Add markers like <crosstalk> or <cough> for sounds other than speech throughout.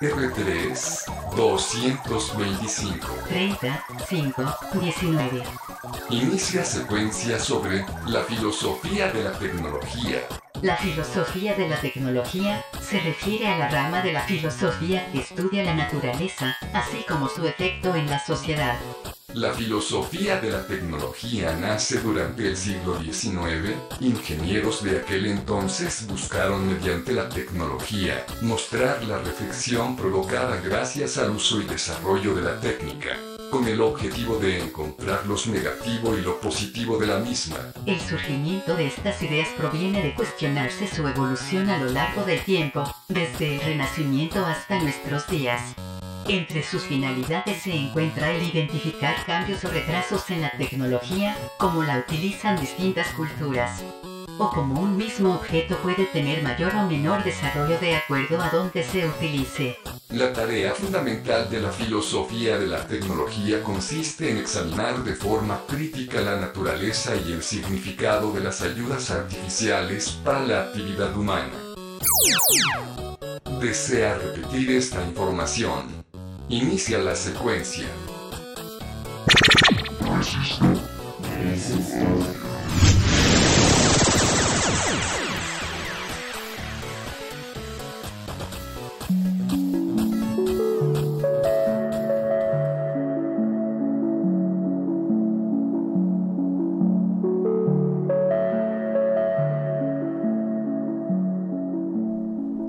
R3 225. 30 5 19. Inicia secuencia sobre la filosofía de la tecnología. La filosofía de la tecnología se refiere a la rama de la filosofía que estudia la naturaleza, así como su efecto en la sociedad. La filosofía de la tecnología nace durante el siglo XIX. Ingenieros de aquel entonces buscaron mediante la tecnología mostrar la reflexión provocada gracias al uso y desarrollo de la técnica, con el objetivo de encontrar lo negativo y lo positivo de la misma. El surgimiento de estas ideas proviene de cuestionarse su evolución a lo largo del tiempo, desde el Renacimiento hasta nuestros días. Entre sus finalidades se encuentra el identificar cambios o retrasos en la tecnología, como la utilizan distintas culturas, o como un mismo objeto puede tener mayor o menor desarrollo de acuerdo a donde se utilice. La tarea fundamental de la filosofía de la tecnología consiste en examinar de forma crítica la naturaleza y el significado de las ayudas artificiales para la actividad humana. ¿Desea repetir esta información? Inicia la secuencia.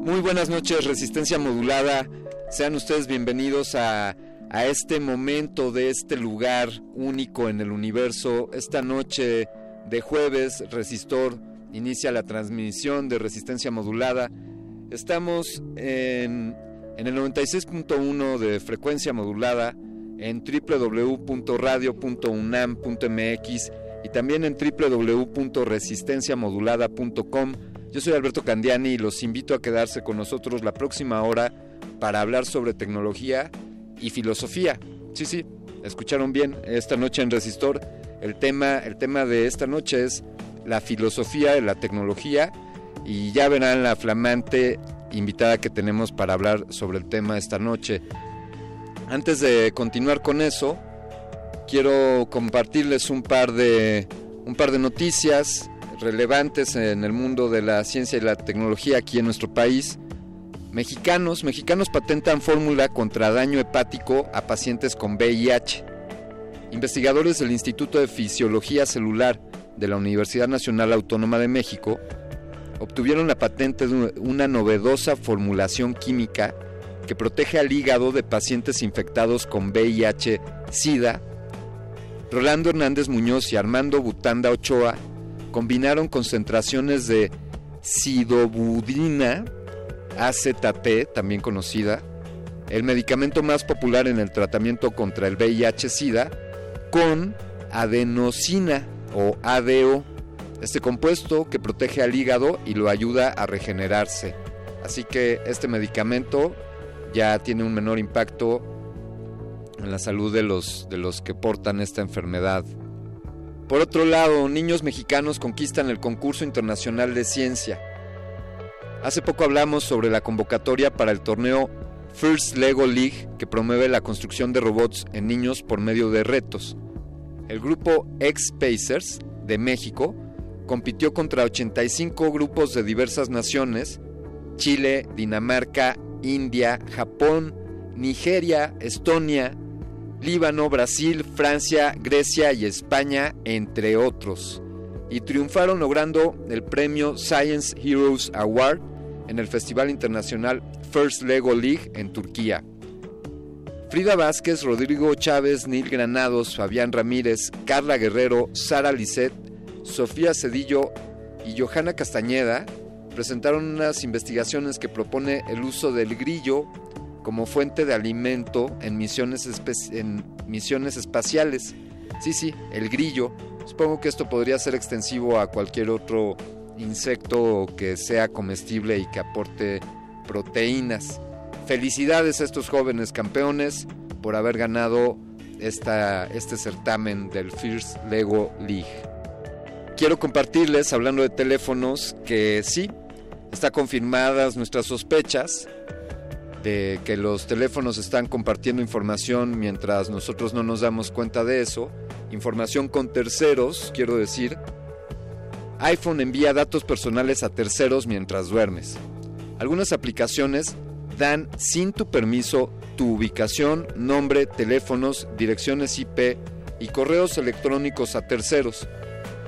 Muy buenas noches, Resistencia Modulada. Sean ustedes bienvenidos a, a, este momento de este lugar único en el universo. Esta noche de jueves, Resistor inicia la transmisión de Resistencia Modulada. Estamos en, en el 96.1 de frecuencia modulada, en www.radio.unam.mx y también en www.resistenciamodulada.com. Yo soy Alberto Candiani y los invito a quedarse con nosotros la próxima hora para hablar sobre tecnología y filosofía. Sí, sí, escucharon bien esta noche en Resistor. El tema, el tema de esta noche es la filosofía de la tecnología y ya verán la flamante invitada que tenemos para hablar sobre el tema esta noche. Antes de continuar con eso, quiero compartirles un par de un par de noticias relevantes en el mundo de la ciencia y la tecnología aquí en nuestro país. Mexicanos, mexicanos patentan fórmula contra daño hepático a pacientes con VIH. Investigadores del Instituto de Fisiología Celular de la Universidad Nacional Autónoma de México obtuvieron la patente de una novedosa formulación química que protege al hígado de pacientes infectados con VIH-Sida. Rolando Hernández Muñoz y Armando Butanda Ochoa combinaron concentraciones de sidobudina, AZT, también conocida, el medicamento más popular en el tratamiento contra el VIH-Sida, con adenosina o ADO, este compuesto que protege al hígado y lo ayuda a regenerarse. Así que este medicamento ya tiene un menor impacto en la salud de los, de los que portan esta enfermedad. Por otro lado, niños mexicanos conquistan el concurso internacional de ciencia. Hace poco hablamos sobre la convocatoria para el torneo First Lego League que promueve la construcción de robots en niños por medio de retos. El grupo X-Pacers de México compitió contra 85 grupos de diversas naciones, Chile, Dinamarca, India, Japón, Nigeria, Estonia, Líbano, Brasil, Francia, Grecia y España, entre otros. Y triunfaron logrando el premio Science Heroes Award en el Festival Internacional First Lego League en Turquía. Frida Vázquez, Rodrigo Chávez, Neil Granados, Fabián Ramírez, Carla Guerrero, Sara Lisset, Sofía Cedillo y Johanna Castañeda presentaron unas investigaciones que propone el uso del grillo como fuente de alimento en misiones espaciales. Sí, sí, el grillo. Supongo que esto podría ser extensivo a cualquier otro insecto que sea comestible y que aporte proteínas. Felicidades a estos jóvenes campeones por haber ganado esta, este certamen del First Lego League. Quiero compartirles, hablando de teléfonos, que sí, está confirmadas nuestras sospechas de que los teléfonos están compartiendo información mientras nosotros no nos damos cuenta de eso. Información con terceros, quiero decir. iPhone envía datos personales a terceros mientras duermes. Algunas aplicaciones dan sin tu permiso tu ubicación, nombre, teléfonos, direcciones IP y correos electrónicos a terceros.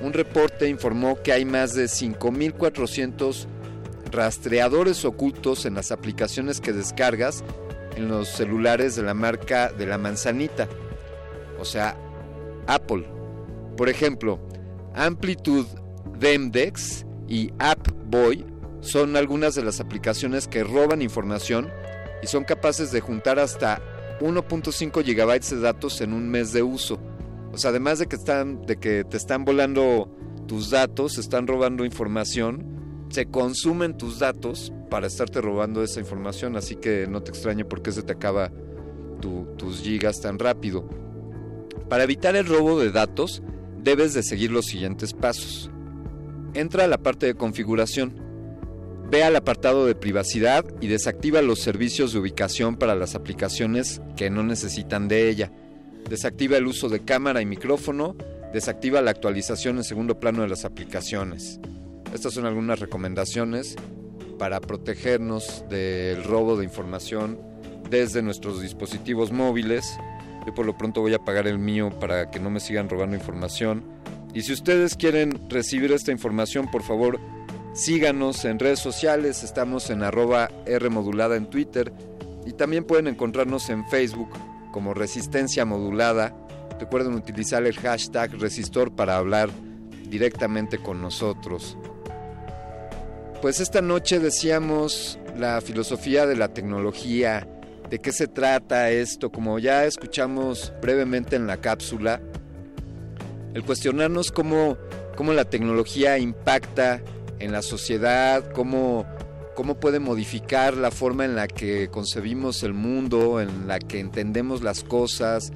Un reporte informó que hay más de 5.400 rastreadores ocultos en las aplicaciones que descargas en los celulares de la marca de la manzanita, o sea, Apple. Por ejemplo, Amplitude Demdex y AppBoy son algunas de las aplicaciones que roban información y son capaces de juntar hasta 1.5 gigabytes de datos en un mes de uso. O sea, además de que, están, de que te están volando tus datos, están robando información, se consumen tus datos para estarte robando esa información, así que no te extrañe por qué se te acaba tus gigas tan rápido. Para evitar el robo de datos, debes de seguir los siguientes pasos. Entra a la parte de configuración. Ve al apartado de privacidad y desactiva los servicios de ubicación para las aplicaciones que no necesitan de ella. Desactiva el uso de cámara y micrófono. Desactiva la actualización en segundo plano de las aplicaciones. Estas son algunas recomendaciones para protegernos del robo de información desde nuestros dispositivos móviles. Yo por lo pronto voy a apagar el mío para que no me sigan robando información. Y si ustedes quieren recibir esta información, por favor, síganos en redes sociales. Estamos en arroba Rmodulada en Twitter. Y también pueden encontrarnos en Facebook como Resistencia Modulada. Recuerden utilizar el hashtag Resistor para hablar directamente con nosotros. Pues esta noche decíamos la filosofía de la tecnología, de qué se trata esto, como ya escuchamos brevemente en la cápsula, el cuestionarnos cómo, cómo la tecnología impacta en la sociedad, cómo, cómo puede modificar la forma en la que concebimos el mundo, en la que entendemos las cosas,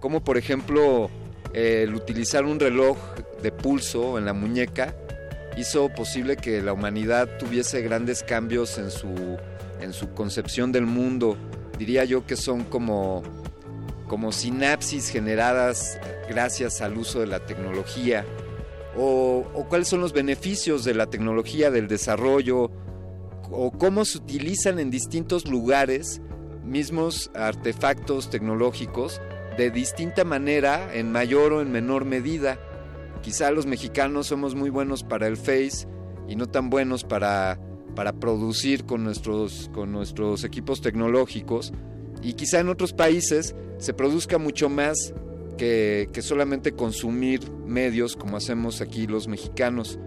como por ejemplo el utilizar un reloj de pulso en la muñeca hizo posible que la humanidad tuviese grandes cambios en su, en su concepción del mundo. Diría yo que son como, como sinapsis generadas gracias al uso de la tecnología. O, o cuáles son los beneficios de la tecnología, del desarrollo, o cómo se utilizan en distintos lugares mismos artefactos tecnológicos de distinta manera, en mayor o en menor medida. Quizá los mexicanos somos muy buenos para el Face y no tan buenos para, para producir con nuestros, con nuestros equipos tecnológicos. Y quizá en otros países se produzca mucho más que, solamente consumir medios como hacemos aquí los mexicanos.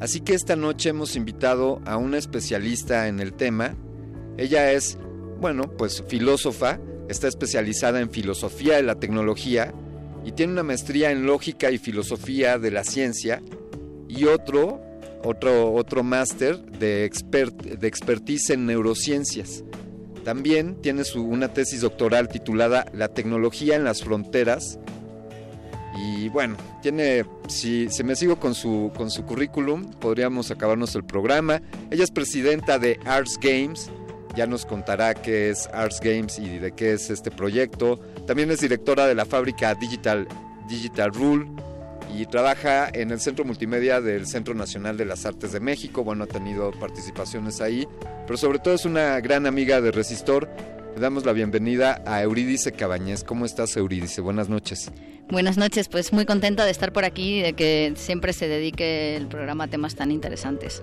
Así que esta noche hemos invitado a una especialista en el tema. Ella es, bueno, pues filósofa, está especializada en filosofía de la tecnología y tiene una maestría en lógica y filosofía de la ciencia y otro, otro, otro máster de, de expertise en neurociencias. También tiene su, una tesis doctoral titulada La tecnología en las fronteras. Y bueno, tiene, si, me sigo con su, con su currículum, podríamos acabarnos el programa. Ella es presidenta de Arts Games, ya nos contará qué es Arts Games y de qué es este proyecto. También es directora de la fábrica Digital, Digital Rule y trabaja en el Centro Multimedia del Centro Nacional de las Artes de México. Bueno, ha tenido participaciones ahí, pero sobre todo es una gran amiga de Resistor. Le damos la bienvenida a Eurídice Cabañez. ¿Cómo estás, Eurídice? Buenas noches. Buenas noches, pues muy contenta de estar por aquí y de que siempre se dedique el programa a temas tan interesantes.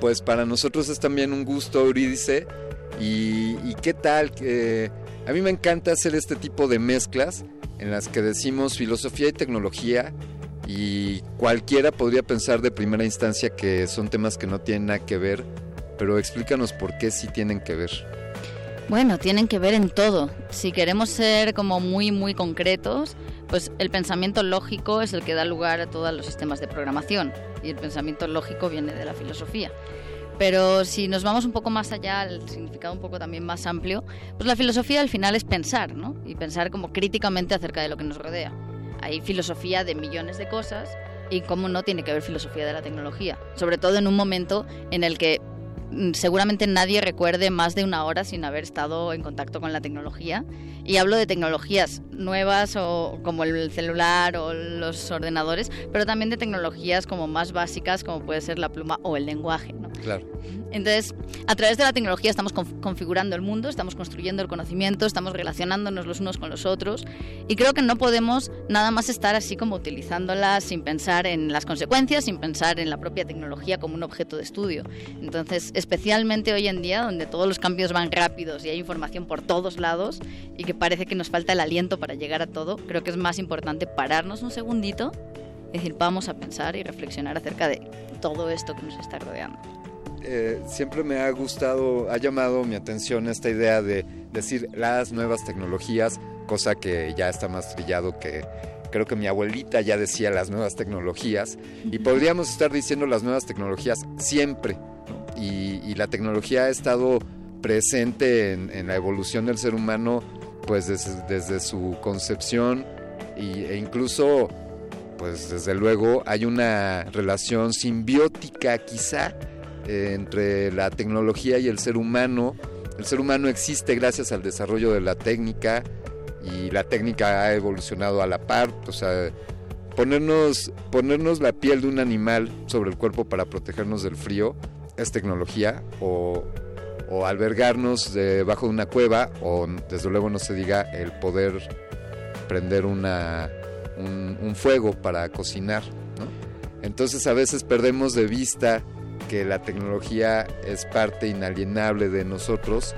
Pues para nosotros es también un gusto, Eurídice. ¿Y, y qué tal? que a mí me encanta hacer este tipo de mezclas en las que decimos filosofía y tecnología y cualquiera podría pensar de primera instancia que son temas que no tienen nada que ver, pero explícanos por qué sí tienen que ver. Bueno, tienen que ver en todo. Si queremos ser como muy, muy concretos, pues el pensamiento lógico es el que da lugar a todos los sistemas de programación y el pensamiento lógico viene de la filosofía. Pero si nos vamos un poco más allá, el significado un poco también más amplio, pues la filosofía al final es pensar, ¿no? Y pensar como críticamente acerca de lo que nos rodea. Hay filosofía de millones de cosas y cómo no tiene que ver filosofía de la tecnología, sobre todo en un momento en el que seguramente nadie recuerde más de una hora sin haber estado en contacto con la tecnología. Y hablo de tecnologías nuevas o como el celular o los ordenadores, pero también de tecnologías como más básicas como puede ser la pluma o el lenguaje. Claro. Entonces, a través de la tecnología estamos configurando el mundo, estamos construyendo el conocimiento, estamos relacionándonos los unos con los otros y creo que no podemos nada más estar así como utilizándola sin pensar en las consecuencias, sin pensar en la propia tecnología como un objeto de estudio. Entonces, especialmente hoy en día, donde todos los cambios van rápidos y hay información por todos lados y que parece que nos falta el aliento para llegar a todo, creo que es más importante pararnos un segundito, es decir, vamos a pensar y reflexionar acerca de todo esto que nos está rodeando. Eh, siempre me ha gustado, ha llamado mi atención esta idea de decir las nuevas tecnologías, cosa que ya está más trillado que creo que mi abuelita ya decía las nuevas tecnologías y podríamos estar diciendo las nuevas tecnologías siempre y, la tecnología ha estado presente en, la evolución del ser humano pues desde, su concepción e incluso pues desde luego hay una relación simbiótica quizá entre la tecnología y el ser humano. El ser humano existe gracias al desarrollo de la técnica y la técnica ha evolucionado a la par. O sea, ponernos, ponernos la piel de un animal sobre el cuerpo para protegernos del frío es tecnología o, albergarnos debajo de una cueva o desde luego no se diga el poder prender una, un, fuego para cocinar. Entonces a veces perdemos de vista que la tecnología es parte inalienable de nosotros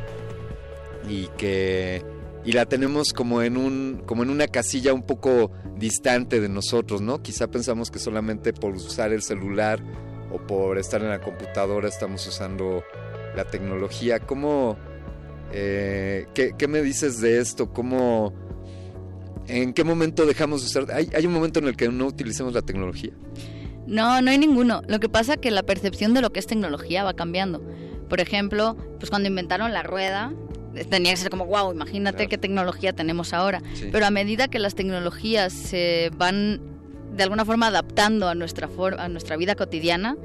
y que y la tenemos como en un como en una casilla un poco distante de nosotros, ¿no? Quizá pensamos que solamente por usar el celular o por estar en la computadora estamos usando la tecnología. ¿Cómo eh, ¿qué, me dices de esto? ¿Cómo en qué momento dejamos de usar? ¿Hay, ¿Hay un momento en el que no utilicemos la tecnología? No, no hay ninguno. Lo que pasa es que la percepción de lo que es tecnología va cambiando. Por ejemplo, pues cuando inventaron la rueda, tenía que ser como, wow, imagínate qué tecnología tenemos ahora. Pero a medida que las tecnologías se van de alguna forma adaptando a nuestra, a nuestra vida cotidiana,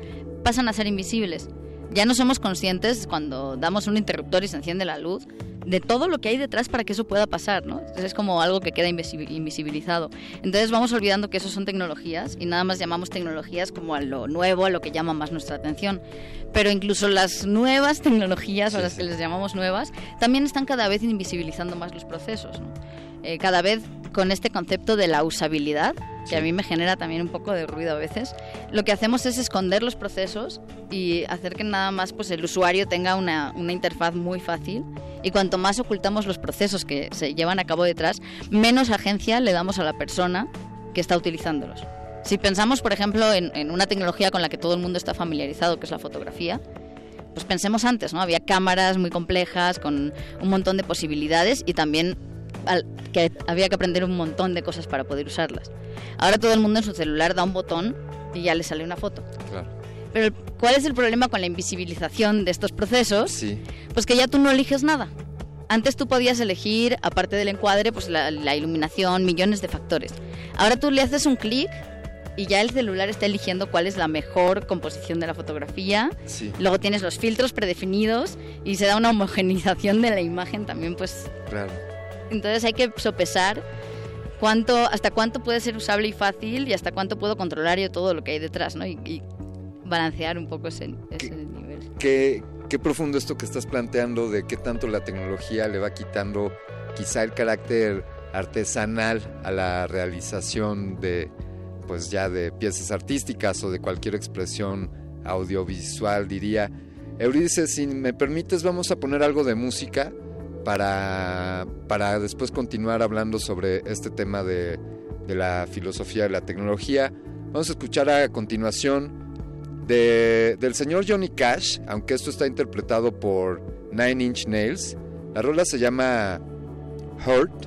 pasan a ser invisibles. Ya no somos conscientes cuando damos un interruptor y se enciende la luz de todo lo que hay detrás para que eso pueda pasar, ¿no? es como algo que queda invisibilizado. Entonces vamos olvidando que eso son tecnologías y nada más llamamos tecnologías como a lo nuevo, a lo que llama más nuestra atención. Pero incluso las nuevas tecnologías, o las que les llamamos nuevas, también están cada vez invisibilizando más los procesos, ¿no? Eh, cada vez con este concepto de la usabilidad, que a mí me genera también un poco de ruido a veces, lo que hacemos es esconder los procesos y hacer que nada más pues, el usuario tenga una, una interfaz muy fácil. Y cuanto más ocultamos los procesos que se llevan a cabo detrás, menos agencia le damos a la persona que está utilizándolos. Si pensamos, por ejemplo, en, en una tecnología con la que todo el mundo está familiarizado, que es la fotografía, pues pensemos antes, ¿no? Había cámaras muy complejas con un montón de posibilidades y también que había que aprender un montón de cosas para poder usarlas. Ahora todo el mundo en su celular da un botón y ya le sale una foto. Pero ¿cuál es el problema con la invisibilización de estos procesos? Sí. Pues que ya tú no eliges nada. Antes tú podías elegir, aparte del encuadre, pues la, iluminación, millones de factores. Ahora tú le haces un clic y ya el celular está eligiendo cuál es la mejor composición de la fotografía. Sí. Luego tienes los filtros predefinidos y se da una homogenización de la imagen también, pues. Claro. Entonces hay que sopesar cuánto, hasta cuánto puede ser usable y fácil y hasta cuánto puedo controlar yo todo lo que hay detrás, ¿no? Y, balancear un poco ese, nivel. Qué, qué profundo esto que estás planteando de qué tanto la tecnología le va quitando quizá el carácter artesanal a la realización de pues ya de piezas artísticas o de cualquier expresión audiovisual diría Euridice si me permites vamos a poner algo de música para, para después continuar hablando sobre este tema de, de la filosofía de la tecnología. Vamos a escuchar a continuación de, del señor Johnny Cash, aunque esto está interpretado por Nine Inch Nails. La rola se llama Hurt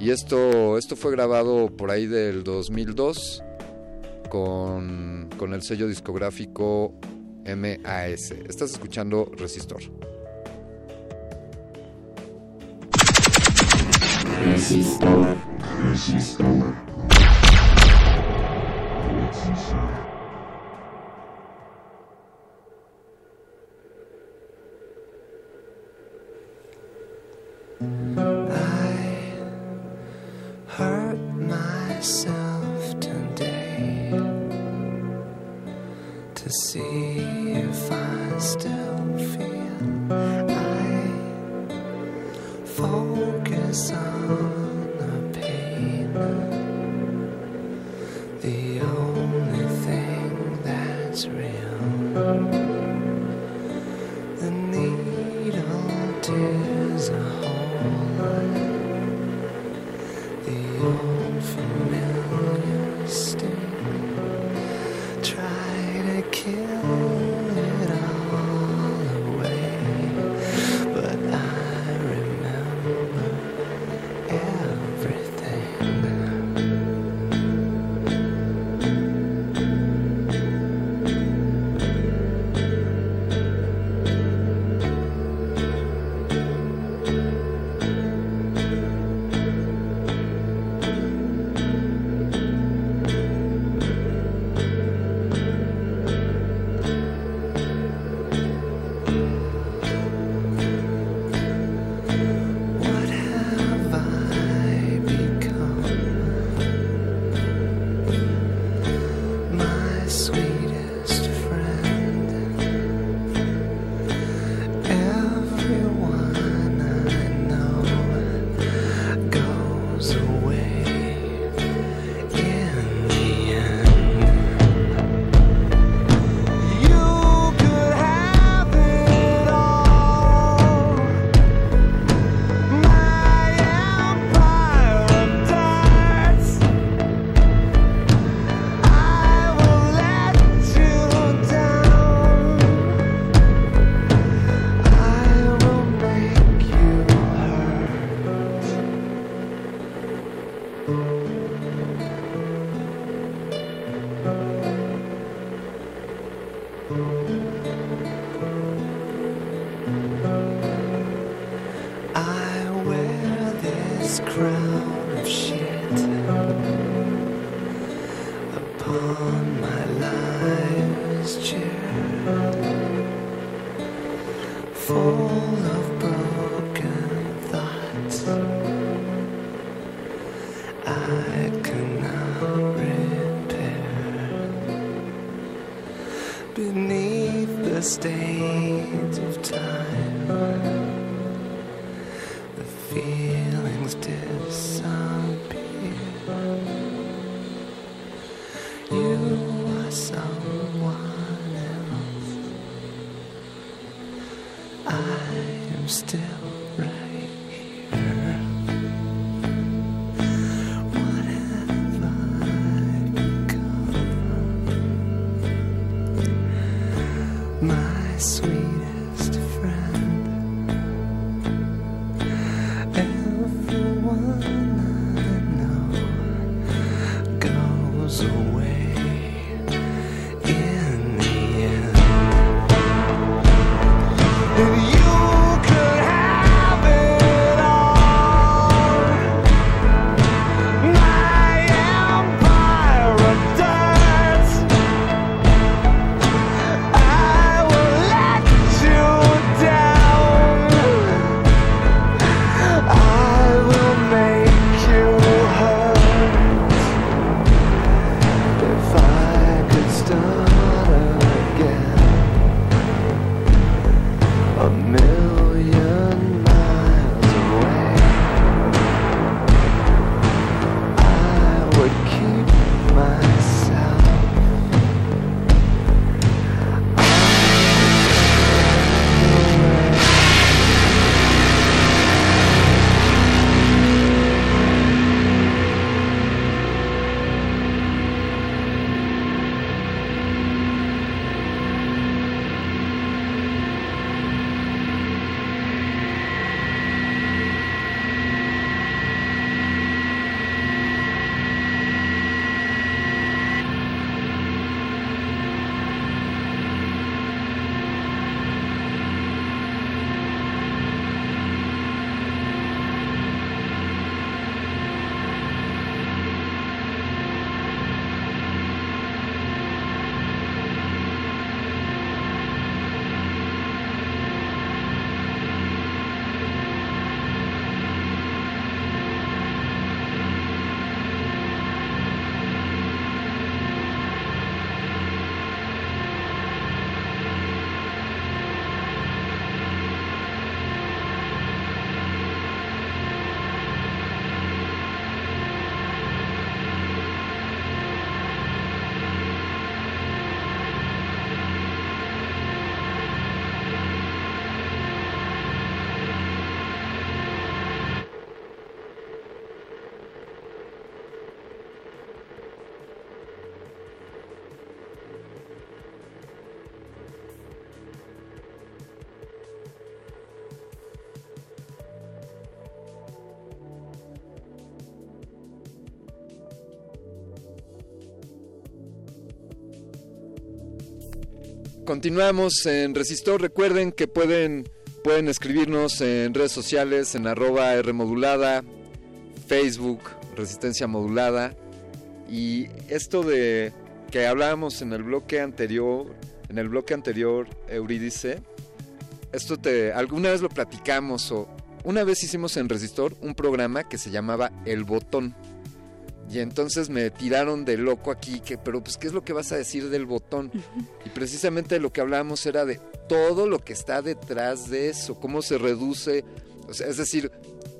y esto, esto fue grabado por ahí del 2002 con, con el sello discográfico MAS. Estás escuchando Resistor. Resistor. Resistor. Resistor. Continuamos en Resistor. Recuerden que pueden, pueden escribirnos en redes sociales, en arroba Rmodulada, Facebook, Resistencia Modulada. Y esto de que hablábamos en el bloque anterior, en el bloque anterior, Eurídice, esto te, alguna vez lo platicamos o una vez hicimos en Resistor un programa que se llamaba El Botón. Y entonces me tiraron de loco aquí, que, pero pues, ¿qué es lo que vas a decir del botón? Y precisamente lo que hablábamos era de todo lo que está detrás de eso, cómo se reduce, o sea, es decir,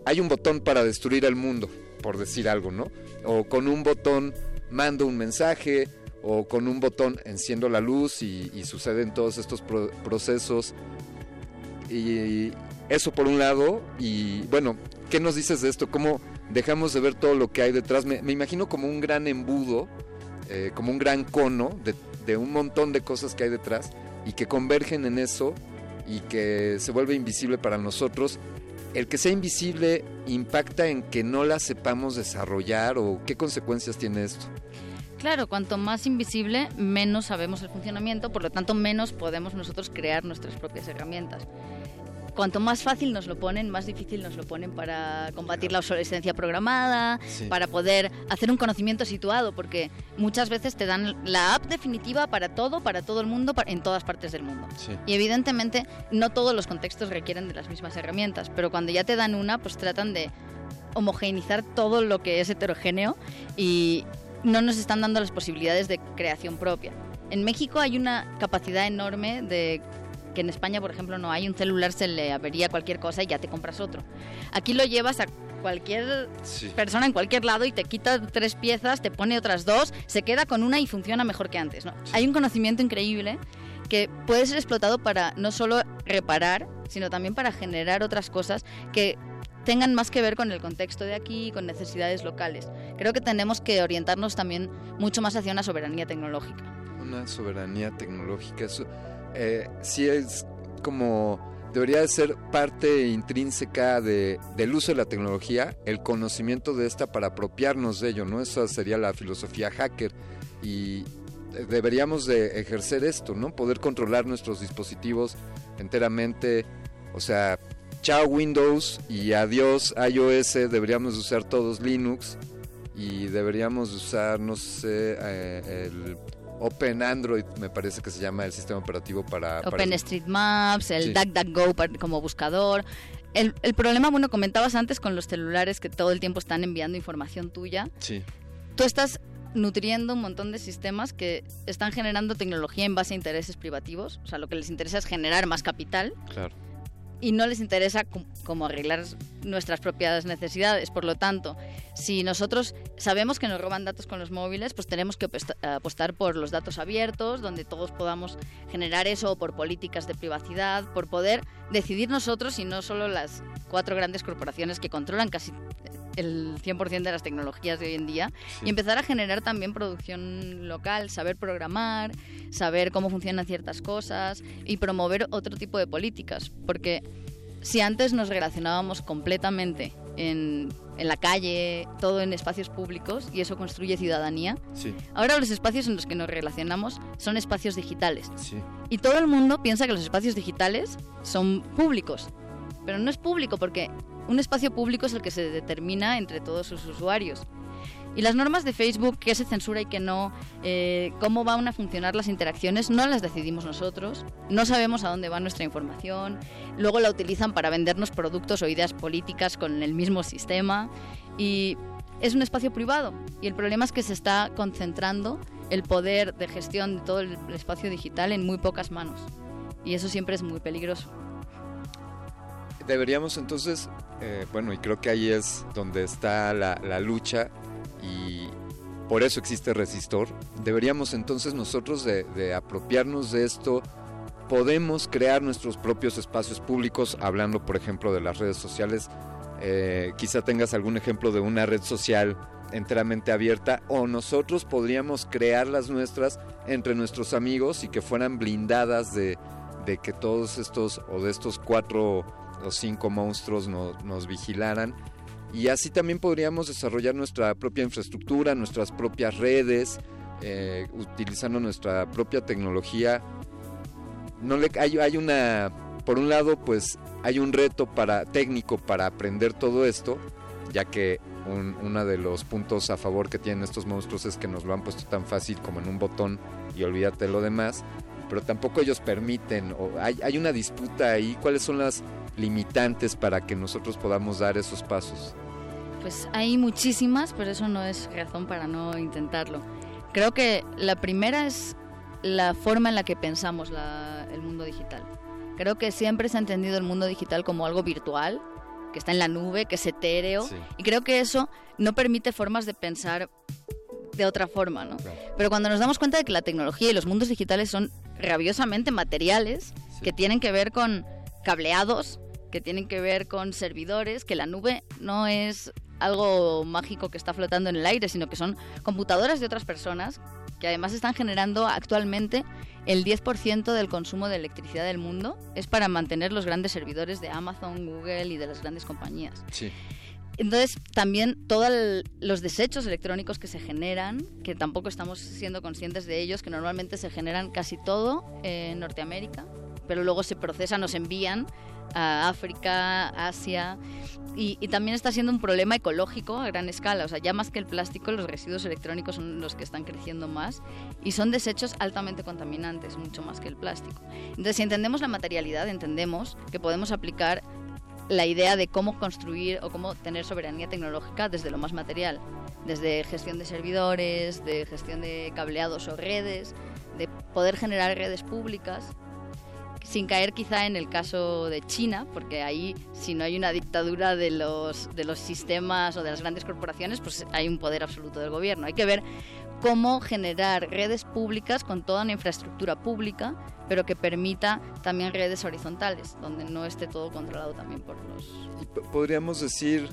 hay un botón para destruir el mundo, por decir algo, ¿no? O con un botón mando un mensaje, o con un botón enciendo la luz y, suceden todos estos procesos. Y eso por un lado, y bueno, ¿qué nos dices de esto? ¿Cómo dejamos de ver todo lo que hay detrás. Me, imagino como un gran embudo, eh, como un gran cono de, un montón de cosas que hay detrás y que convergen en eso y que se vuelve invisible para nosotros. ¿El que sea invisible impacta en que no la sepamos desarrollar o qué consecuencias tiene esto? Claro, cuanto más invisible, menos sabemos el funcionamiento, por lo tanto menos podemos nosotros crear nuestras propias herramientas cuanto más fácil nos lo ponen, más difícil nos lo ponen para combatir la obsolescencia programada, para poder hacer un conocimiento situado, porque muchas veces te dan la app definitiva para todo, para todo el mundo, en todas partes del mundo. Y evidentemente no todos los contextos requieren de las mismas herramientas, pero cuando ya te dan una, pues tratan de homogeneizar todo lo que es heterogéneo y no nos están dando las posibilidades de creación propia. En México hay una capacidad enorme de que en España, por ejemplo, no hay un celular, se le avería cualquier cosa y ya te compras otro. Aquí lo llevas a cualquier persona en cualquier lado y te quita tres piezas, te pone otras dos, se queda con una y funciona mejor que antes. ¿no? Hay un conocimiento increíble que puede ser explotado para no solo reparar, sino también para generar otras cosas que tengan más que ver con el contexto de aquí y con necesidades locales. Creo que tenemos que orientarnos también mucho más hacia una soberanía tecnológica. Una soberanía tecnológica, eso eh, sí es como debería de ser parte intrínseca de, del uso de la tecnología, el conocimiento de esta para apropiarnos de ello, ¿no? Esa sería la filosofía hacker y deberíamos de ejercer esto, ¿no? Poder controlar nuestros dispositivos enteramente, o sea, chao Windows y adiós iOS, deberíamos usar todos Linux y deberíamos usar, no sé, eh, el Open Android, me parece que se llama el sistema operativo para... Open Street Maps, el DuckDuckGo como buscador. El, el, problema, bueno, comentabas antes con los celulares que todo el tiempo están enviando información tuya. Sí. Tú estás nutriendo un montón de sistemas que están generando tecnología en base a intereses privativos. O sea, lo que les interesa es generar más capital. Claro y no les interesa como arreglar nuestras propias necesidades. Por lo tanto, si nosotros sabemos que nos roban datos con los móviles, pues tenemos que apostar por los datos abiertos, donde todos podamos generar eso, o por políticas de privacidad, por poder decidir nosotros y no solo las cuatro grandes corporaciones que controlan casi el 100% de las tecnologías de hoy en día y empezar a generar también producción local, saber programar, saber cómo funcionan ciertas cosas y promover otro tipo de políticas. Porque si antes nos relacionábamos completamente en, en, la calle, todo en espacios públicos y eso construye ciudadanía. Ahora los espacios en los que nos relacionamos son espacios digitales. Y todo el mundo piensa que los espacios digitales son públicos. Pero no es público porque un espacio público es el que se determina entre todos sus usuarios. Y las normas de Facebook, qué se censura y qué no, eh, cómo van a funcionar las interacciones, no las decidimos nosotros, no sabemos a dónde va nuestra información, luego la utilizan para vendernos productos o ideas políticas con el mismo sistema y es un espacio privado y el problema es que se está concentrando el poder de gestión de todo el espacio digital en muy pocas manos y eso siempre es muy peligroso. Deberíamos entonces, eh, bueno, y creo que ahí es donde está la, lucha y por eso existe Resistor. Deberíamos entonces nosotros de, apropiarnos de esto, podemos crear nuestros propios espacios públicos, hablando por ejemplo de las redes sociales. Eh, quizá tengas algún ejemplo de una red social enteramente abierta o nosotros podríamos crear las nuestras entre nuestros amigos y que fueran blindadas de, de que todos estos o de estos cuatro los cinco monstruos nos vigilaran. Y así también podríamos desarrollar nuestra propia infraestructura, nuestras propias redes, eh, utilizando nuestra propia tecnología. no le hay, una por un lado pues hay un reto para técnico para aprender todo esto ya que un, uno de los puntos a favor que tienen estos monstruos es que nos lo han puesto tan fácil como en un botón y olvídate lo demás pero tampoco ellos permiten hay, hay una disputa ahí cuáles son las limitantes para que nosotros podamos dar esos pasos pues hay muchísimas pero eso no es razón para no intentarlo. Creo que la primera es la forma en la que pensamos la, el mundo digital. Creo que siempre se ha entendido el mundo digital como algo virtual, que está en la nube, que es etéreo, y creo que eso no permite formas de pensar de otra forma, ¿no? Pero cuando nos damos cuenta de que la tecnología y los mundos digitales son rabiosamente materiales, que tienen que ver con cableados, que tienen que ver con servidores, que la nube no es algo mágico que está flotando en el aire, sino que son computadoras de otras personas que además están generando actualmente el 10% del consumo de electricidad del mundo, es para mantener los grandes servidores de Amazon, Google y de las grandes compañías. Sí. Entonces, también todos los desechos electrónicos que se generan, que tampoco estamos siendo conscientes de ellos, que normalmente se generan casi todo en Norteamérica, pero luego se procesan se envían a África, Asia, y, también está siendo un problema ecológico a gran escala. O sea, ya más que el plástico, los residuos electrónicos son los que están creciendo más y son desechos altamente contaminantes, mucho más que el plástico. Entonces, si entendemos la materialidad, entendemos que podemos aplicar la idea de cómo construir o cómo tener soberanía tecnológica desde lo más material, desde gestión de servidores, de gestión de cableados o redes, de poder generar redes públicas sin caer quizá en el caso de China, porque ahí si no hay una dictadura de los, de los sistemas o de las grandes corporaciones, pues hay un poder absoluto del gobierno. Hay que ver cómo generar redes públicas con toda una infraestructura pública, pero que permita también redes horizontales, donde no esté todo controlado también por los... Podríamos decir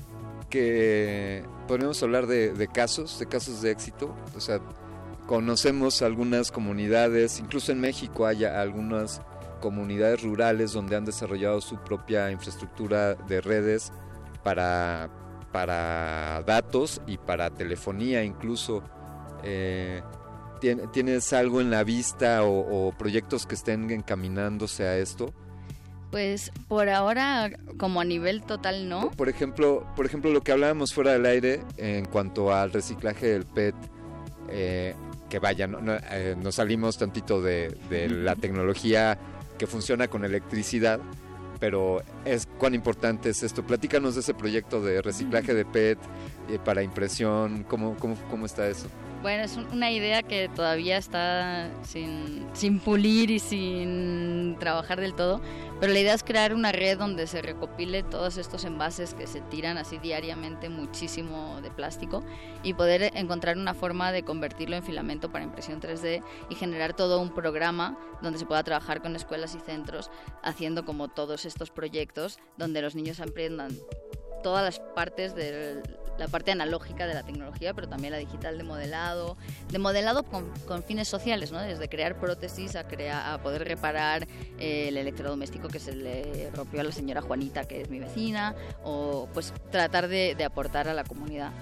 que podríamos hablar de, de casos, de casos de éxito, o sea, conocemos algunas comunidades, incluso en México hay algunas comunidades rurales donde han desarrollado su propia infraestructura de redes para, para datos y para telefonía incluso. Eh, ¿Tienes algo en la vista o, proyectos que estén encaminándose a esto? Pues por ahora, como a nivel total, no. Por ejemplo, por ejemplo lo que hablábamos fuera del aire en cuanto al reciclaje del PET, eh, que vaya, no, eh, nos salimos tantito de, de la <laughs> tecnología que funciona con electricidad, pero es cuán importante es esto. Platícanos de ese proyecto de reciclaje de PET eh, para impresión, ¿cómo, cómo, cómo está eso? Bueno, es una idea que todavía está sin, sin, pulir y sin trabajar del todo, pero la idea es crear una red donde se recopile todos estos envases que se tiran así diariamente muchísimo de plástico y poder encontrar una forma de convertirlo en filamento para impresión 3D y generar todo un programa donde se pueda trabajar con escuelas y centros haciendo como todos estos proyectos donde los niños aprendan todas las partes de la parte analógica de la tecnología, pero también la digital de modelado, de modelado con, fines sociales, ¿no? desde crear prótesis a, crear, a poder reparar eh, el electrodoméstico que se le rompió a la señora Juanita, que es mi vecina, o pues tratar de, aportar a la comunidad.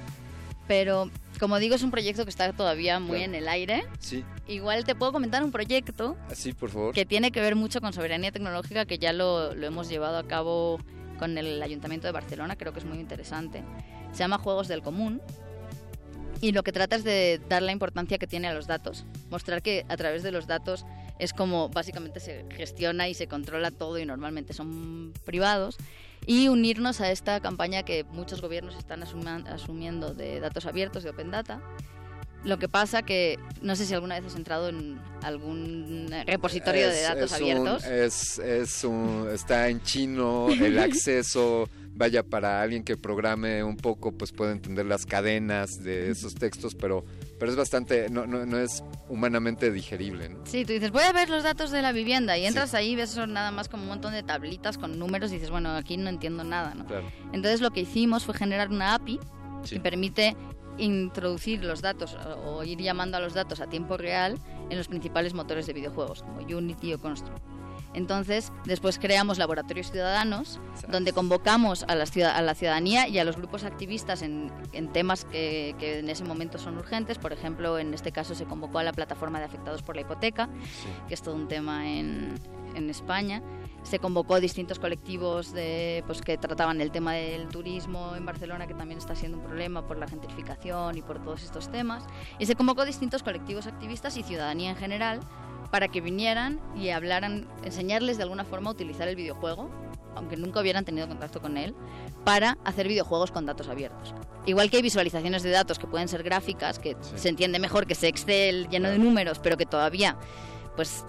Pero como digo, es un proyecto que está todavía muy en el aire. Sí. Igual te puedo comentar un proyecto. Así, por favor. Que tiene que ver mucho con soberanía tecnológica, que ya lo, lo hemos llevado a cabo con el Ayuntamiento de Barcelona, creo que es muy interesante. Se llama Juegos del Común y lo que trata es de dar la importancia que tiene a los datos, mostrar que a través de los datos es como básicamente se gestiona y se controla todo y normalmente son privados y unirnos a esta campaña que muchos gobiernos están asumiendo de datos abiertos, de Open Data lo que pasa que no sé si alguna vez has entrado en algún repositorio de datos abiertos. es, es un, está en chino, el <laughs> acceso, vaya, para alguien que programe un poco, pues puede entender las cadenas de esos textos, pero, pero es bastante, no, no, no es humanamente digerible. ¿no? Sí, tú dices, voy a ver los datos de la vivienda y entras ahí y ves eso nada más como un montón de tablitas con números y dices, bueno, aquí no entiendo nada, ¿no? Entonces lo que hicimos fue generar una API que permite introducir los datos o ir llamando a los datos a tiempo real en los principales motores de videojuegos, como Unity o Construct. Entonces, después creamos laboratorios ciudadanos donde convocamos a la, a la, ciudadanía y a los grupos activistas en, temas que, en ese momento son urgentes. Por ejemplo, en este caso se convocó a la plataforma de afectados por la hipoteca, que es todo un tema en, en España. Se convocó a distintos colectivos de, pues, que trataban el tema del turismo en Barcelona, que también está siendo un problema por la gentrificación y por todos estos temas. Y se convocó a distintos colectivos activistas y ciudadanía en general para que vinieran y hablaran, enseñarles de alguna forma a utilizar el videojuego, aunque nunca hubieran tenido contacto con él, para hacer videojuegos con datos abiertos. Igual que hay visualizaciones de datos que pueden ser gráficas, que se entiende mejor que ese Excel lleno de números, pero que todavía pues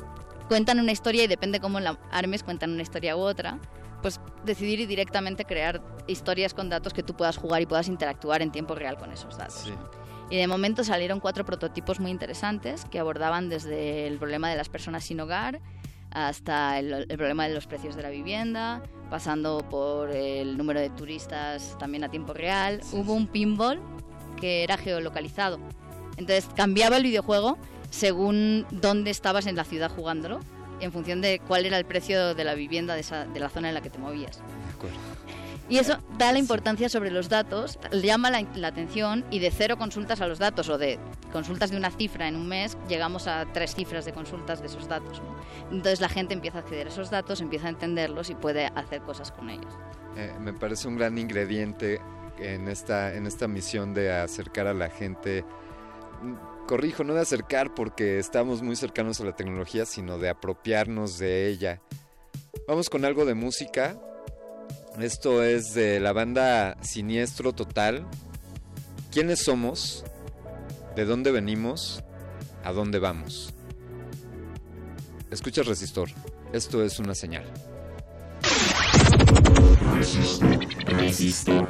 cuentan una historia y depende cómo la armes, cuentan una historia u otra, pues decidir y directamente crear historias con datos que tú puedas jugar y puedas interactuar en tiempo real con esos datos. Y de momento salieron cuatro prototipos muy interesantes que abordaban desde el problema de las personas sin hogar hasta el, problema de los precios de la vivienda, pasando por el número de turistas también a tiempo real. Hubo un pinball que era geolocalizado. Entonces cambiaba el videojuego según dónde estabas en la ciudad jugándolo, en función de cuál era el precio de la vivienda de, esa, de la zona en la que te movías. Y eso da la importancia sobre los datos, llama la, atención y de cero consultas a los datos o de consultas de una cifra en un mes, llegamos a tres cifras de consultas de esos datos. Entonces la gente empieza a acceder a esos datos, empieza a entenderlos y puede hacer cosas con ellos. Eh, me parece un gran ingrediente en esta, en esta misión de acercar a la gente. Corrijo, no de acercar porque estamos muy cercanos a la tecnología, sino de apropiarnos de ella. Vamos con algo de música. Esto es de la banda Siniestro Total. ¿Quiénes somos? ¿De dónde venimos? ¿A dónde vamos? Escucha Resistor. Esto es una señal. Resistor.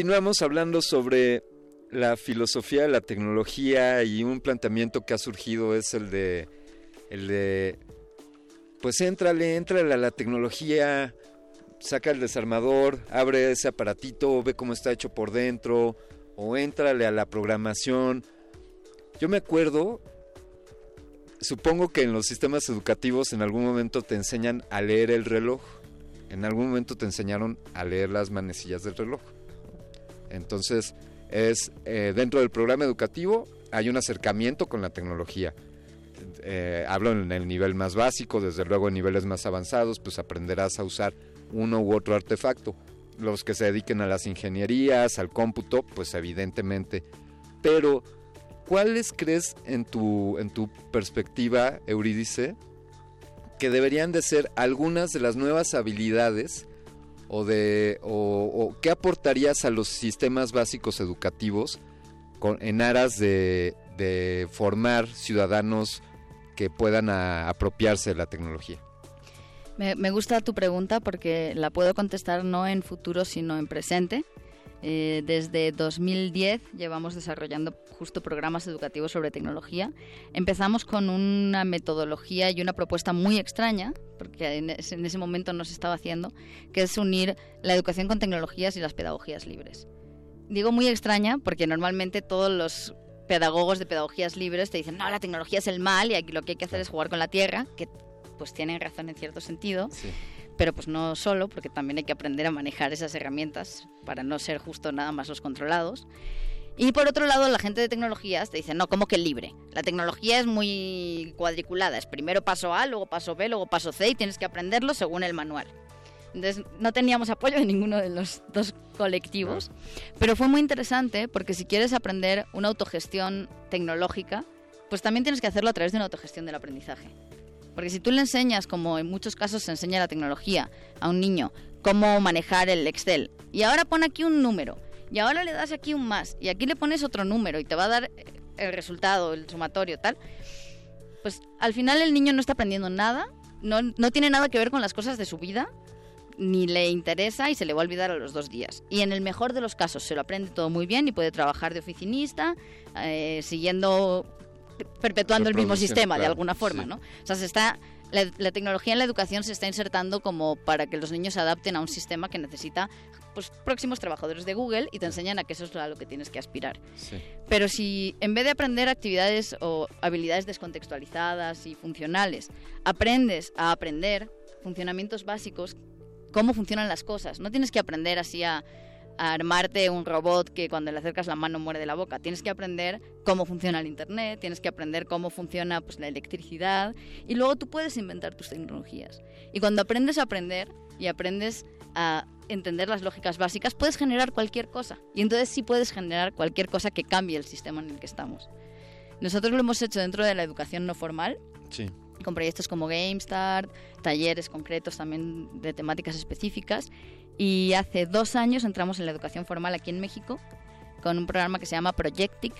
Continuamos hablando sobre la filosofía de la tecnología y un planteamiento que ha surgido es el de el de pues éntrale, éntrale a la tecnología, saca el desarmador, abre ese aparatito, ve cómo está hecho por dentro o éntrale a la programación. Yo me acuerdo supongo que en los sistemas educativos en algún momento te enseñan a leer el reloj en algún momento te enseñaron a leer las manecillas del reloj. Entonces, es eh, dentro del programa educativo hay un acercamiento con la tecnología. Eh, hablo en el nivel más básico, desde luego en niveles más avanzados, pues aprenderás a usar uno u otro artefacto. Los que se dediquen a las ingenierías, al cómputo, pues evidentemente. Pero, ¿cuáles crees en tu, en tu perspectiva, Eurídice, que deberían de ser algunas de las nuevas habilidades o de qué aportarías a los sistemas básicos educativos en aras de formar ciudadanos que puedan apropiarse de la tecnología? Me, gusta tu pregunta porque la puedo contestar no en futuro, sino en presente. Eh, desde 2010 llevamos desarrollando justo programas educativos sobre tecnología. Empezamos con una metodología y una propuesta muy extraña, porque en ese, en ese momento no se estaba haciendo, que es unir la educación con tecnologías y las pedagogías libres. Digo muy extraña porque normalmente todos los pedagogos de pedagogías libres te dicen, no, la tecnología es el mal y aquí lo que hay que hacer es jugar con la tierra, que pues tienen razón en cierto sentido, pero pues no solo, porque también hay que aprender a manejar esas herramientas para no ser justo nada más los controlados. Y por otro lado, la gente de tecnologías te dice, no, como que libre. La tecnología es muy cuadriculada, es primero paso A, luego paso B, luego paso C y tienes que aprenderlo según el manual. Entonces no teníamos apoyo de ninguno de los dos colectivos, pero fue muy interesante porque si quieres aprender una autogestión tecnológica, pues también tienes que hacerlo a través de una autogestión del aprendizaje. Porque si tú le enseñas, como en muchos casos se enseña la tecnología a un niño, cómo manejar el Excel, y ahora pon aquí un número, y ahora le das aquí un más, y aquí le pones otro número, y te va a dar el resultado, el sumatorio, tal, pues al final el niño no está aprendiendo nada, no, no tiene nada que ver con las cosas de su vida, ni le interesa y se le va a olvidar a los dos días. Y en el mejor de los casos se lo aprende todo muy bien y puede trabajar de oficinista, eh, siguiendo perpetuando el mismo sistema de alguna forma, ¿no? O sea, se está la, tecnología en la educación se está insertando como para que los niños se adapten a un sistema que necesita pues, próximos trabajadores de Google y te enseñan a que eso es a lo que tienes que aspirar. Pero si en vez de aprender actividades o habilidades descontextualizadas y funcionales, aprendes a aprender funcionamientos básicos, cómo funcionan las cosas, no tienes que aprender así a armarte un robot que cuando le acercas la mano muere de la boca. Tienes que aprender cómo funciona el Internet, tienes que aprender cómo funciona pues, la electricidad y luego tú puedes inventar tus tecnologías. Y cuando aprendes a aprender y aprendes a entender las lógicas básicas, puedes generar cualquier cosa. Y entonces sí puedes generar cualquier cosa que cambie el sistema en el que estamos. Nosotros lo hemos hecho dentro de la educación no formal. Sí con proyectos como GameStart, talleres concretos también de temáticas específicas y hace dos años entramos en la educación formal aquí en México con un programa que se llama Projectic,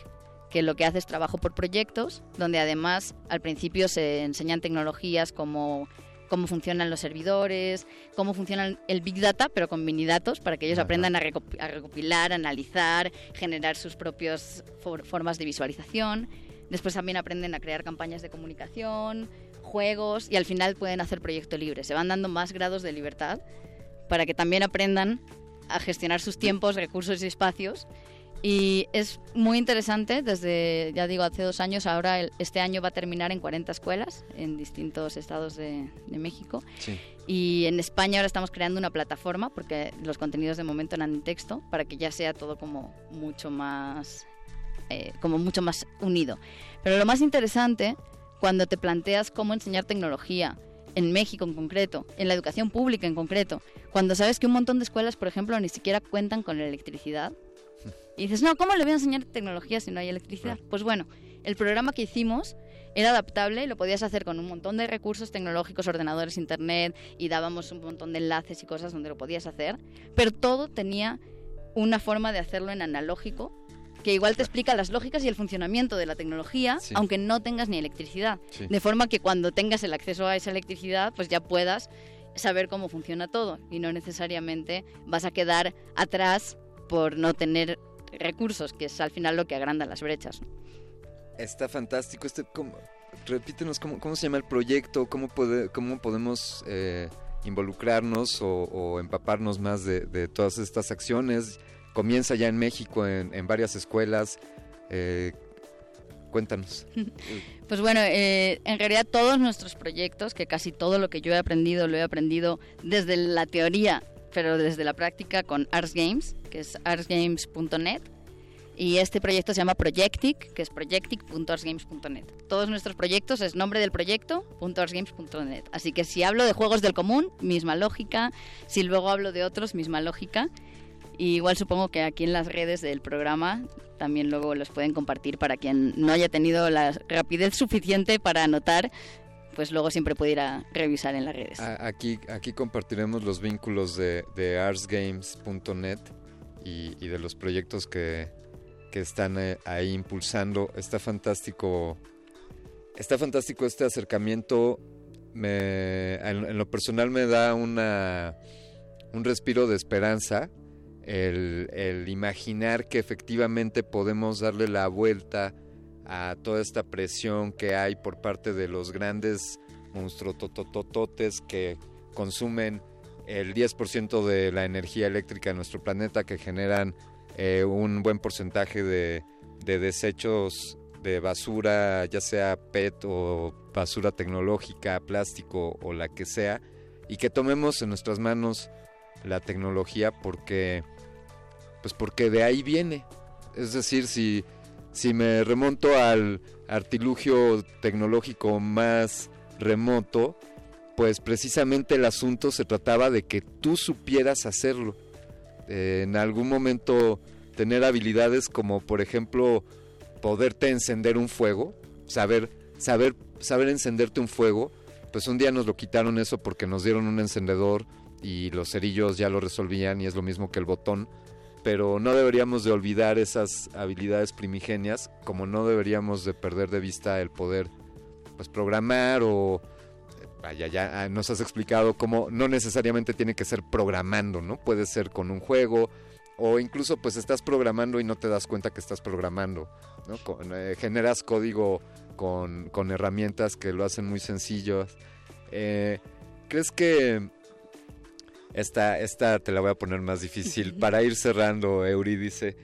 que lo que hace es trabajo por proyectos, donde además al principio se enseñan tecnologías como cómo funcionan los servidores, cómo funciona el Big Data, pero con mini datos, para que ellos aprendan a, recopilar, analizar, generar sus propias formas de visualización. Después también aprenden a crear campañas de comunicación, juegos y al final pueden hacer proyecto libre. Se van dando más grados de libertad para que también aprendan a gestionar sus tiempos, recursos y espacios. Y es muy interesante, desde, ya digo, hace dos años, ahora este año va a terminar en 40 escuelas en distintos estados de, México. Y en España ahora estamos creando una plataforma, porque los contenidos de momento eran en texto, para que ya sea todo como mucho más, eh, como mucho más unido. Pero lo más interesante, cuando te planteas cómo enseñar tecnología, en México en concreto, en la educación pública en concreto, cuando sabes que un montón de escuelas, por ejemplo, ni siquiera cuentan con la electricidad. <laughs> Y dices, no, ¿cómo le voy a enseñar tecnología si no hay electricidad? Pues bueno, el programa que hicimos era adaptable, lo podías hacer con un montón de recursos tecnológicos, ordenadores, internet, y dábamos un montón de enlaces y cosas donde lo podías hacer, pero todo tenía una forma de hacerlo en analógico que igual te explica las lógicas y el funcionamiento de la tecnología, aunque no tengas ni electricidad. De forma que cuando tengas el acceso a esa electricidad, pues ya puedas saber cómo funciona todo y no necesariamente vas a quedar atrás por no tener recursos, que es al final lo que agranda las brechas. Está fantástico. Este, repítenos cómo, se llama el proyecto, cómo, cómo podemos eh, involucrarnos o, empaparnos más de todas estas acciones comienza ya en México en, varias escuelas. Eh, Cuéntanos. <laughs> Pues bueno, eh, en realidad todos nuestros proyectos, que casi todo lo que yo he aprendido lo he aprendido desde la teoría, pero desde la práctica con Arts Games, que es artsgames.net. Y este proyecto se llama Projectic, que es projectic.artsgames.net. Todos nuestros proyectos es nombre del proyecto, .artsgames.net. Así que si hablo de juegos del común, misma lógica. Si luego hablo de otros, misma lógica. Y igual supongo que aquí en las redes del programa también luego los pueden compartir para quien no haya tenido la rapidez suficiente para anotar, pues luego siempre puede ir a revisar en las redes. Aquí, aquí compartiremos los vínculos de, de artsgames.net y, de los proyectos que, que están eh, ahí impulsando. Está fantástico. Está fantástico este acercamiento. Me, en, en lo personal me da una, un respiro de esperanza el, imaginar que efectivamente podemos darle la vuelta a toda esta presión que hay por parte de los grandes monstruototototes que consumen el 10% de la energía eléctrica de nuestro planeta, que generan eh, un buen porcentaje de desechos de basura, ya sea PET o basura tecnológica, plástico o la que sea, y que tomemos en nuestras manos la tecnología porque pues porque de ahí viene. Es decir, si, si me remonto al artilugio tecnológico más remoto, pues precisamente el asunto se trataba de que tú supieras hacerlo. en algún momento tener habilidades como por ejemplo poderte encender un fuego, saber, saber, saber encenderte un fuego, pues un día nos lo quitaron eso porque nos dieron un encendedor y los cerillos ya lo resolvían y es lo mismo que el botón, pero no deberíamos de olvidar esas habilidades primigenias, como no deberíamos de perder de vista el poder pues programar o vaya ya nos has explicado cómo no necesariamente tiene que ser programando, ¿no? Puede ser con un juego o incluso pues estás programando y no te das cuenta que estás programando, ¿no? Eh, generas código con, con, herramientas que lo hacen muy sencillo. Eh, ¿Crees que esta, esta te la voy a poner más difícil. <laughs> Para ir cerrando, Eurídice,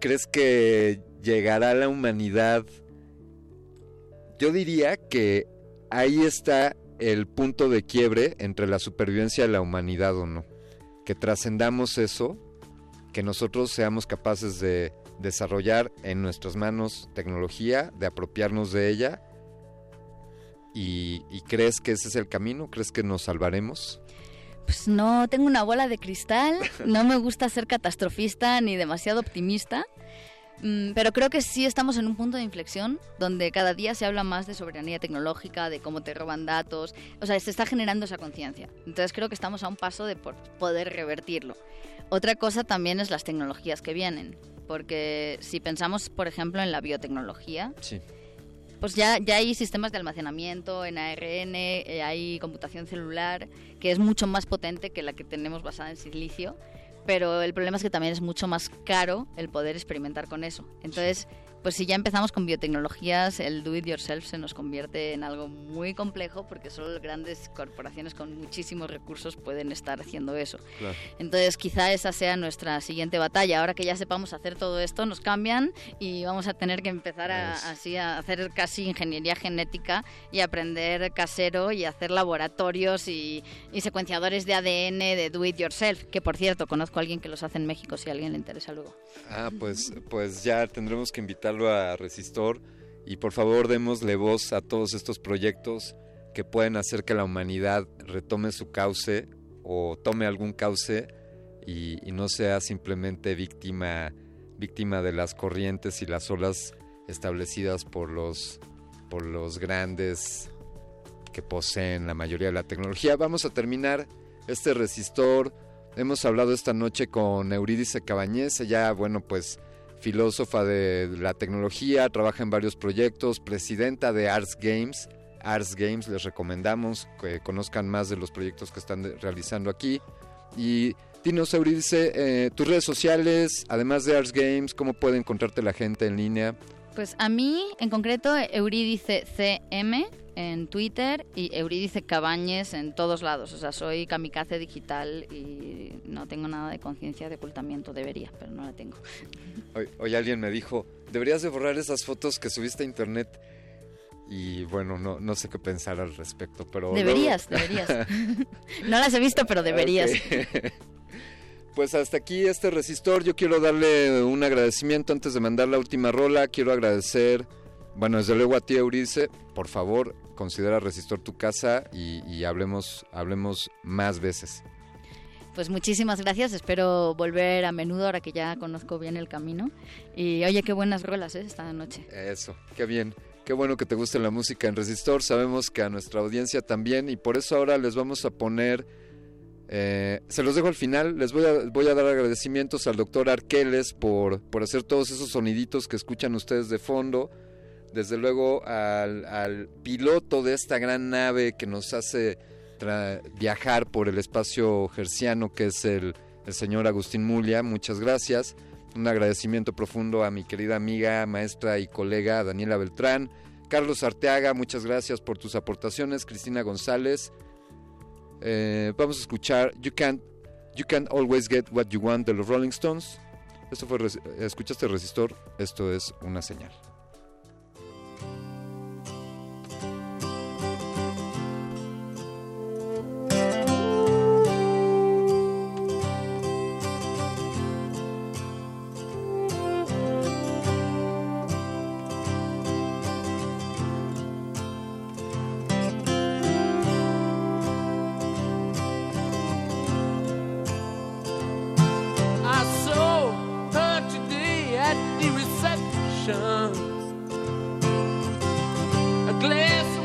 ¿crees que llegará la humanidad? Yo diría que ahí está el punto de quiebre entre la supervivencia de la humanidad o no. Que trascendamos eso, que nosotros seamos capaces de desarrollar en nuestras manos tecnología, de apropiarnos de ella ¿Y, crees que ese es el camino? ¿Crees que nos salvaremos? Pues no tengo una bola de cristal, no me gusta ser catastrofista ni demasiado optimista, mm, pero creo que sí estamos en un punto de inflexión donde cada día se habla más de soberanía tecnológica, de cómo te roban datos, o sea, se está generando esa conciencia. Entonces creo que estamos a un paso de poder revertirlo. Otra cosa también es las tecnologías que vienen, porque si pensamos, por ejemplo, en la biotecnología, sí pues ya, ya hay sistemas de almacenamiento en ARN, eh, hay computación celular, que es mucho más potente que la que tenemos basada en silicio, pero el problema es que también es mucho más caro el poder experimentar con eso. Entonces, pues si ya empezamos con biotecnologías, el do it yourself se nos convierte en algo muy complejo porque solo grandes corporaciones con muchísimos recursos pueden estar haciendo eso. Entonces, quizá esa sea nuestra siguiente batalla. Ahora que ya sepamos hacer todo esto, nos cambian y vamos a tener que empezar a, así a hacer casi ingeniería genética y aprender casero y hacer laboratorios y, y secuenciadores de ADN de do it yourself, que por cierto, conozco a alguien que los hace en México si a alguien le interesa luego. Ah, pues, pues ya tendremos que invitar a Resistor y por favor démosle voz a todos estos proyectos que pueden hacer que la humanidad retome su cauce o tome algún cauce y, no sea simplemente víctima, víctima de las corrientes y las olas establecidas por los, por los grandes que poseen la mayoría de la tecnología. Vamos a terminar este resistor. Hemos hablado esta noche con Eurídice Cabañez, ella, bueno, pues filósofa de la tecnología, trabaja en varios proyectos, presidenta de Arts Games. Arts Games, les recomendamos que conozcan más de los proyectos que están realizando aquí. Y dinos, Euridice, eh, tus redes sociales, además de Arts Games, ¿cómo puede encontrarte la gente en línea? Pues a mí, en concreto, Eurídice CM en Twitter y Eurídice Cabañes en todos lados. O sea, soy kamikaze digital y no tengo nada de conciencia de ocultamiento. Debería, pero no la tengo. Hoy, hoy, alguien me dijo, deberías de borrar esas fotos que subiste a internet. Y bueno, no, no sé qué pensar al respecto, pero... Deberías, deberías. <laughs> no las he visto, pero deberías. <laughs> Pues hasta aquí este resistor. Yo quiero darle un agradecimiento antes de mandar la última rola. Quiero agradecer, bueno, desde luego a ti, Eurice. Por favor, considera Resistor tu casa y, hablemos, hablemos más veces. Pues muchísimas gracias, espero volver a menudo ahora que ya conozco bien el camino. Y oye, qué buenas rolas ¿eh? esta noche. Eso, qué bien. Qué bueno que te guste la música en Resistor. Sabemos que a nuestra audiencia también y por eso ahora les vamos a poner eh, se los dejo al final. Les voy a, voy a dar agradecimientos al doctor Arqueles por, por hacer todos esos soniditos que escuchan ustedes de fondo. Desde luego al, piloto de esta gran nave que nos hace viajar por el espacio gerciano, que es el, el señor Agustín Mulia. Muchas gracias. Un agradecimiento profundo a mi querida amiga, maestra y colega Daniela Beltrán. Carlos Arteaga, muchas gracias por tus aportaciones. Cristina González, eh, vamos a escuchar You Can't, you can't Always Get What You Want de los Rolling Stones. Esto fue, escuchaste Resistor, esto es una señal. Última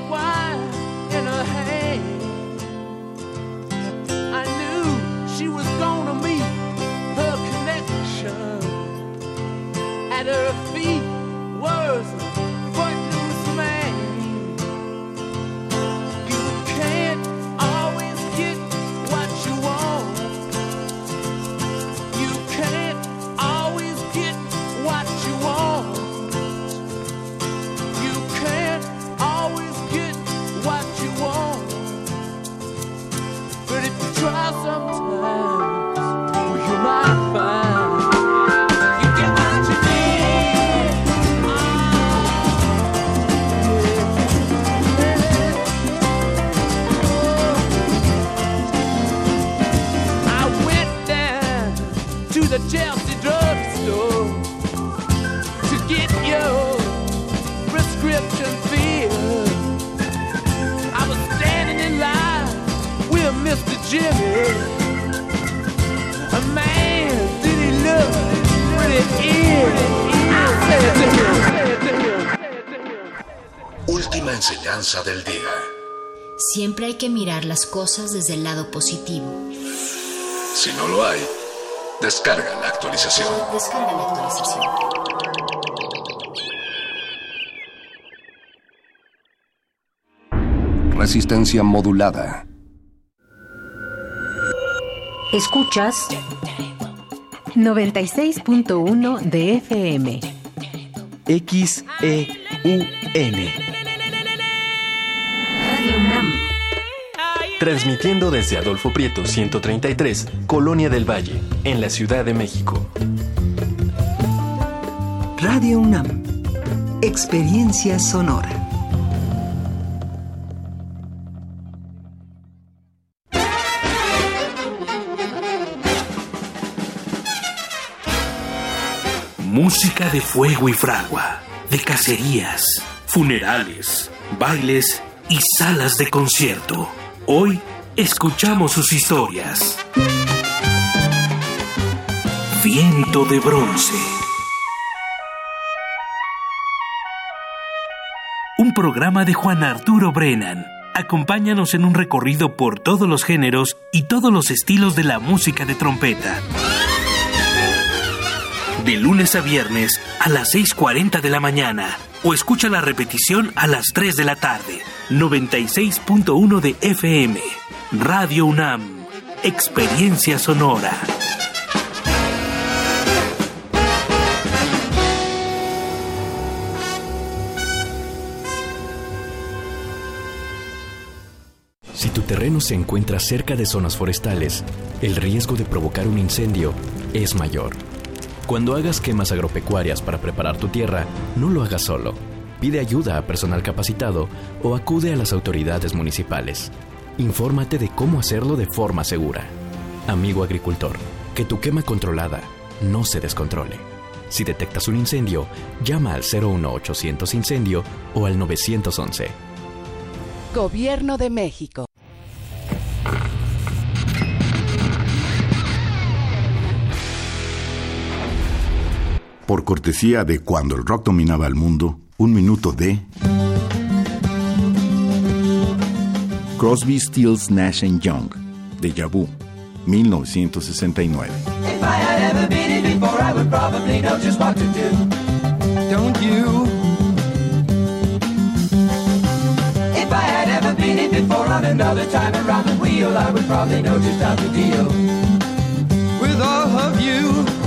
enseñanza del día. Siempre hay que mirar las cosas desde el lado positivo. Si no lo hay, descarga la actualización. Descarga la actualización. Resistencia modulada. Escuchas 96.1 de FM. XEUN. Radio Transmitiendo desde Adolfo Prieto 133, Colonia del Valle, en la Ciudad de México. Radio UNAM. Experiencia sonora. Música de fuego y fragua, de cacerías, funerales, bailes y salas de concierto. Hoy escuchamos sus historias. Viento de bronce. Un programa de Juan Arturo Brennan. Acompáñanos en un recorrido por todos los géneros y todos los estilos de la música de trompeta de lunes a viernes a las 6.40 de la mañana o escucha la repetición a las 3 de la tarde. 96.1 de FM. Radio UNAM. Experiencia sonora. Si tu terreno se encuentra cerca de zonas forestales, el riesgo de provocar un incendio es mayor. Cuando hagas quemas agropecuarias para preparar tu tierra, no lo hagas solo. Pide ayuda a personal capacitado o acude a las autoridades municipales. Infórmate de cómo hacerlo de forma segura. Amigo agricultor, que tu quema controlada no se descontrole. Si detectas un incendio, llama al 01800 incendio o al 911. Gobierno de México. Por cortesía de cuando el rock dominaba el mundo, un minuto de Crosby, Stills, Nash Young, de Vu, 1969. If I had ever been it before, I would probably know just what to do. Don't you? If I had ever been it before on another time around the wheel, I would probably know just how to deal with all of you.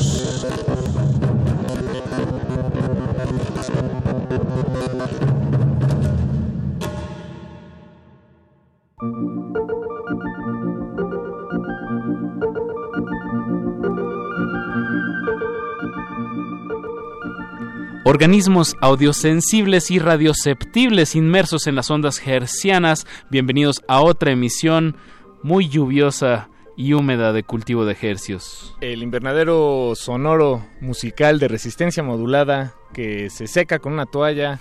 Organismos audiosensibles y radioceptibles inmersos en las ondas hercianas. Bienvenidos a otra emisión muy lluviosa y húmeda de cultivo de hercios. El invernadero sonoro musical de resistencia modulada que se seca con una toalla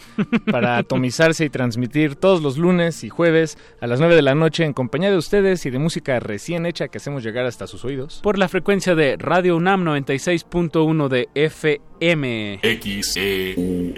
para atomizarse y transmitir todos los lunes y jueves a las 9 de la noche en compañía de ustedes y de música recién hecha que hacemos llegar hasta sus oídos. Por la frecuencia de Radio UNAM 96.1 de FM. XEUN.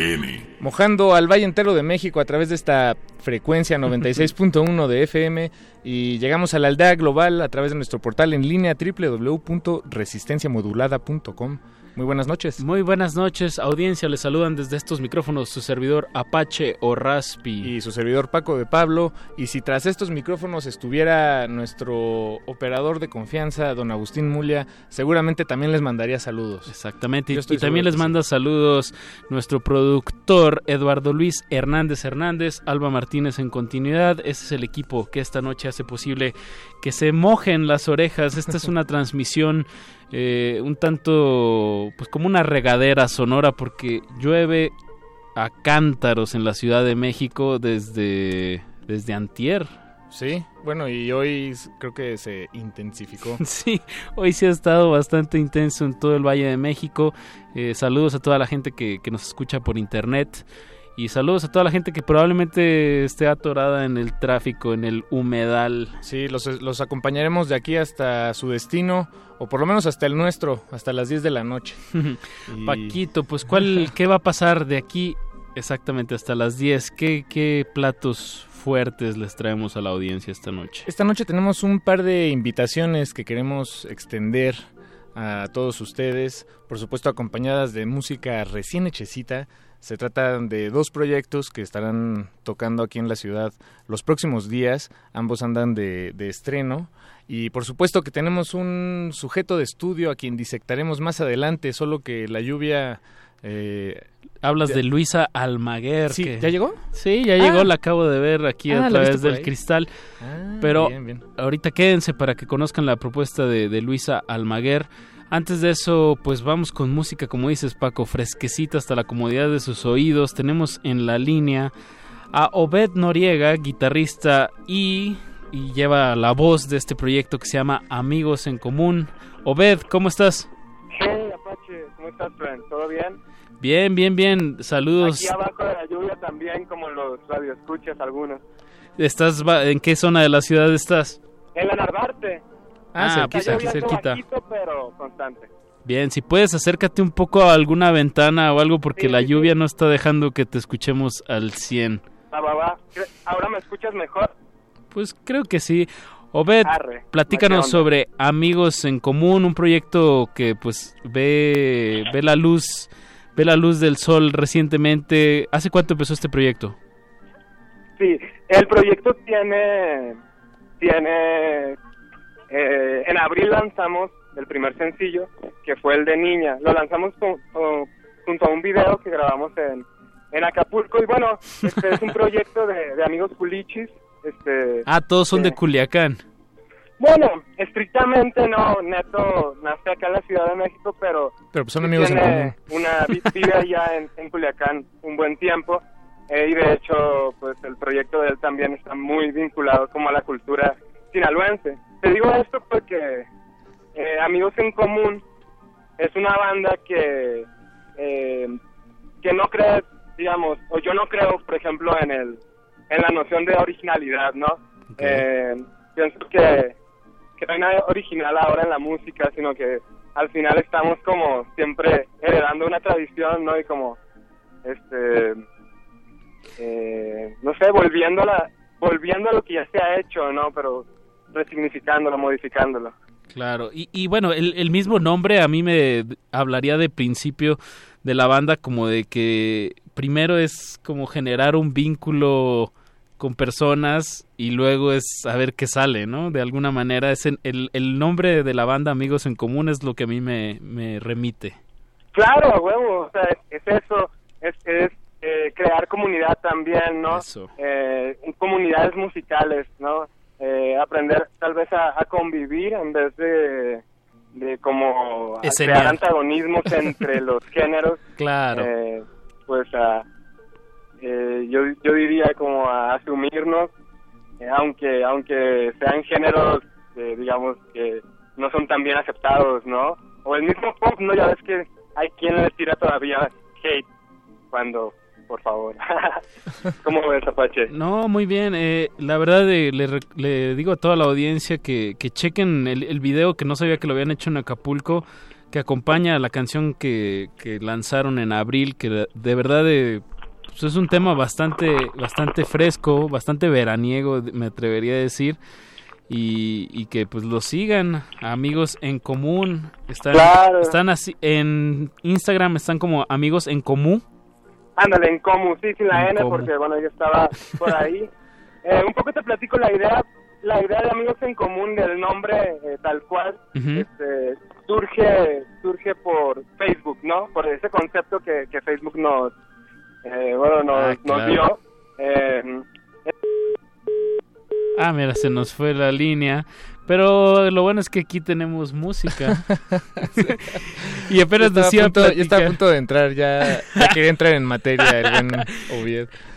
Mojando al Valle entero de México a través de esta frecuencia 96.1 de FM y llegamos a la aldea global a través de nuestro portal en línea www.resistenciamodulada.com. Muy buenas noches. Muy buenas noches, audiencia. Les saludan desde estos micrófonos su servidor Apache o Raspi. Y su servidor Paco de Pablo. Y si tras estos micrófonos estuviera nuestro operador de confianza, don Agustín Mulia, seguramente también les mandaría saludos. Exactamente. Y, también les manda saludos nuestro productor Eduardo Luis Hernández Hernández, Alba Martínez en continuidad. Ese es el equipo que esta noche hace posible que se mojen las orejas. Esta es una <laughs> transmisión eh, un tanto, pues como una regadera sonora porque llueve a cántaros en la Ciudad de México desde, desde antier. Sí, bueno, y hoy creo que se intensificó. <laughs> Sí, hoy sí ha estado bastante intenso en todo el Valle de México. Eh, saludos a toda la gente que, que nos escucha por internet. Y saludos a toda la gente que probablemente esté atorada en el tráfico, en el humedal. Sí, los, los acompañaremos de aquí hasta su destino, o por lo menos hasta el nuestro, hasta las 10 de la noche. <laughs> Paquito, pues ¿cuál, <laughs> ¿qué va a pasar de aquí exactamente hasta las 10? ¿Qué, ¿Qué platos fuertes les traemos a la audiencia esta noche? Esta noche tenemos un par de invitaciones que queremos extender a todos ustedes, por supuesto acompañadas de música recién hechecita se trata de dos proyectos que estarán tocando aquí en la ciudad los próximos días. Ambos andan de, estreno. Y por supuesto que tenemos un sujeto de estudio a quien disectaremos más adelante, solo que la lluvia... Eh, Hablas de Luisa Almaguer. Sí, ¿Ya llegó? Sí, ya llegó, ah. la acabo de ver aquí a ah, través del cristal. Ah, Pero ahorita quédense para que conozcan la propuesta de, de Luisa Almaguer. Antes de eso, pues vamos con música, como dices Paco, fresquecita hasta la comodidad de sus oídos. Tenemos en la línea a Obed Noriega, guitarrista y, lleva la voz de este proyecto que se llama Amigos en Común. Obed, ¿cómo estás? Hey, Apache, ¿cómo estás? ¿Todo bien? Bien, bien, bien. Saludos. Aquí abajo de la lluvia también, como los radioescuchas algunos. ¿Estás, ¿En qué zona de la ciudad estás? En la Narvarte. Ah, pues aquí cerquita. pero constante. Bien, si puedes acércate un poco a alguna ventana o algo porque la lluvia no está dejando que te escuchemos al 100. ¿Ahora me escuchas mejor? Pues creo que sí. Obed, platícanos sobre Amigos en Común, un proyecto que pues ve, ve la luz, ve la luz del sol recientemente. ¿Hace cuánto empezó este proyecto? Sí, el proyecto tiene tiene eh, en abril lanzamos el primer sencillo, que fue el de Niña. Lo lanzamos junto a un video que grabamos en, en Acapulco. Y bueno, este es un <laughs> proyecto de, amigos culichis. Este, ah, todos son de Culiacán. Bueno, estrictamente no, Neto nace acá en la Ciudad de México, pero... Pero pues son amigos en común. Una, vive allá en, en Culiacán un buen tiempo. Eh, y de hecho, pues el proyecto de él también está muy vinculado como a la cultura sinaloense. Te digo esto porque eh, Amigos en Común es una banda que, eh, que no cree, digamos, o yo no creo, por ejemplo, en el en la noción de originalidad, ¿no? Eh, pienso que, que no hay nada original ahora en la música, sino que al final estamos como siempre heredando una tradición, ¿no? Y como, este, no sé, volviendo a, la, volviendo a lo que ya se ha hecho, ¿no? Pero resignificándolo, modificándolo. Claro, y, y bueno, el, el, mismo nombre a mí me hablaría de principio de la banda como de que primero es como generar un vínculo con personas y luego es saber qué sale, ¿no? De alguna manera es el, el nombre de la banda Amigos en Común es lo que a mí me, me remite. Claro, huevo, o sea, es, eso, es, es eh, crear comunidad también, ¿no? Eh, comunidades musicales, ¿no? Eh, aprender tal vez a, convivir en vez de, de como crear antagonismos <laughs> entre los géneros. Claro. Eh, pues a, eh, yo, yo diría como a asumirnos, eh, aunque, aunque sean géneros, eh, digamos, que no son tan bien aceptados, ¿no? O el mismo pop, ¿no? Ya ves que hay quien le tira todavía hate cuando por favor. <laughs> ¿Cómo ves, Apache? No, muy bien. Eh, la verdad, eh, le, digo a toda la audiencia que, que chequen el, el, video que no sabía que lo habían hecho en Acapulco, que acompaña a la canción que, que lanzaron en abril, que de verdad eh, pues es un tema bastante, bastante fresco, bastante veraniego, me atrevería a decir. Y, y, que pues lo sigan amigos en común están están así en Instagram están como amigos en común Ándale, en Comu, sí, sin la N, porque bueno, yo estaba por ahí. <laughs> Eh, un poco te platico la idea, la idea de Amigos en Común del nombre eh, tal cual, este, surge surge por Facebook, ¿no? Por ese concepto que, que Facebook nos, eh, bueno, nos, ah, nos dio. ah, mira, se nos fue la línea. Pero lo bueno es que aquí tenemos música. <laughs> y apenas iba Ya está a punto de entrar, ya, quería entrar en materia el buen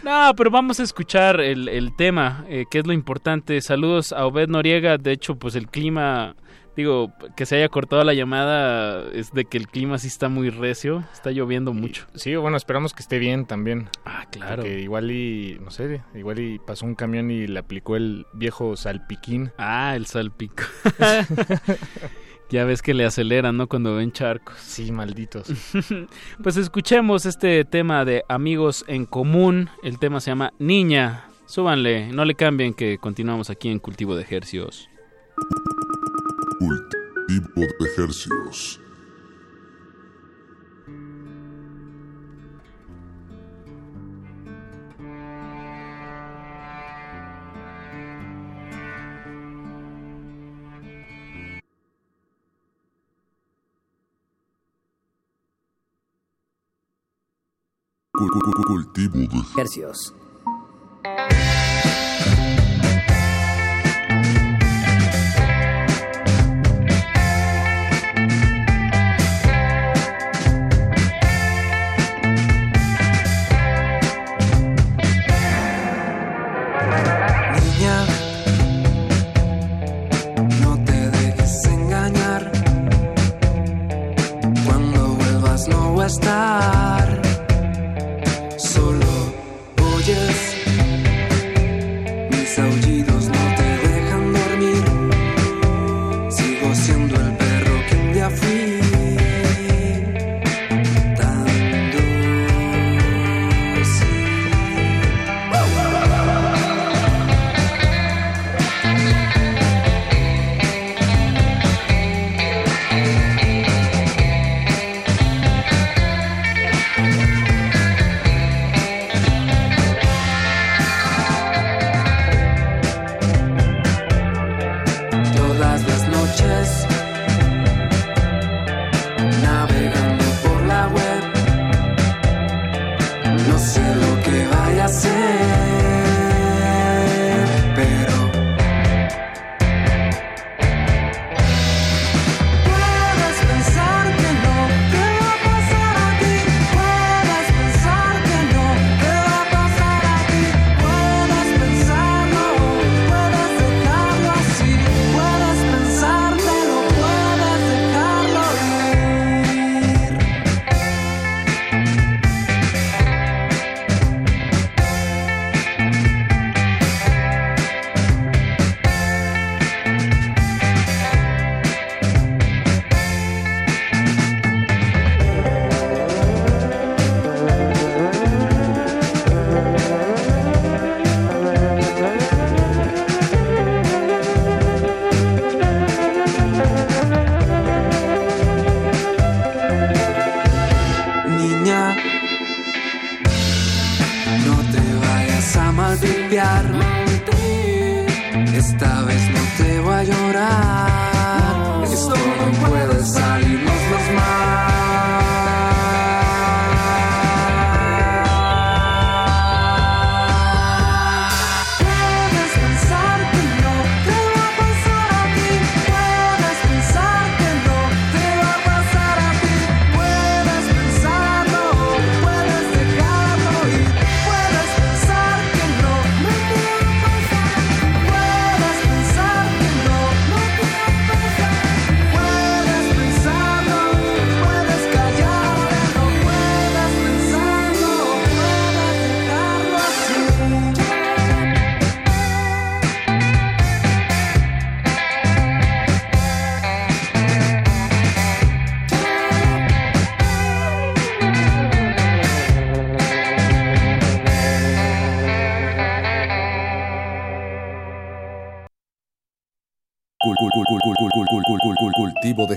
No, pero vamos a escuchar el, el tema, eh, que es lo importante. Saludos a Obed Noriega. De hecho, pues el clima digo, que se haya cortado la llamada es de que el clima sí está muy recio, está lloviendo mucho. Sí, bueno, esperamos que esté bien también. Ah, claro. Que igual y, no sé, igual y pasó un camión y le aplicó el viejo salpiquín. Ah, el salpico. <laughs> ya ves que le aceleran, ¿no? Cuando ven charcos. Sí, malditos. <laughs> pues escuchemos este tema de Amigos en Común. El tema se llama Niña. Súbanle, no le cambien que continuamos aquí en Cultivo de Ejercios. Cultivo de ejercicios. Cultivo de ejercicios.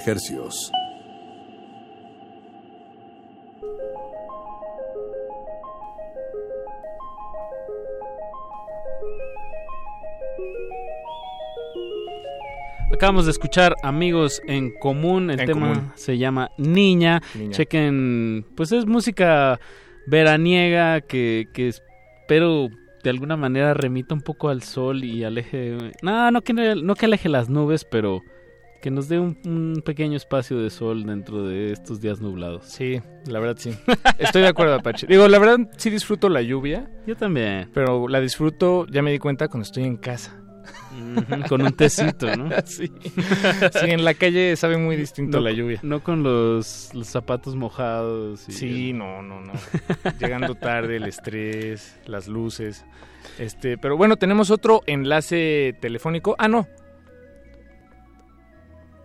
Hercios. Acabamos de escuchar Amigos en Común. El tema se llama Niña. Chequen, pues es música veraniega que, que espero de alguna manera remita un poco al sol y aleje. No, no que, no que aleje las nubes, pero que nos dé un, pequeño espacio de sol dentro de estos días nublados. Sí, la verdad sí. Estoy de acuerdo, Apache. Digo, la verdad sí disfruto la lluvia. Yo también. Pero la disfruto, ya me di cuenta, cuando estoy en casa con un tecito, ¿no? <laughs> sí. en la calle sabe muy distinto la lluvia. No con los, zapatos mojados. sí, no, no, no. Llegando tarde, el estrés, las luces. Este, pero bueno, tenemos otro enlace telefónico. Ah, no.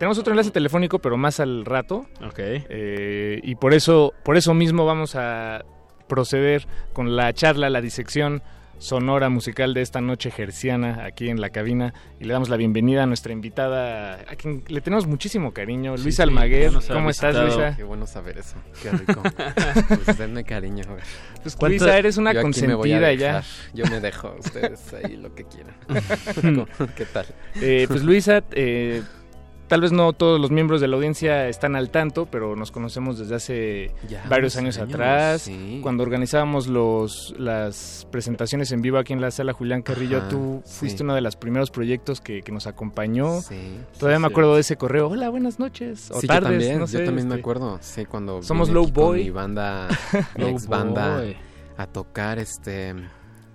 Tenemos otro enlace telefónico, pero más al rato. Ok. Eh, y por eso, por eso mismo vamos a proceder con la charla, la disección sonora musical de esta noche gerciana aquí en la cabina y le damos la bienvenida a nuestra invitada a quien le tenemos muchísimo cariño, Luisa Almaguer. ¿Cómo estás, Luisa? Qué bueno saber eso, qué rico. <laughs> pues denme cariño. Pues, Luisa, eres una consentida ya. Yo me dejo, <laughs> ustedes ahí lo que quieran. <laughs> ¿Qué tal? Eh, pues Luisa, eh, Tal vez no todos los miembros de la audiencia están al tanto, pero nos conocemos desde hace varios años, atrás. Cuando organizábamos los, las presentaciones en vivo aquí en la sala Julián Carrillo, tú fuiste uno de los primeros proyectos que, nos acompañó. Todavía me acuerdo de ese correo. Hola, buenas noches. O tardes, yo también, no yo también me este, acuerdo. Sí, cuando somos Low Boy. mi banda, <laughs> mi ex banda, a tocar, este,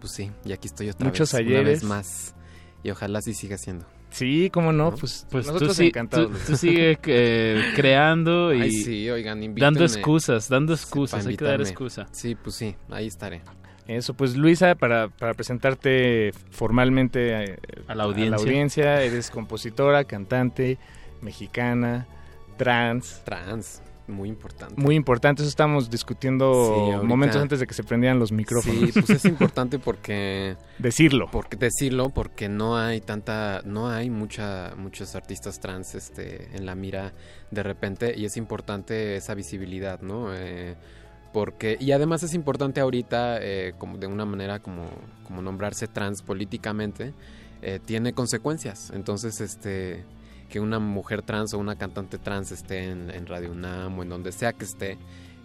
pues sí, y aquí estoy otra Muchos vez, ayeres. una vez más. Y ojalá sí siga siendo. Sí, cómo no, pues, pues nosotros tú, encantados. Tú, sigue eh, creando <laughs> y sí, oigan, dando excusas, dando excusas, hay que dar excusa. Sí, pues sí, ahí estaré. Eso, pues Luisa, para, para presentarte formalmente a, eh, a, la audiencia. a la audiencia, eres compositora, cantante, mexicana, trans. Trans muy importante. Muy importante, eso estamos discutiendo momentos antes de que se prendieran los micrófonos. Sí, pues es <laughs> importante porque... decirlo. Porque, decirlo, porque no hay tanta, no hay mucha, muchos artistas trans este, en la mira de repente y es importante esa visibilidad, ¿no? Eh, porque, y además es importante ahorita, eh, como de una manera como, como nombrarse trans políticamente, eh, tiene consecuencias. Entonces, este que una mujer trans o una cantante trans esté en, Radio UNAM o en donde sea que esté,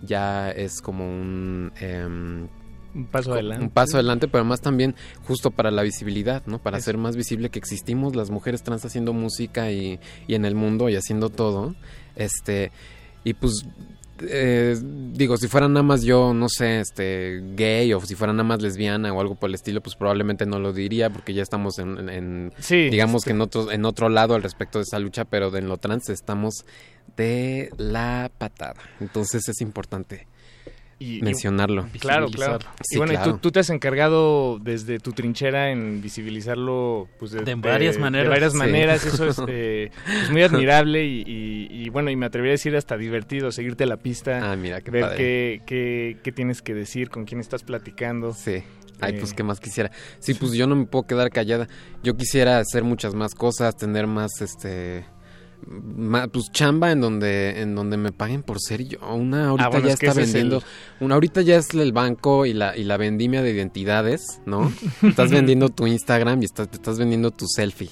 ya es como un... Em, un paso adelante. Un paso adelante, pero además también justo para la visibilidad, ¿no? Para hacer más visible que existimos las mujeres trans haciendo música y, y en el mundo y haciendo todo. Este, y pues eh, digo, si fuera nada más yo, no sé, este, gay o si fuera nada más lesbiana o algo por el estilo, pues probablemente no lo diría porque ya estamos en, digamos que en otro, en otro lado al respecto de esa lucha, pero en lo trans estamos de la patada. Entonces es importante mencionarlo. claro, claro. y bueno, y tú, te has encargado desde tu trinchera en visibilizarlo pues de, varias maneras. De varias maneras, eso es <laughs> eh, muy admirable y, bueno, y me atrevería a decir hasta divertido, seguirte la pista, ah, mira, qué ver qué, qué, qué, tienes que decir, con quién estás platicando. Sí. Ay, pues eh, qué más quisiera. Sí, pues yo no me puedo quedar callada. Yo quisiera hacer muchas más cosas, tener más, este, pues chamba en donde en donde me paguen por ser yo. Una ahorita ah, ya está vendiendo una ahorita ya es el banco y la y la vendimia de identidades no <laughs> estás vendiendo tu Instagram y estás te estás vendiendo tu selfie.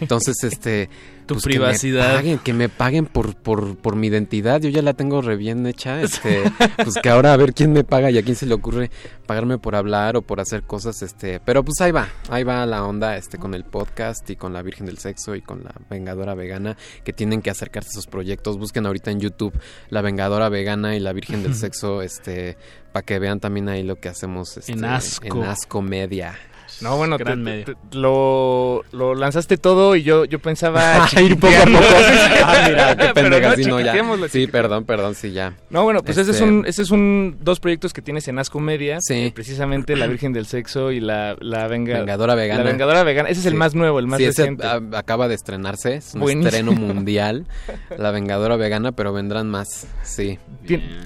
Entonces este tu pues, privacidad. Que me, paguen, que me paguen por, por, por mi identidad. Yo ya la tengo re bien hecha. <laughs> Este, pues que ahora a ver quién me paga y a quién se le ocurre pagarme por hablar o por hacer cosas. este Pero pues ahí va, ahí va la onda este con el podcast y con la Virgen del Sexo y con la Vengadora Vegana que tienen que acercarse a esos proyectos. Busquen ahorita en YouTube la Vengadora Vegana y la Virgen del <laughs> Sexo este para que vean también ahí lo que hacemos este, en Asco. En Asco Media. No, bueno, lo, lo, lanzaste todo y yo, yo pensaba <laughs> ir poco a poco. <laughs> ah, mira, qué pendeja, sí, no, ya. Sí, perdón, perdón, sí, ya. No, bueno, pues ese es este un, ese es un, dos proyectos que tienes en Asco Media. Sí. Eh, precisamente La Virgen del Sexo y la, la Vengadora Vegana. La Vengadora Vegana, ese es el más nuevo, el más sí, reciente. Ese acaba de estrenarse, es un estreno <laughs> mundial, La Vengadora Vegana, pero vendrán más, sí.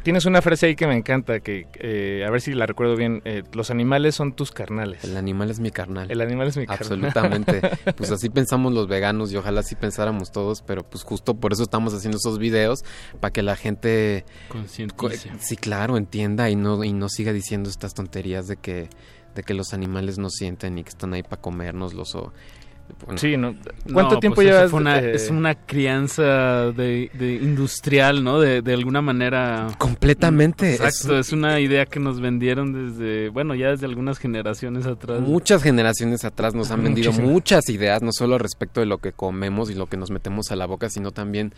Tienes una frase ahí que me encanta, que eh, a ver si la recuerdo bien, eh, los animales son tus carnales. El animal es mi mi carnal. El animal es mi carnal. Absolutamente. <laughs> pues así pensamos los veganos y ojalá así pensáramos todos, pero pues justo por eso estamos haciendo esos videos, para que la gente... Sí, claro, entienda y no, y no siga diciendo estas tonterías de que de que los animales no sienten y que están ahí para comérnoslos o sí, ¿no? ¿Cuánto tiempo pues llevas? Es una crianza de, industrial, ¿no? De, alguna manera. Completamente. Exacto, es... una idea que nos vendieron desde, bueno, ya desde algunas generaciones atrás. Muchas generaciones atrás nos han vendido muchas ideas, no solo respecto de lo que comemos y lo que nos metemos a la boca, sino también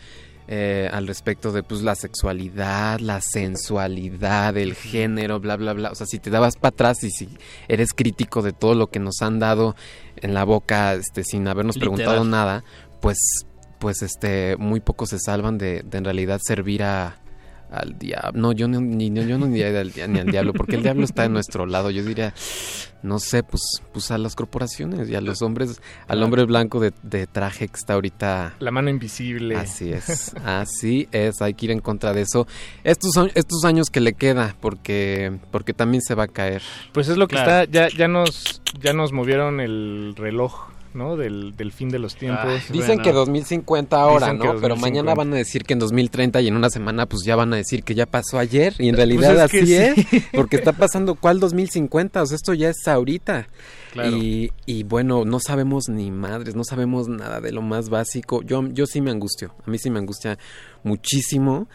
eh, al respecto de pues la sexualidad, la sensualidad, el género, bla, bla, bla. O sea, si te dabas para atrás y si eres crítico de todo lo que nos han dado en la boca este, sin habernos preguntado nada, pues, pues este, muy pocos se salvan de, de en realidad servir a, al diablo. No, yo, ni, yo no diría ni al diablo, porque el diablo está de nuestro lado. Yo diría, no sé, pues, pues a las corporaciones y a los hombres, al hombre blanco de, traje que está ahorita. La mano invisible. Así es, así es, hay que ir en contra de eso. Estos son estos años que le queda, porque, porque también se va a caer. Pues es lo que está, ya, ya nos, ya nos movieron el reloj ¿no? Del, del fin de los tiempos. dicen que 2050 ahora, ¿no? Pero mañana van a decir que en 2030 y en una semana pues ya van a decir que ya pasó ayer y en pues realidad así es, <laughs> porque está pasando ¿cuál 2050? O sea, esto ya es ahorita. Y, y bueno, no sabemos ni madres, no sabemos nada de lo más básico. Yo, yo sí me angustio, a mí sí me angustia muchísimo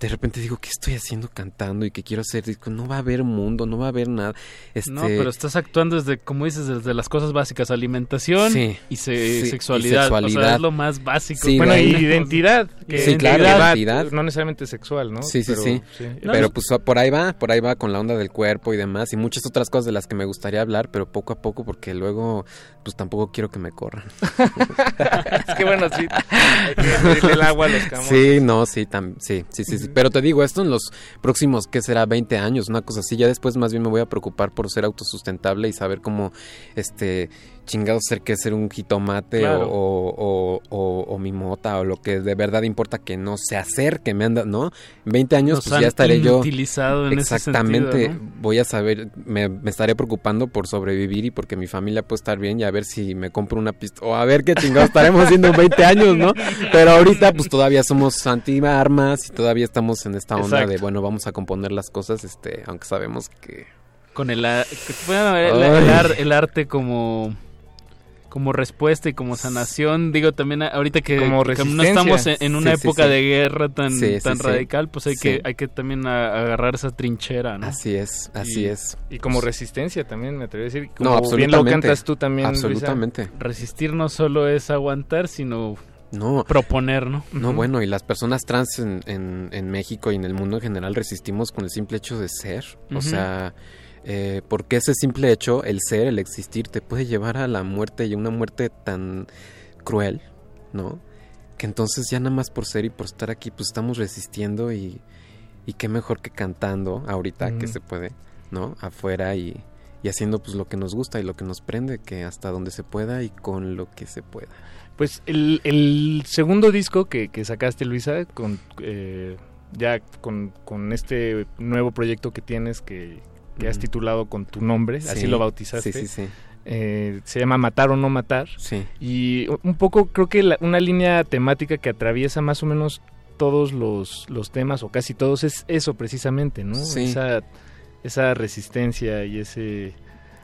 de repente digo, ¿qué estoy haciendo cantando y qué quiero hacer? Digo, no va a haber mundo, no va a haber nada. Este... No, pero estás actuando desde, como dices, desde las cosas básicas, alimentación y, sexualidad. O sea, es lo más básico. bueno, y identidad. Que sí, claro, identidad. No necesariamente sexual, ¿no? Sí, sí, sí. pero pues por ahí va, por ahí va con la onda del cuerpo y demás y muchas otras cosas de las que me gustaría hablar, pero poco a poco porque luego pues tampoco quiero que me corran. <laughs> es que bueno, sí, hay que <laughs> el agua a los camotes. Sí, no, sí, sí, sí, sí, pero te digo, esto en los próximos, ¿qué será? 20 años, una cosa así. Ya después más bien me voy a preocupar por ser autosustentable y saber cómo, este, chingado ser que ser un jitomate o, o, mi mota o lo que de verdad importa que no se acerque, me anda, ¿no? En 20 años pues ya estaré yo utilizado en exactamente, voy a saber, me, estaré preocupando por sobrevivir y porque mi familia puede estar bien y a ver si me compro una pista o a ver qué chingados estaremos haciendo en 20 años, ¿no? Pero ahorita pues todavía somos anti armas y todavía estamos en esta onda de bueno, vamos a componer las cosas, este, aunque sabemos que con el, el arte como como respuesta y como sanación. Digo, también ahorita que, no estamos en, una época de guerra tan, tan radical, pues hay que hay que también agarrar esa trinchera, ¿no? Así es, así es. Y como resistencia también, me atrevo a decir. Como no, absolutamente. Bien lo cantas tú también, Absolutamente. Resistir no solo es aguantar, sino no, proponer, ¿no? No, bueno, y las personas trans en, en, México y en el mundo en general resistimos con el simple hecho de ser. O sea, eh, porque ese simple hecho, el ser, el existir, te puede llevar a la muerte y una muerte tan cruel, ¿no? Que entonces ya nada más por ser y por estar aquí, pues estamos resistiendo y, y qué mejor que cantando ahorita que se puede, ¿no? Afuera y, y haciendo pues lo que nos gusta y lo que nos prende, que hasta donde se pueda y con lo que se pueda. Pues el, el segundo disco que, que sacaste, Luisa, con... Eh, ya con, con, este nuevo proyecto que tienes que, que has titulado con tu nombre, así lo bautizaste. Sí, sí, sí. Eh, se llama Matar o no matar. Sí. Y un poco creo que una línea temática que atraviesa más o menos todos los, los temas, o casi todos, es eso precisamente, ¿no? Esa, esa resistencia y ese...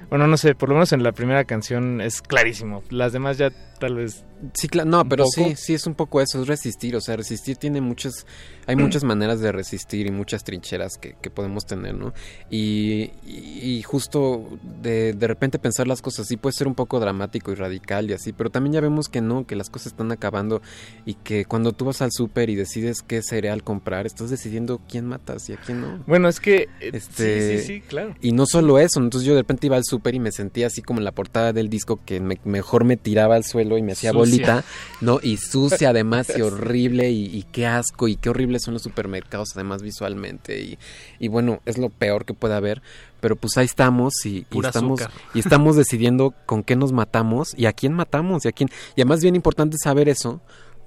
Bueno, no sé, por lo menos en la primera canción es clarísimo. Las demás ya tal vez Sí, claro, no, pero sí, sí es un poco eso, es resistir, o sea, resistir tiene muchas, hay muchas maneras de resistir y muchas trincheras que, que podemos tener, ¿no? Y, y, justo de, de, repente pensar las cosas así puede ser un poco dramático y radical y así, pero también ya vemos que no, que las cosas están acabando y que cuando tú vas al súper y decides qué cereal comprar, estás decidiendo quién matas y a quién no. Bueno, es que, eh, este, sí, sí, sí, claro. Y no solo eso, entonces yo de repente iba al súper y me sentía así como en la portada del disco que mejor me tiraba al suelo y me hacía bolsa ¿no? Y sucia además y <laughs> horrible y, qué asco y qué horribles son los supermercados además visualmente y, y bueno, es lo peor que puede haber, pero pues ahí estamos y, estamos y estamos decidiendo con qué nos matamos y a quién matamos y a quién y además bien importante saber eso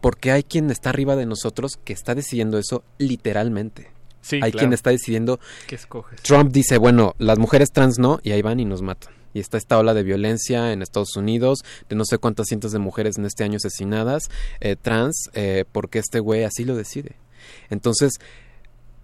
porque hay quien está arriba de nosotros que está decidiendo eso literalmente. Sí, hay quien está decidiendo. ¿Qué escoges? Trump dice, bueno, las mujeres trans no, y ahí van y nos matan. Y está esta ola de violencia en Estados Unidos, de no sé cuántas cientos de mujeres en este año asesinadas, eh, trans, eh, porque este güey así lo decide. Entonces,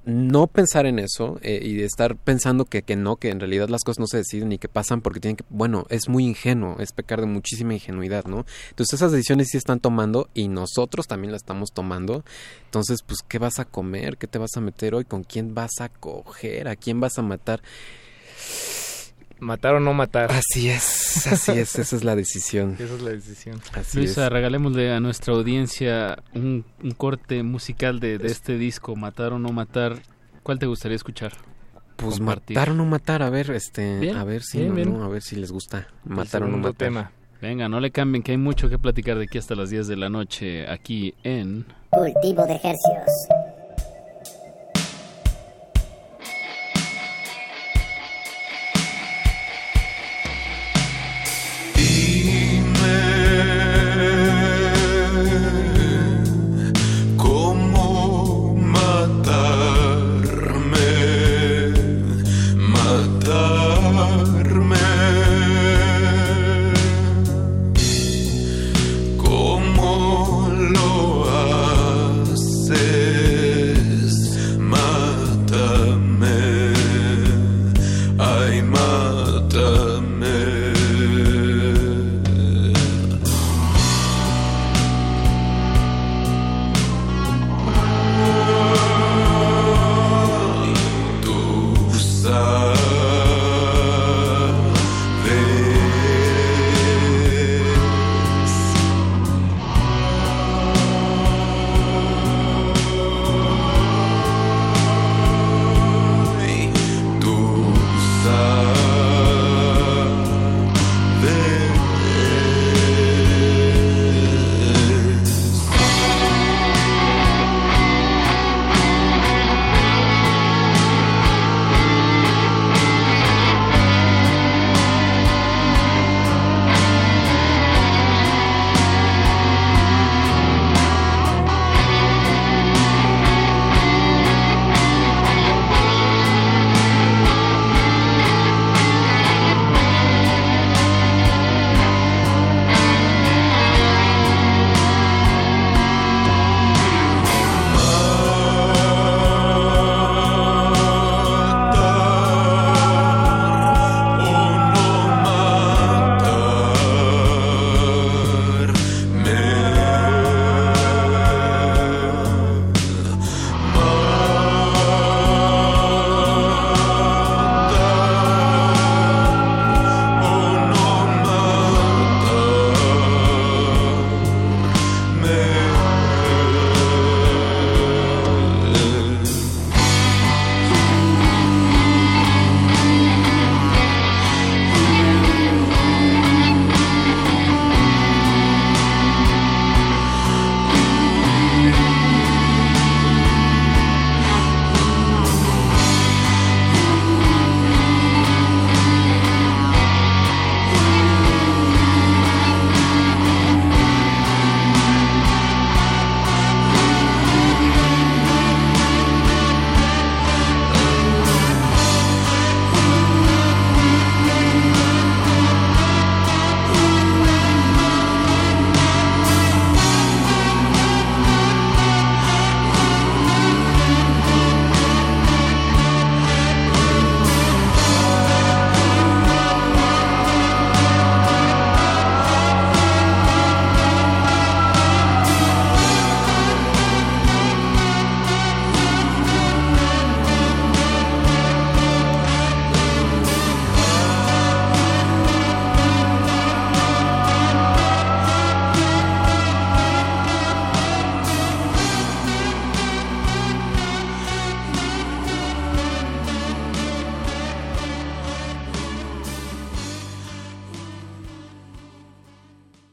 no pensar en eso eh, y estar pensando que, que no, que en realidad las cosas no se deciden y que pasan porque tienen que, bueno, es muy ingenuo, es pecar de muchísima ingenuidad, ¿no? Entonces esas decisiones sí están tomando y nosotros también las estamos tomando. Entonces, pues, ¿qué vas a comer? ¿Qué te vas a meter hoy? ¿Con quién vas a coger? ¿A quién vas a matar? Matar o no matar. Así es, así es, esa es la decisión. Esa es la decisión. Luisa, regalémosle a nuestra audiencia un, corte musical de, este disco, Matar o no matar. ¿Cuál te gustaría escuchar? Pues matar o no matar, a ver, este, a ver si a ver si les gusta. Matar o no matar. Tema. Venga, no le cambien que hay mucho que platicar de aquí hasta las 10 de la noche aquí en Cultivo de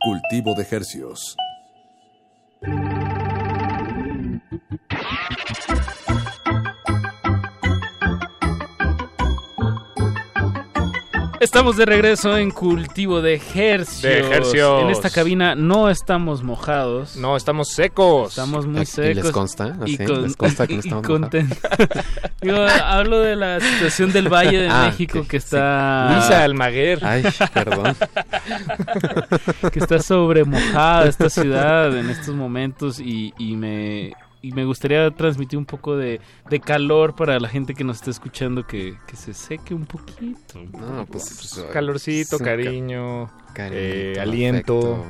Ejercicios. de hercios. Estamos de regreso en cultivo de hercios. De hercios. En esta cabina no estamos mojados. No, estamos secos. Estamos muy ¿Y secos. les consta? Y ¿Les consta que no <laughs> y estamos conten- <laughs> Digo, hablo de la situación del Valle de Ah, México que sí. está... Luisa Almaguer. Ay, perdón. <laughs> que está sobremojada esta ciudad en estos momentos y, y me y me gustaría transmitir un poco de, de calor para la gente que nos está escuchando que, que se seque un poquito. No, pues, pues, Calorcito, cariño, cariñito, eh, aliento,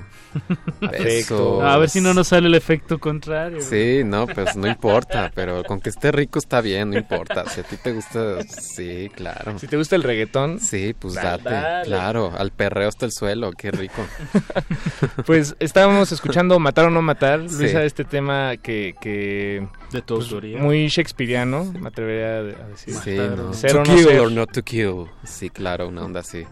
afecto. <laughs> A ver si no nos sale el efecto contrario. Sí, no, pues no importa, pero con que esté rico está bien, no importa. Si a ti te gusta, sí, claro. Si te gusta el reggaetón, Sí, pues Dale, date, dale. claro, al perreo hasta el suelo, qué rico. <laughs> Pues estábamos escuchando Matar o no matar, Luisa, Sí. este tema que, que De tu pues, autoría. muy shakespeariano, me atrevería a a decir. Sí, no. Ser to o no kill ser. or not to kill. Sí, claro, una onda así.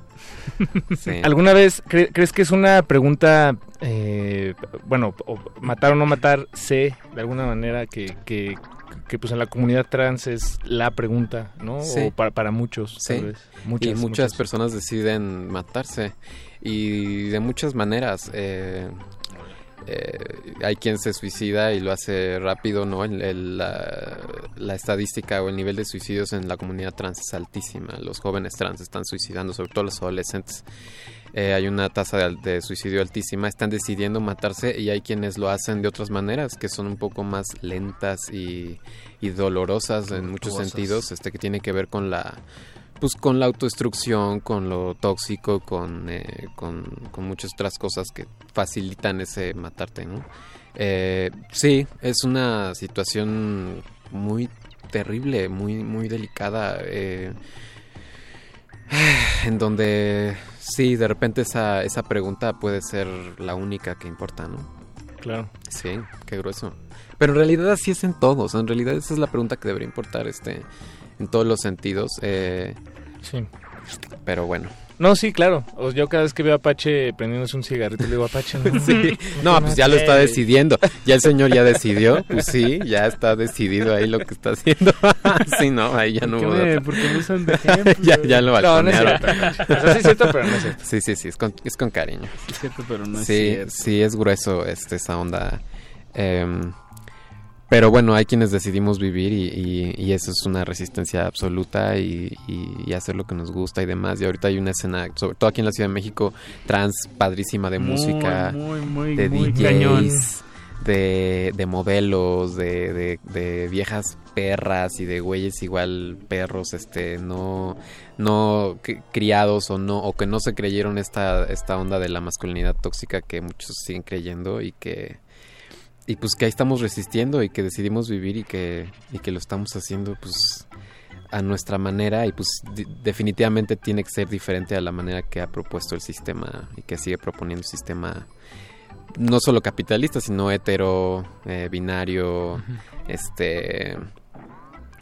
<laughs> Sí. ¿Alguna vez cre- crees que es una pregunta, eh, bueno, o matar o no matar, sé de alguna manera que, que, que, pues en la comunidad trans es la pregunta, ¿no? Sí. O para, para muchos, Sí. tal vez. y Muchas, muchas, muchas. personas deciden matarse y de muchas maneras. eh, eh, hay quien se suicida y lo hace rápido, ¿no? El- el- la, la estadística o el nivel de suicidios en la comunidad trans es altísima. Los jóvenes trans están suicidando, sobre todo los adolescentes. Eh, hay una tasa de, de suicidio altísima, están decidiendo matarse y hay quienes lo hacen de otras maneras que son un poco más lentas y, y dolorosas en muchos sentidos, este que tiene que ver con la pues con la autodestrucción, con lo tóxico, con, eh, con, con muchas otras cosas que facilitan ese matarte, ¿no? Eh, sí, es una situación muy terrible, muy, muy delicada, eh, <sighs> en donde sí, de repente esa, esa pregunta puede ser la única que importa, ¿no? Claro. Sí, qué grueso. Pero en realidad así es en todos. En realidad esa es la pregunta que debería importar este, en todos los sentidos. eh, Sí. pero bueno. No, sí, claro. O yo cada vez que veo a Apache prendiéndose un cigarrito le digo, Apache, no. <laughs> Sí. No, pues ya lo está decidiendo. Ya el señor ya decidió. Pues sí, ya está decidido ahí lo que está haciendo. <laughs> sí, no, ahí ya no ¿Por hubo me- por qué me usan de <laughs> ejemplo? ya, ya lo No, no es balconearon. cierto. O sea, sí es cierto, pero no es cierto. Sí, sí, sí, es con, es con cariño. Es cierto, pero no es sí, cierto. sí, es grueso este, esa onda. Em, pero bueno, hay quienes decidimos vivir y, y- y eso es una resistencia absoluta y, y- y hacer lo que nos gusta y demás. Y ahorita hay una escena, sobre todo aquí en la Ciudad de México, trans padrísima de música, muy, muy, de DJs, de, de modelos, de, de- de viejas perras y de güeyes igual perros, este, no, no cri- criados o no, o que no se creyeron esta, esta onda de la masculinidad tóxica que muchos siguen creyendo y que, y pues que ahí estamos resistiendo y que decidimos vivir y que, y que lo estamos haciendo pues a nuestra manera y pues definitivamente tiene que ser diferente a la manera que ha propuesto el sistema y que sigue proponiendo el sistema no solo capitalista sino hetero eh, binario este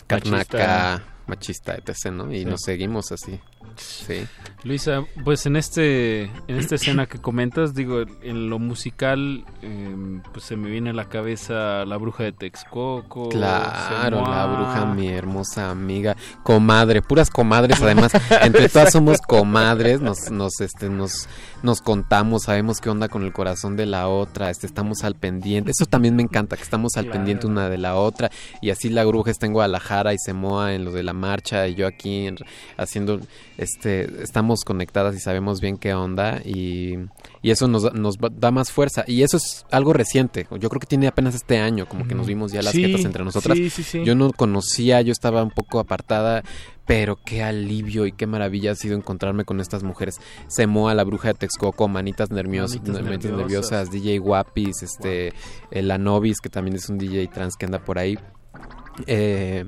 carnaca machista etc no y Sí. nos seguimos así sí Luisa, pues en este en esta escena que comentas, digo, en lo musical, eh, pues se me viene a la cabeza la bruja de Texcoco. Claro, la bruja, mi hermosa amiga, comadre, puras comadres además, entre todas somos comadres, nos, nos, este, nos, nos contamos, sabemos qué onda con el corazón de la otra, este, estamos al pendiente, eso también me encanta, que estamos al Claro. pendiente una de la otra, y así la bruja está en Guadalajara y Semoa en lo de la marcha, y yo aquí en- haciendo, este, estamos conectadas y sabemos bien qué onda, y, y eso nos, da- nos da más fuerza, y eso es algo reciente, yo creo que tiene apenas este año, como que nos vimos ya las Sí, jetas entre nosotras, sí, sí, sí. yo no conocía, yo estaba un poco apartada, pero qué alivio y qué maravilla ha sido encontrarme con estas mujeres. Semoa, la bruja de Texcoco, Manitas, Nervios- Manitas Manitas Nerviosas. Nerviosas, DJ Guapis, este, el Anobis, que también es un DJ trans que anda por ahí. Eh,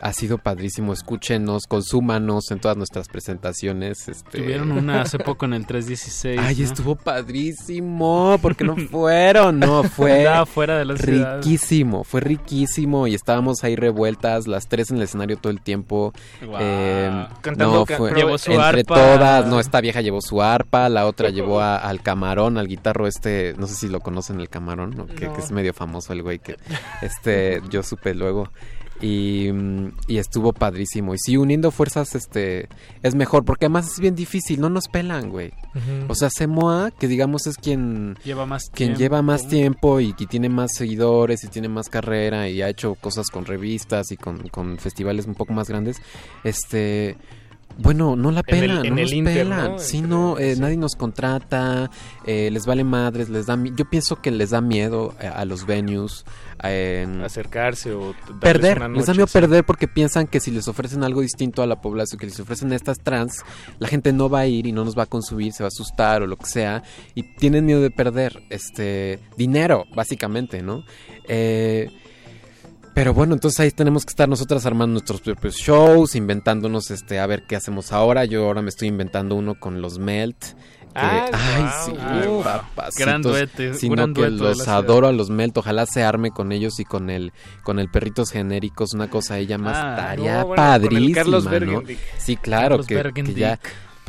ha sido padrísimo, escúchenos, consúmanos en todas nuestras presentaciones. Este... Tuvieron una hace poco en el 316. Ay, ¿no? estuvo padrísimo, porque no fueron, no, fue <laughs> fuera de la ciudad. riquísimo, fue riquísimo y estábamos ahí revueltas, las tres en el escenario todo el tiempo. Eh, Cantando no, fue, Llevó su entre arpa. todas, no, esta vieja llevó su arpa, la otra llevó a- al camarón, al guitarro este, no sé si lo conocen el camarón, ¿no? que, que es medio famoso el güey que, este, yo supe luego. Y, y, estuvo padrísimo. Y sí, uniendo fuerzas este es mejor, porque además es bien difícil, no nos pelan, güey. O sea, Semoa, que digamos es quien lleva más quien tiempo. lleva más tiempo y, que tiene más seguidores y tiene más carrera y ha hecho cosas con revistas y con, con festivales un poco más grandes. Este bueno, no la pelan, no nos pelan. Sí, no, eh, nadie nos contrata, eh, les vale madres, les da. Yo pienso que les da miedo a, a los venues. Eh, Acercarse o perder. Noche, les da miedo sí. perder porque piensan que si les ofrecen algo distinto a la población, que les ofrecen estas trans, la gente no va a ir y no nos va a consumir, se va a asustar o lo que sea. Y tienen miedo de perder este dinero, básicamente, ¿no? Eh pero bueno, entonces ahí tenemos que estar nosotras armando nuestros propios shows, inventándonos este a ver qué hacemos ahora. Yo ahora me estoy inventando uno con los Melt. Que, ah, ay, wow, sí, wow. Gran duete, sino gran que dueto los adoro a los Melt. Ojalá se arme con ellos y con el con el perritos genéricos, una cosa ella más Ah, estaría no, bueno, con el padrísima, Carlos ¿no? Sí, claro Carlos que, que ya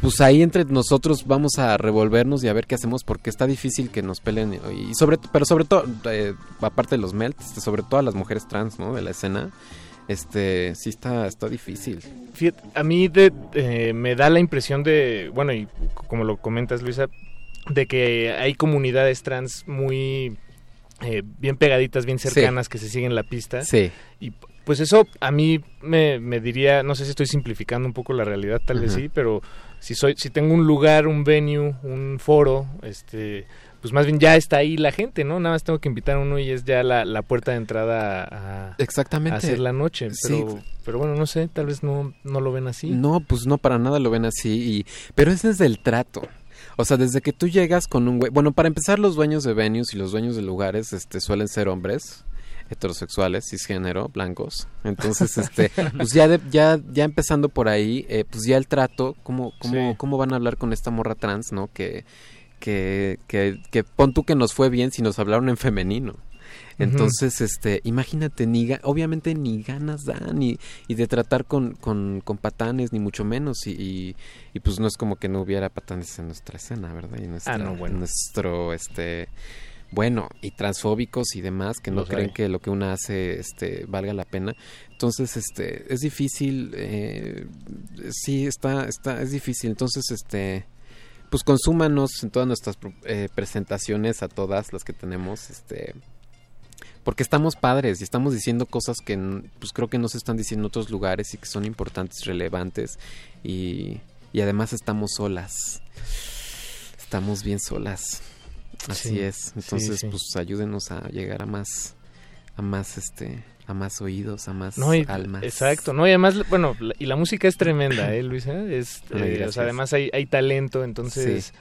pues ahí entre nosotros vamos a revolvernos y a ver qué hacemos porque está difícil que nos peleen y sobre pero sobre todo eh, aparte de los Melt, este, sobre todo a las mujeres trans, ¿no? De la escena. Este, sí está está difícil. Fíjate, a mí de, eh, me da la impresión de, bueno, y como lo comentas Luisa, de que hay comunidades trans muy eh, bien pegaditas, bien cercanas, que se siguen la pista. Sí. Y pues eso a mí me, me diría, no sé si estoy simplificando un poco la realidad, tal vez Ajá. sí, pero si soy, si tengo un lugar, un venue, un foro, este, pues más bien ya está ahí la gente, ¿no? Nada más tengo que invitar a uno y es ya la, la puerta de entrada a, Exactamente. a hacer la noche. Sí. Pero, pero bueno, no sé, tal vez no, no lo ven así. No, pues no para nada lo ven así. Y, pero ese es el trato. O sea, desde que tú llegas con un güey. Bueno, para empezar, los dueños de venues y los dueños de lugares este, suelen ser hombres heterosexuales, cisgénero, blancos. Entonces, este, pues ya, de- ya, ya empezando por ahí, eh, pues ya el trato, ¿cómo, cómo, Sí. cómo van a hablar con esta morra trans, no? Que, que, que, que pon tú que nos fue bien si nos hablaron en femenino. Entonces, este, imagínate, ni ga- obviamente ni ganas dan, ni, y de tratar con, con, con patanes, ni mucho menos, y, y, y pues no es como que no hubiera patanes en nuestra escena, ¿verdad? Y nuestra, Ah, no, bueno. nuestro, este, bueno, y transfóbicos y demás, que no Los creen hay. que lo que uno hace, este, valga la pena. Entonces, este, es difícil, eh, sí, está, está, es difícil. Entonces, este, pues consúmanos en todas nuestras eh, presentaciones, a todas las que tenemos, este, porque estamos padres y estamos diciendo cosas que pues creo que no se están diciendo en otros lugares y que son importantes, relevantes y, y además estamos solas. Estamos bien solas. Así Sí, es. Entonces, sí. pues ayúdenos a llegar a más a más este a más oídos, a más No, y- almas. Exacto, no, y además, bueno, la- y la música es tremenda, ¿eh, <clears throat> Luisa? Es, Ay, eh, o gracias. sea, además hay, hay talento, entonces, Sí.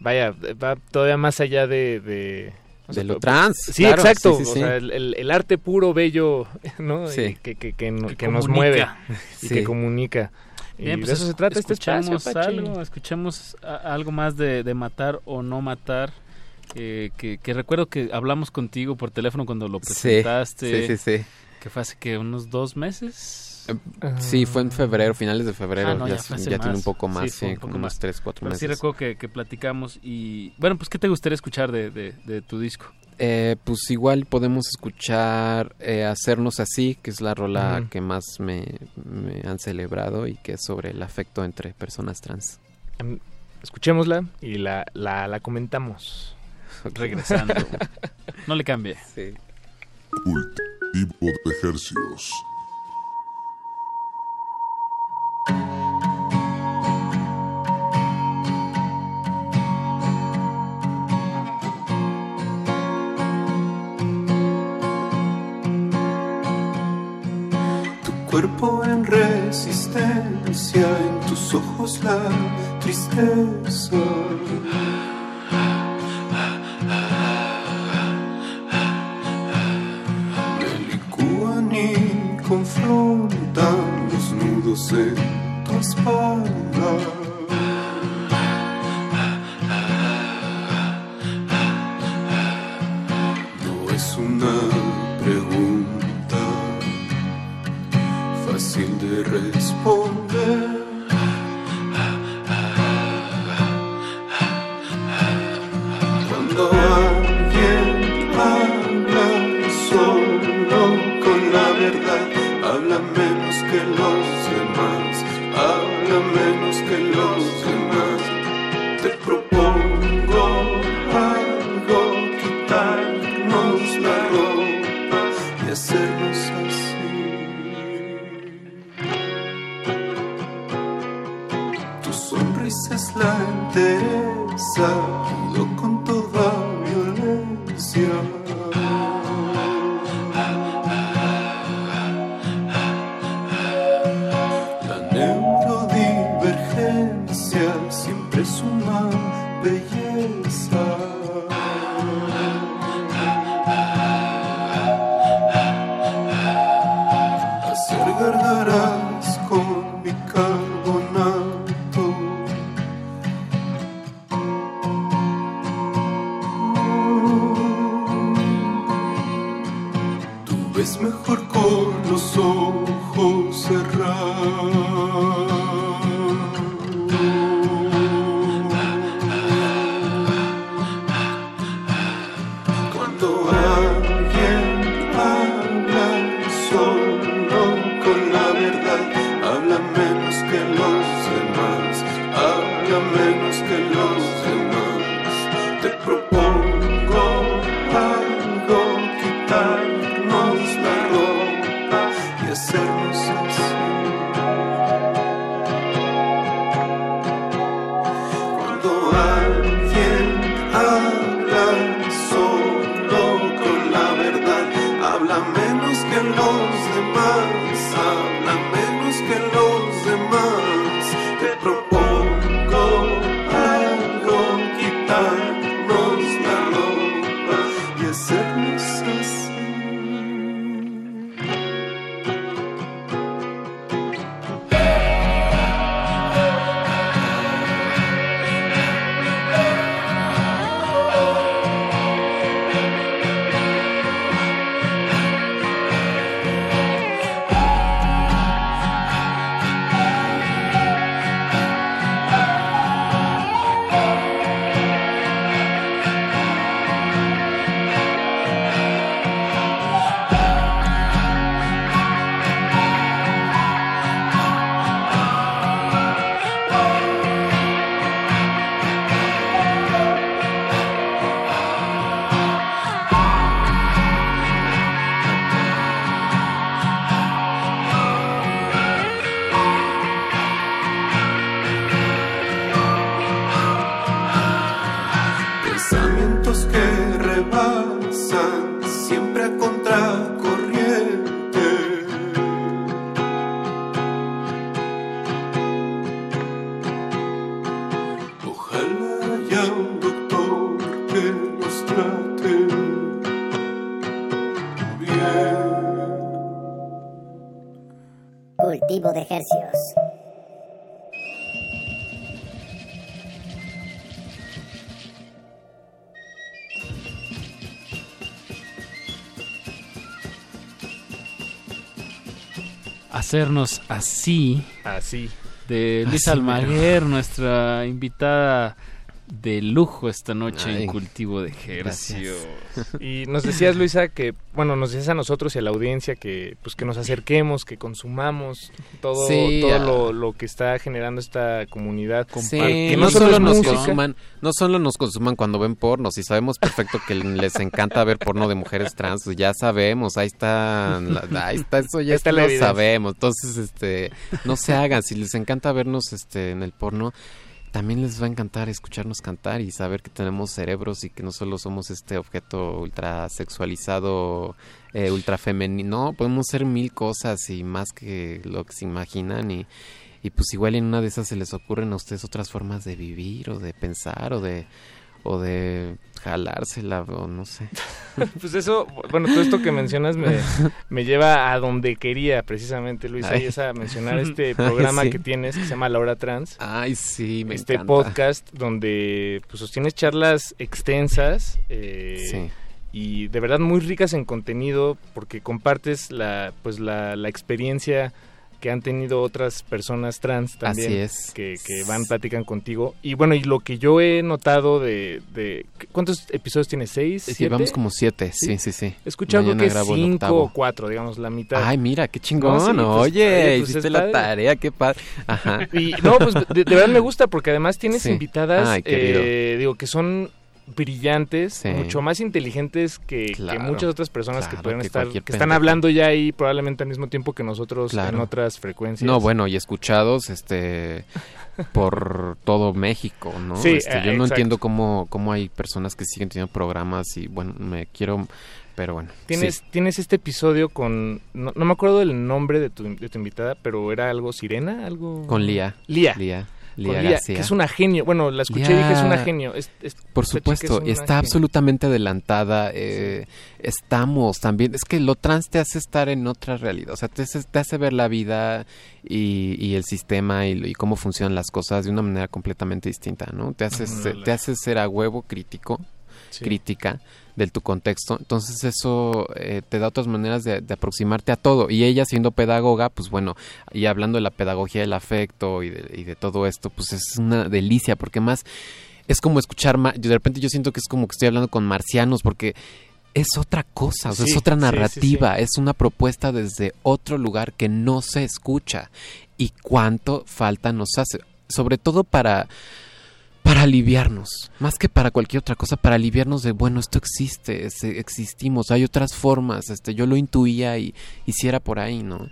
vaya, va todavía más allá de... de o De lo po- trans, Sí, claro, exacto, sí, sí, o sí. sea, el, el- el arte puro, bello, <laughs> ¿no? Sí. Y que, que, que, Que que nos mueve <laughs> y que comunica. Y Bien, de pues eso se trata este espacio, escuchemos Pachi. algo, escuchemos a- algo más de, de matar o no matar. Eh, que, que recuerdo que hablamos contigo por teléfono cuando lo presentaste. sí, sí, sí. Que fue hace que unos dos meses. Sí, fue en febrero, finales de febrero. Ah, no, ya tiene un poco más, Sí, un como poco unos más. tres, cuatro Pero meses. sí recuerdo que, que platicamos y... Bueno, pues ¿qué te gustaría escuchar de, de, de tu disco? Eh, pues igual podemos escuchar eh, Hacernos Así, que es la rola que más me, me han celebrado y que es sobre el afecto entre personas trans. Em, Escuchémosla y la, la, la comentamos. Regresando. <laughs> no le cambie. Sí. Cultivo de ejercicios. Tu cuerpo en resistencia, en tus ojos la tristeza. Los nudos en mejor Hacernos así. Así. De Luis Almaguer, nuestra invitada de lujo esta noche Ay, en Cultivo de Hercios. Y nos decías, Luisa, que, bueno, nos decías a nosotros y a la audiencia que, pues, que nos acerquemos, que consumamos todo, Sí, todo lo, lo que está generando esta comunidad. Sí, que no solo nos música, consuman, no solo nos consuman cuando ven porno, si sabemos perfecto que les encanta ver porno de mujeres trans, pues ya sabemos, ahí está, ahí está, eso ya está la lo sabemos. Entonces, este, no se hagan, si les encanta vernos este en el porno, también les va a encantar escucharnos cantar y saber que tenemos cerebros y que no solo somos este objeto ultra sexualizado, eh, ultra femenino, no, podemos ser mil cosas y más que lo que se imaginan y, y pues igual en una de esas se les ocurren a ustedes otras formas de vivir o de pensar o de o de jalársela o no sé. <laughs> Pues eso, bueno, todo esto que mencionas me, <laughs> me lleva a donde quería precisamente, Luisa, Ay. y es a mencionar este <laughs> Ay, programa sí. que tienes que se llama La Hora Trans. Ay, sí, me Este encanta. podcast donde pues sostienes charlas extensas eh, Sí. y de verdad muy ricas en contenido porque compartes la pues la, la experiencia que han tenido otras personas trans también Que, que van, platican contigo. Y bueno, y lo que yo he notado de... de ¿Cuántos episodios tiene? ¿Seis? Sí, vamos como siete, sí, sí, sí. He escuchado que cinco o cuatro, digamos, la mitad. Ay, mira, qué chingón, no, pues, oye, pues, hiciste la tarea, qué padre. Ajá. Y no, pues de, verdad me gusta porque además tienes invitadas, eh, digo, que son brillantes, mucho más inteligentes que, muchas otras personas que pueden estar, que están hablando ya ahí probablemente al mismo tiempo que nosotros en otras frecuencias. No, bueno, y escuchados, este, por todo México, ¿no? Sí, este, yo no entiendo cómo, cómo hay personas que siguen teniendo programas y bueno, me quiero pero bueno. Tienes, tienes este episodio con. No, me acuerdo del nombre de tu, de tu invitada, pero era algo Sirena, algo. Con Lía. Lía. Lía. Lía, que es una genio. Bueno, la escuché y dije es una genio. Por supuesto, está absolutamente adelantada. Eh, estamos también. Es que lo trans te hace estar en otra realidad. O sea, te hace, te hace ver la vida y, el sistema y, cómo funcionan las cosas de una manera completamente distinta, ¿no? Te hace, te hace ser a huevo crítico, crítica del tu contexto. Entonces eso eh, te da otras maneras de, aproximarte a todo. Y ella siendo pedagoga, pues bueno, y hablando de la pedagogía del afecto y de, y de todo esto, pues es una delicia, porque más es como escuchar, de repente yo siento que es como que estoy hablando con marcianos, porque es otra cosa, es otra narrativa, es una propuesta desde otro lugar que no se escucha. Y cuánto falta nos hace, sobre todo para para aliviarnos, más que para cualquier otra cosa, para aliviarnos de, bueno, esto existe, existimos, hay otras formas, este, yo lo intuía y hiciera por ahí, ¿no?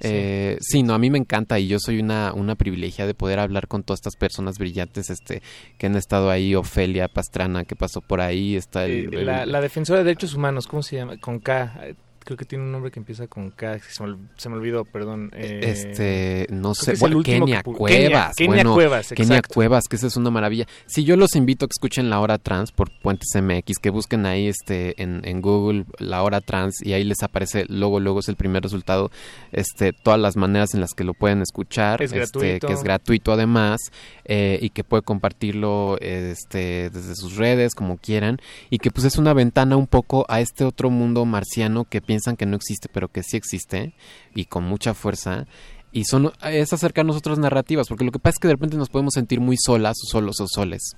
Sí. Eh, sí. no, a mí me encanta y yo soy una, una privilegia de poder hablar con todas estas personas brillantes este, que han estado ahí, Ofelia Pastrana, que pasó por ahí, está el, la, la, defensora de derechos humanos, ¿cómo se llama? Con K, creo que tiene un nombre que empieza con K, se me, se me olvidó, perdón. Eh, este, no sé, bueno, Kenia Cuevas. Kenia, Cuevas, Kenia Cuevas, que esa es una maravilla. Si yo los invito a que escuchen La Hora Trans por Puentes MX, que busquen ahí este en, en Google La Hora Trans y ahí les aparece, luego, luego es el primer resultado, este, todas las maneras en las que lo pueden escuchar, es este, que es gratuito además, eh, y que puede compartirlo este, desde sus redes, como quieran, y que pues es una ventana un poco a este otro mundo marciano que piensan que no existe, pero que sí existe y con mucha fuerza. Y son, es acercarnos a otras narrativas, porque lo que pasa es que de repente nos podemos sentir muy solas o solos o soles.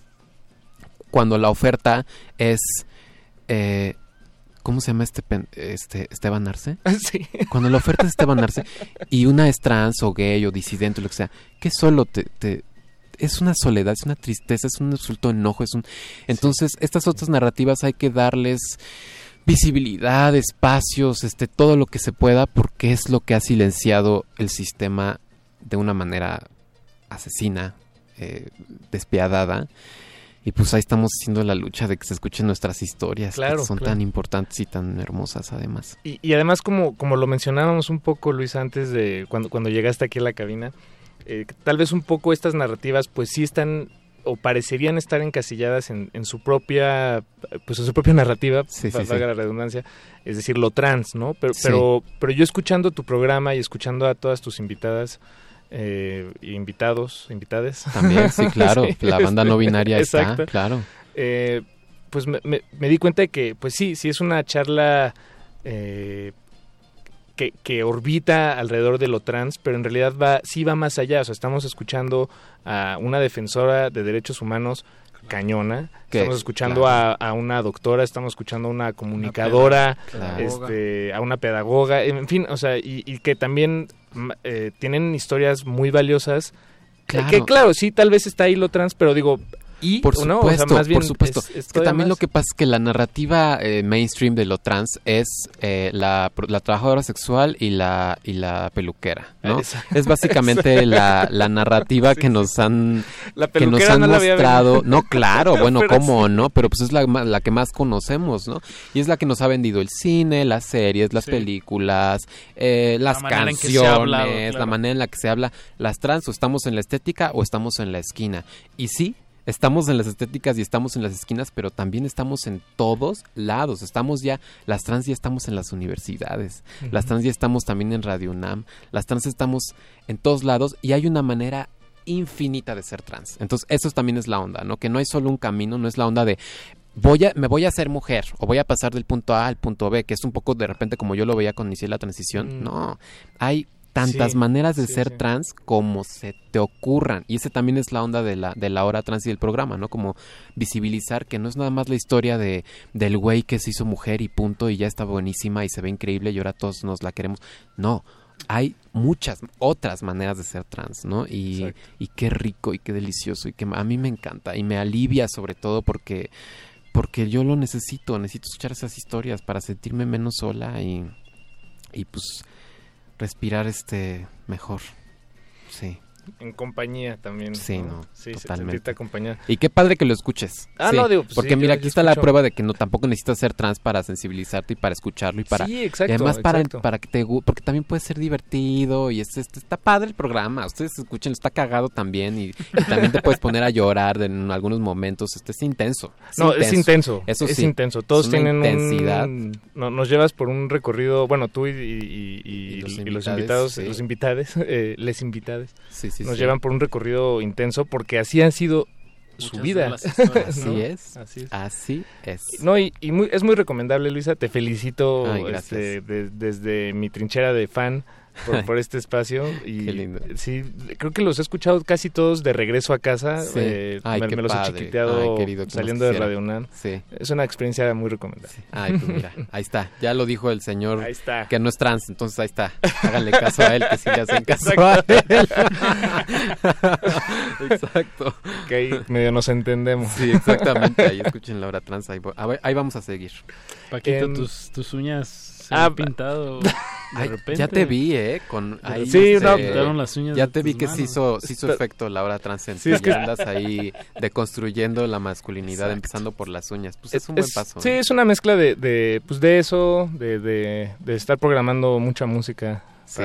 Cuando la oferta es... Eh, ¿Cómo se llama este, este Esteban Arce? <laughs> Sí. Cuando la oferta es Esteban Arce y una es trans o gay o disidente o lo que sea, que solo te, te, es una soledad, es una tristeza, es un absoluto enojo, es un entonces estas otras narrativas hay que darles visibilidad, espacios, este, todo lo que se pueda, porque es lo que ha silenciado el sistema de una manera asesina, eh, despiadada. Y pues ahí estamos haciendo la lucha de que se escuchen nuestras historias, que son tan importantes y tan hermosas además. Y, y, además, como, como lo mencionábamos un poco, Luis, antes de cuando, cuando llegaste aquí a la cabina, eh, tal vez un poco estas narrativas pues sí están o parecerían estar encasilladas en, su propia pues en su propia narrativa sí, la redundancia es decir lo trans no pero pero pero yo escuchando tu programa y escuchando a todas tus invitadas eh, invitados invitades. También sí claro <laughs> la banda no binaria está claro. Eh, pues me, me, di cuenta de que pues sí sí es una charla eh, que, que, orbita alrededor de lo trans, pero en realidad va, sí va más allá. O sea, estamos escuchando a una defensora de derechos humanos cañona. Estamos escuchando a, a, una doctora, estamos escuchando a una comunicadora, este, a una pedagoga, en fin, o sea, y, y que también eh, tienen historias muy valiosas. Que claro, sí, tal vez está ahí lo trans, pero digo, y por supuesto, por supuesto. Es, que también lo que pasa es que la narrativa eh, mainstream de lo trans es eh, la, la, trabajadora sexual y la y la peluquera, ¿no? <laughs> Es básicamente la, la, narrativa que nos han que nos han mostrado. No, claro, <laughs> bueno, cómo, ¿no? Pero pues es la, la, que más conocemos, ¿no? Y es la que nos ha vendido el cine, las series, las películas, eh, las canciones, la manera en la que se habla. Las trans, o estamos en la estética o estamos en la esquina. Y sí, estamos en las estéticas y estamos en las esquinas, pero también estamos en todos lados. Estamos ya, las trans ya estamos en las universidades, las trans ya estamos también en Radio UNAM, las trans estamos en todos lados y hay una manera infinita de ser trans. Entonces, eso también es la onda, ¿no? Que no hay solo un camino, no es la onda de voy a, me voy a hacer mujer o voy a pasar del punto A al punto B, que es un poco de repente como yo lo veía cuando inicié la transición. No, hay tantas maneras de ser trans como se te ocurran. Y ese también es la onda de la, de la hora trans y del programa, ¿no? Como visibilizar que no es nada más la historia de del güey que se hizo mujer y punto y ya está buenísima y se ve increíble y ahora todos nos la queremos. No, hay muchas otras maneras de ser trans, ¿no? Y, y qué rico y qué delicioso y que a mí me encanta y me alivia sobre todo porque porque yo lo necesito, necesito escuchar esas historias para sentirme menos sola y, y pues respirar este mejor. Sí en compañía también. Sí, no, sí, totalmente. Y qué padre que lo escuches. Ah, no, digo, pues porque mira, aquí está la prueba de que no tampoco necesitas ser trans para sensibilizarte y para escucharlo y para Sí, exacto, y además para para que te porque también puede ser divertido y este, está padre el programa. Ustedes escuchen, está cagado también y, también te puedes poner a llorar en algunos momentos. Este es intenso. no, es intenso. Eso es sí. intenso. Todos tienen intensidad. no, nos llevas por un recorrido, bueno, tú y, los, invitados, los invitados, <laughs> eh, les invitades. Sí, sí, nos llevan por un recorrido intenso porque así han sido su vida. Así es. Así es. No, y, es muy recomendable, Luisa. Te felicito este, desde mi trinchera de fan <laughs> por, este espacio. Y Qué lindo. Sí, creo que los he escuchado casi todos de regreso a casa. Eh, me, los he chiquiteado saliendo de Radio UNAM. Sí. Es una experiencia muy recomendable. Ay, pues mira, <laughs> ahí está. Ya lo dijo el señor que no es trans, entonces ahí está. Háganle caso a él, que sí le hacen caso a él. <laughs> Exacto. Que ahí medio nos entendemos. Sí, exactamente. Ahí escuchen la hora trans. Ahí, ahí vamos a seguir. Paquito, tus, tus uñas ah, <laughs> pintado Ya te vi, ¿eh? Con ahí sí, las uñas Ya te vi que se hizo, se hizo efecto la hora trans sí, es que... andas ahí deconstruyendo la masculinidad, empezando por las uñas. Pues es, un buen paso. Sí, es una mezcla de, de, pues de eso, de, de, de estar programando mucha música Sí,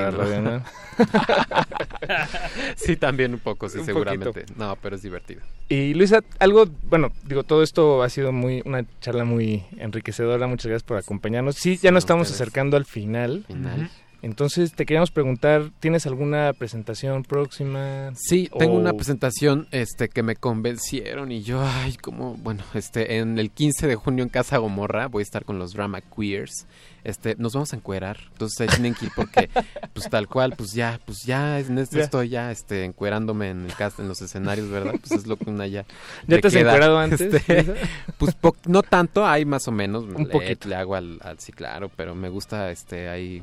<laughs> sí, también un poco, sí, seguramente. No, pero es divertido. Y Luisa, algo, bueno, digo, todo esto ha sido muy una charla muy enriquecedora. Muchas gracias por acompañarnos. Sí, ya nos estamos acercando al final. Final. Entonces te queríamos preguntar, ¿tienes alguna presentación próxima? Sí, tengo una presentación este que me convencieron y yo, ay, como, bueno, este en el 15 de junio en Casa Gomorra voy a estar con los Drama Queers. Este, nos vamos a encuerar. Entonces ahí tienen que ir porque <laughs> pues tal cual, pues ya, pues ya en esto estoy ya este encuerándome en el cast en los escenarios, ¿verdad? Pues es lo que una ya ¿Ya te has encuerado antes? Este, <laughs> pues no tanto, hay más o menos, Un le, le hago al, al sí, claro, pero me gusta este ahí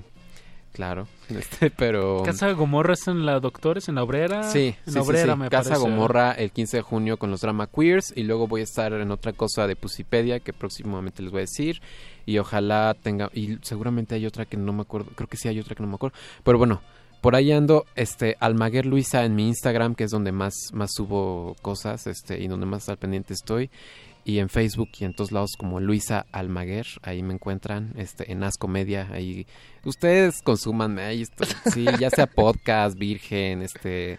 Claro, <laughs> este, pero... ¿Casa Gomorra es en la Doctores, en la Obrera? Sí, en la Obrera, Me Casa Gomorra el 15 de junio con los Drama Queers y luego voy a estar en otra cosa de Pusipedia que próximamente les voy a decir y ojalá tenga... Y seguramente hay otra que no me acuerdo, creo que sí hay otra que no me acuerdo, pero bueno, por ahí ando, este, Almaguer Luisa en mi Instagram, que es donde más, más subo cosas, este, y donde más al pendiente estoy y en Facebook y en todos lados como Luisa Almaguer, ahí me encuentran, este, en Ascomedia, ahí ustedes consuman ahí estoy, sí, ya sea <laughs> podcast, virgen, este,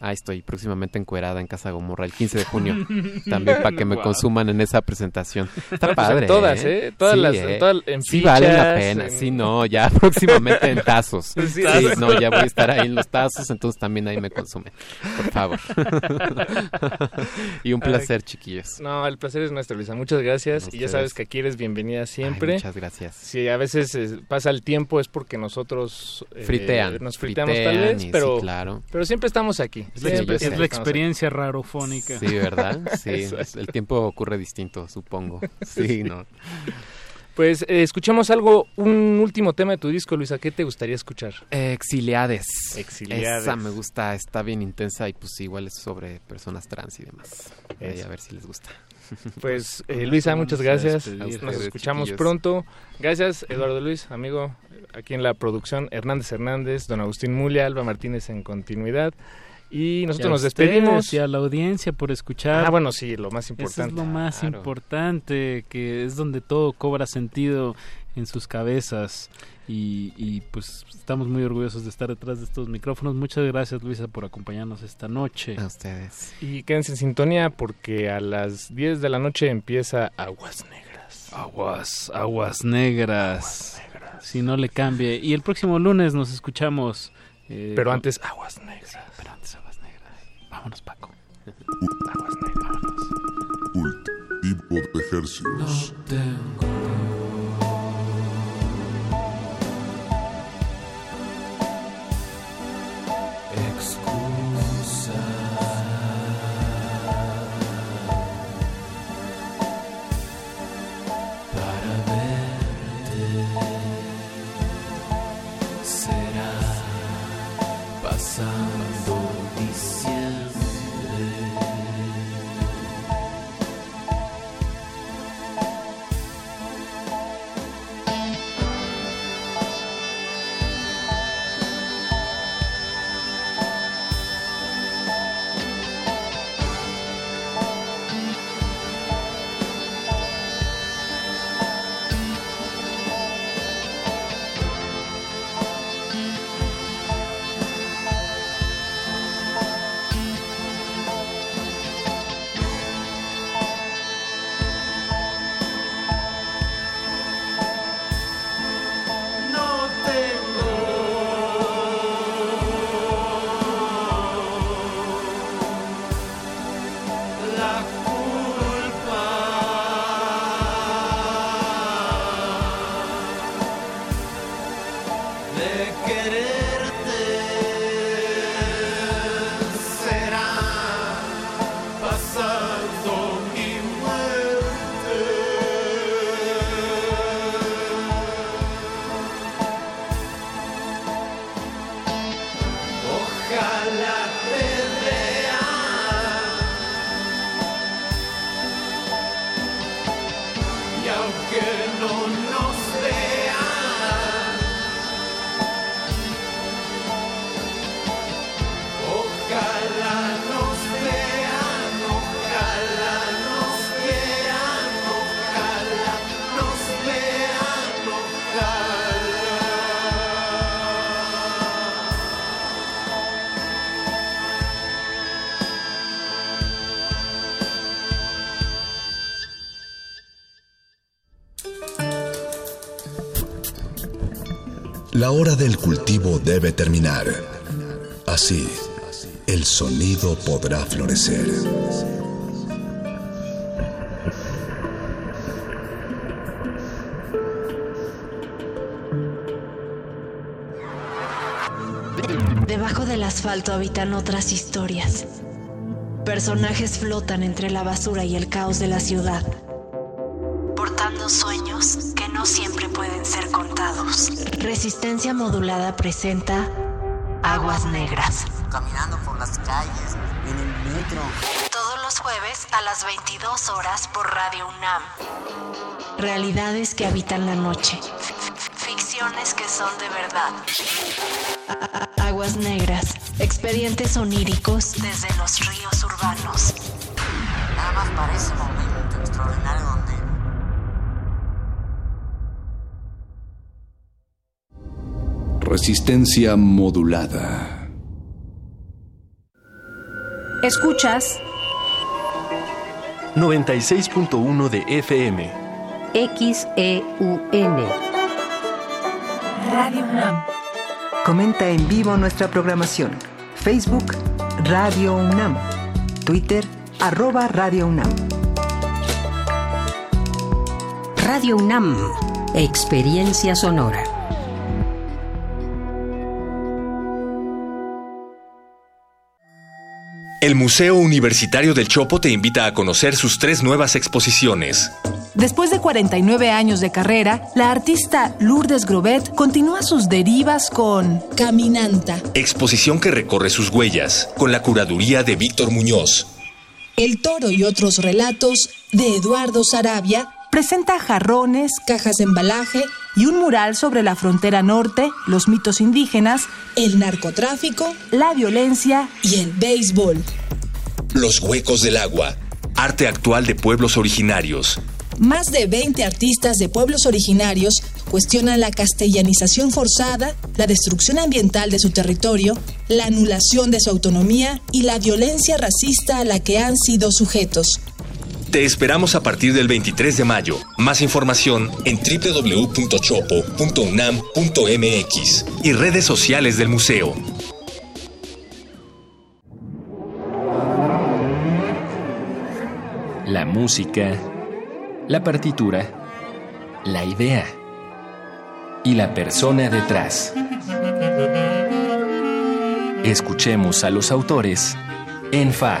Ahí estoy próximamente encuerada en Casa Gomorra el 15 de junio. <laughs> También para que me consuman en esa presentación. Está padre. todas, ¿eh? Todas las. ¿eh? en sí, vale la pena. Sí, no, ya <laughs> próximamente en tazos. Sí, no, ya voy a estar ahí en los tazos, entonces también ahí me consumen. Por favor. <laughs> y un placer, chiquillos. No, el placer es nuestro, Luisa. Muchas gracias. Y ya sabes que aquí eres bienvenida siempre. muchas gracias. Si a veces eh, pasa el tiempo es porque nosotros. Eh, fritean. Nos friteamos tal vez, pero, claro. pero siempre estamos aquí. Es, la, experiencia rarofónica. Sí, ¿verdad? <laughs> Sí, el tiempo ocurre distinto, supongo. Sí, no. Pues eh, escuchamos algo, un último tema de tu disco, Luisa. ¿Qué te gustaría escuchar? exiliades. Exiliades. Esa me gusta, está bien intensa y pues igual es sobre personas trans y demás. a ver si les gusta. <laughs> Pues eh, Luisa, muchas gracias. Nos escuchamos pronto. Gracias, Eduardo Luis, amigo, aquí en la producción. Hernández Hernández, don Agustín Mulia, Alba Martínez en continuidad. Y nosotros nos despedimos. Y a la audiencia por escuchar. Ah, bueno, sí, lo más importante. es lo más importante, que es donde todo cobra sentido en sus cabezas. Y, y, pues estamos muy orgullosos de estar detrás de estos micrófonos. Muchas gracias Luisa por acompañarnos esta noche. A ustedes. Y quédense en sintonía porque a las 10 de la noche empieza Aguas Negras. Aguas, aguas negras. Aguas negras. Si no le cambie. Y el próximo lunes nos escuchamos. Eh, pero antes Aguas Negras. Vámonos, Paco. Aguas negras. Cultivo de ejercicios. No tengo. La hora del cultivo debe terminar. Así, el sonido podrá florecer. Debajo del asfalto habitan otras historias. Personajes flotan entre la basura y el caos de la ciudad, pueden ser contados. Resistencia Modulada presenta Aguas Negras. Caminando por las calles, en el metro. Todos los jueves a las 22 horas por Radio UNAM. Realidades que habitan la noche. Ficciones que son de verdad. Aguas Negras. Expedientes oníricos desde los ríos urbanos. Nada más para ese momento extraordinario Resistencia modulada. Escuchas 96.1 de FM. XEUN. Radio UNAM. Comenta en vivo nuestra programación. Facebook Radio UNAM. Twitter arroba Radio UNAM. Radio UNAM. Experiencia sonora. El Museo Universitario del Chopo te invita a conocer sus tres nuevas exposiciones. Después de 49 años de carrera, la artista Lourdes Grobet continúa sus derivas con Caminanta. Exposición que recorre sus huellas, con la curaduría de Víctor Muñoz. El toro y otros relatos de Eduardo Sarabia presenta jarrones, cajas de embalaje y un mural sobre la frontera norte, los mitos indígenas, el narcotráfico, la violencia y el béisbol. Los huecos del agua. Arte actual de pueblos originarios. Más de 20 artistas de pueblos originarios cuestionan la castellanización forzada, la destrucción ambiental de su territorio, la anulación de su autonomía y la violencia racista a la que han sido sujetos. Te esperamos a partir del 23 de mayo. Más información en www.chopo.unam.mx y redes sociales del museo. La música, la partitura, la idea y la persona detrás. Escuchemos a los autores en Fa,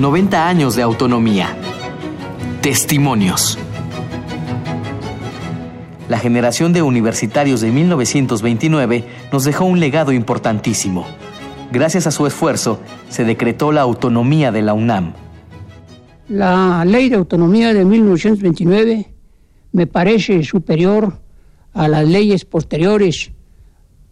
90 años de autonomía. Testimonios. La generación de universitarios de 1929 nos dejó un legado importantísimo. Gracias a su esfuerzo, se decretó la autonomía de la UNAM. La ley de autonomía de 1929 me parece superior a las leyes posteriores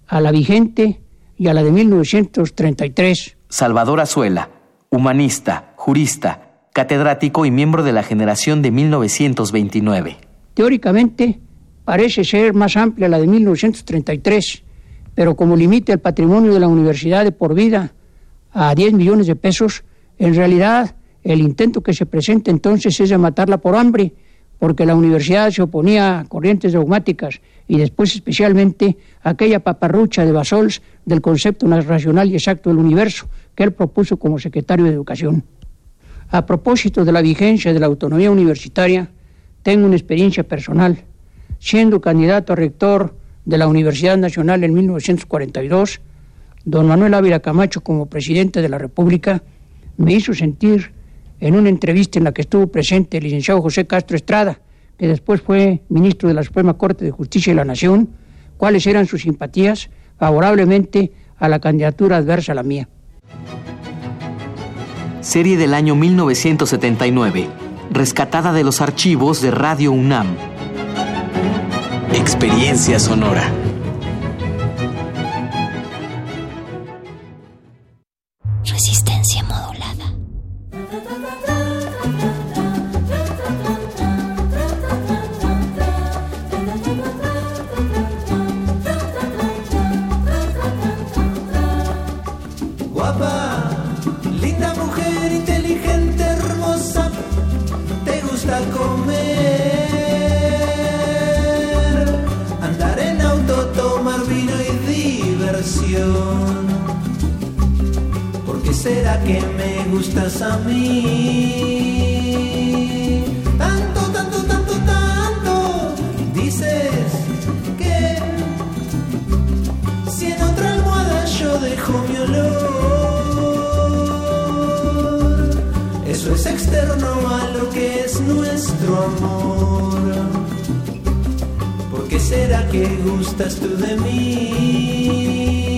a la vigente y a la de 1933. Salvador Azuela, humanista, jurista, catedrático y miembro de la generación de 1929. Teóricamente, parece ser más amplia la de 1933, pero como limita el patrimonio de la universidad de por vida a 10 millones de pesos, en realidad el intento que se presenta entonces es de matarla por hambre, porque la universidad se oponía a corrientes dogmáticas y después especialmente a aquella paparrucha de Basols del concepto racional y exacto del universo que él propuso como secretario de Educación. A propósito de la vigencia de la autonomía universitaria, tengo una experiencia personal. Siendo candidato a rector de la Universidad Nacional en 1942, don Manuel Ávila Camacho, como presidente de la República, me hizo sentir en una entrevista en la que estuvo presente el licenciado José Castro Estrada, que después fue ministro de la Suprema Corte de Justicia de la Nación, cuáles eran sus simpatías favorablemente a la candidatura adversa a la mía serie del año 1979, rescatada de los archivos de Radio UNAM. Experiencia sonora. Que me gustas a mí. Tanto, tanto, tanto, tanto. Dices que si en otra almohada yo dejo mi olor, eso es externo a lo que es nuestro amor. ¿Por qué será que gustas tú de mí?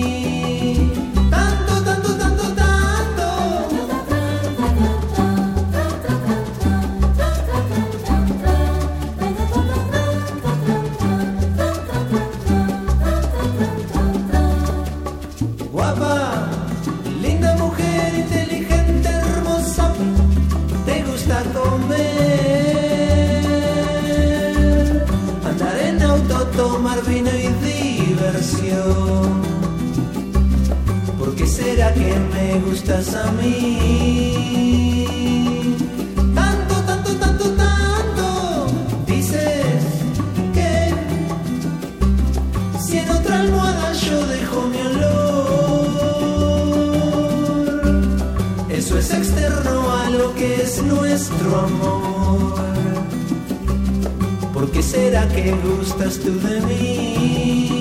Nuestro amor. ¿Por qué será que gustas tú de mí?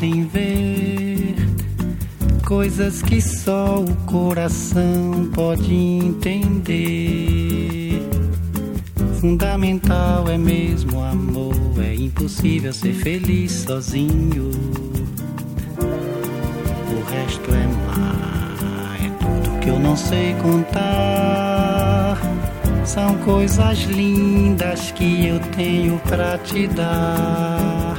Podem ver coisas que só o coração pode entender. Fundamental é mesmo amor, é impossível ser feliz sozinho. O resto é mar, é tudo que eu não sei contar. São coisas lindas que eu tenho pra te dar.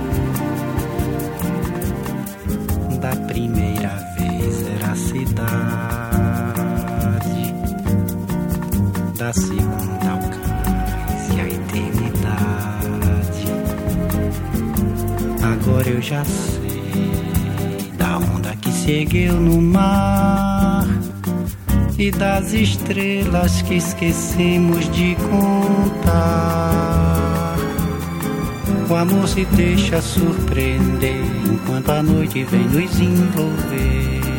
Já sei da onda que seguiu no mar e das estrelas que esquecemos de contar. O amor se deixa surpreender enquanto a noite vem nos envolver.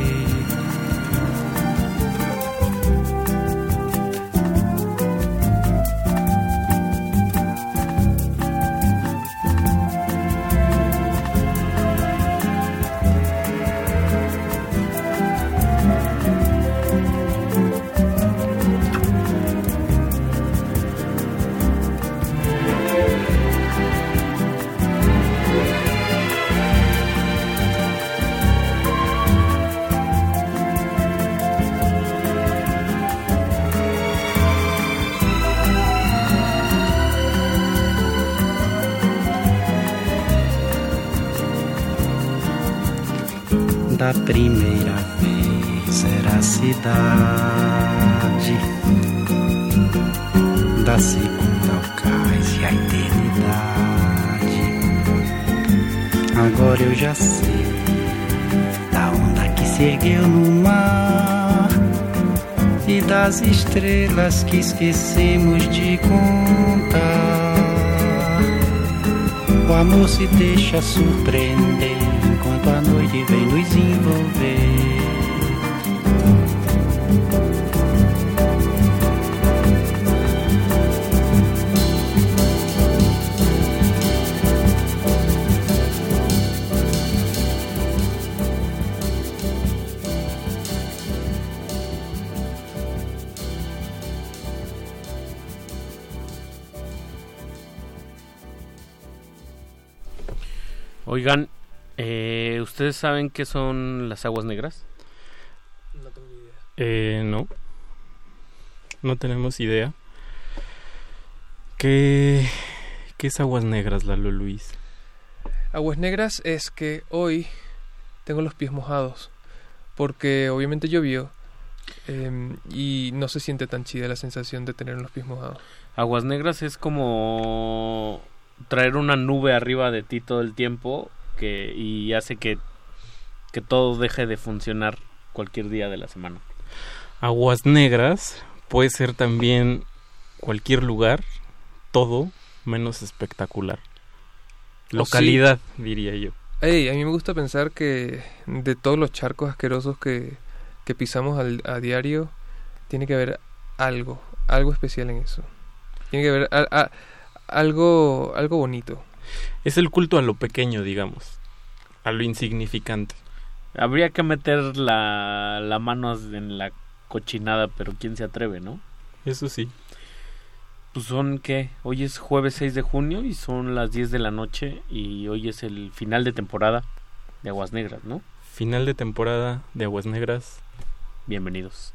Que esquecemos de contar. O amor se deixa surpreender enquanto a noite vem nos envolver. ¿Ustedes saben qué son las aguas negras? No tengo idea. Eh, no. No tenemos idea. ¿Qué, ¿Qué es aguas negras, Lalo Luis? Aguas negras es que hoy tengo los pies mojados. Porque obviamente llovió. Eh, y no se siente tan chida la sensación de tener los pies mojados. Aguas negras es como traer una nube arriba de ti todo el tiempo que, y hace que, que todo deje de funcionar cualquier día de la semana. Aguas negras puede ser también cualquier lugar, todo menos espectacular. Localidad, diría yo. Hey, a mí me gusta pensar que de todos los charcos asquerosos que, que pisamos al, a diario, tiene que haber algo, algo especial en eso. Tiene que haber algo, algo bonito. Es el culto a lo pequeño, digamos, a lo insignificante. Habría que meter la, la mano en la cochinada, pero ¿quién se atreve, no? Eso sí. Pues son que hoy es jueves 6 de junio y son las 10 de la noche y hoy es el final de temporada de Aguas Negras, ¿no? Final de temporada de Aguas Negras. Bienvenidos.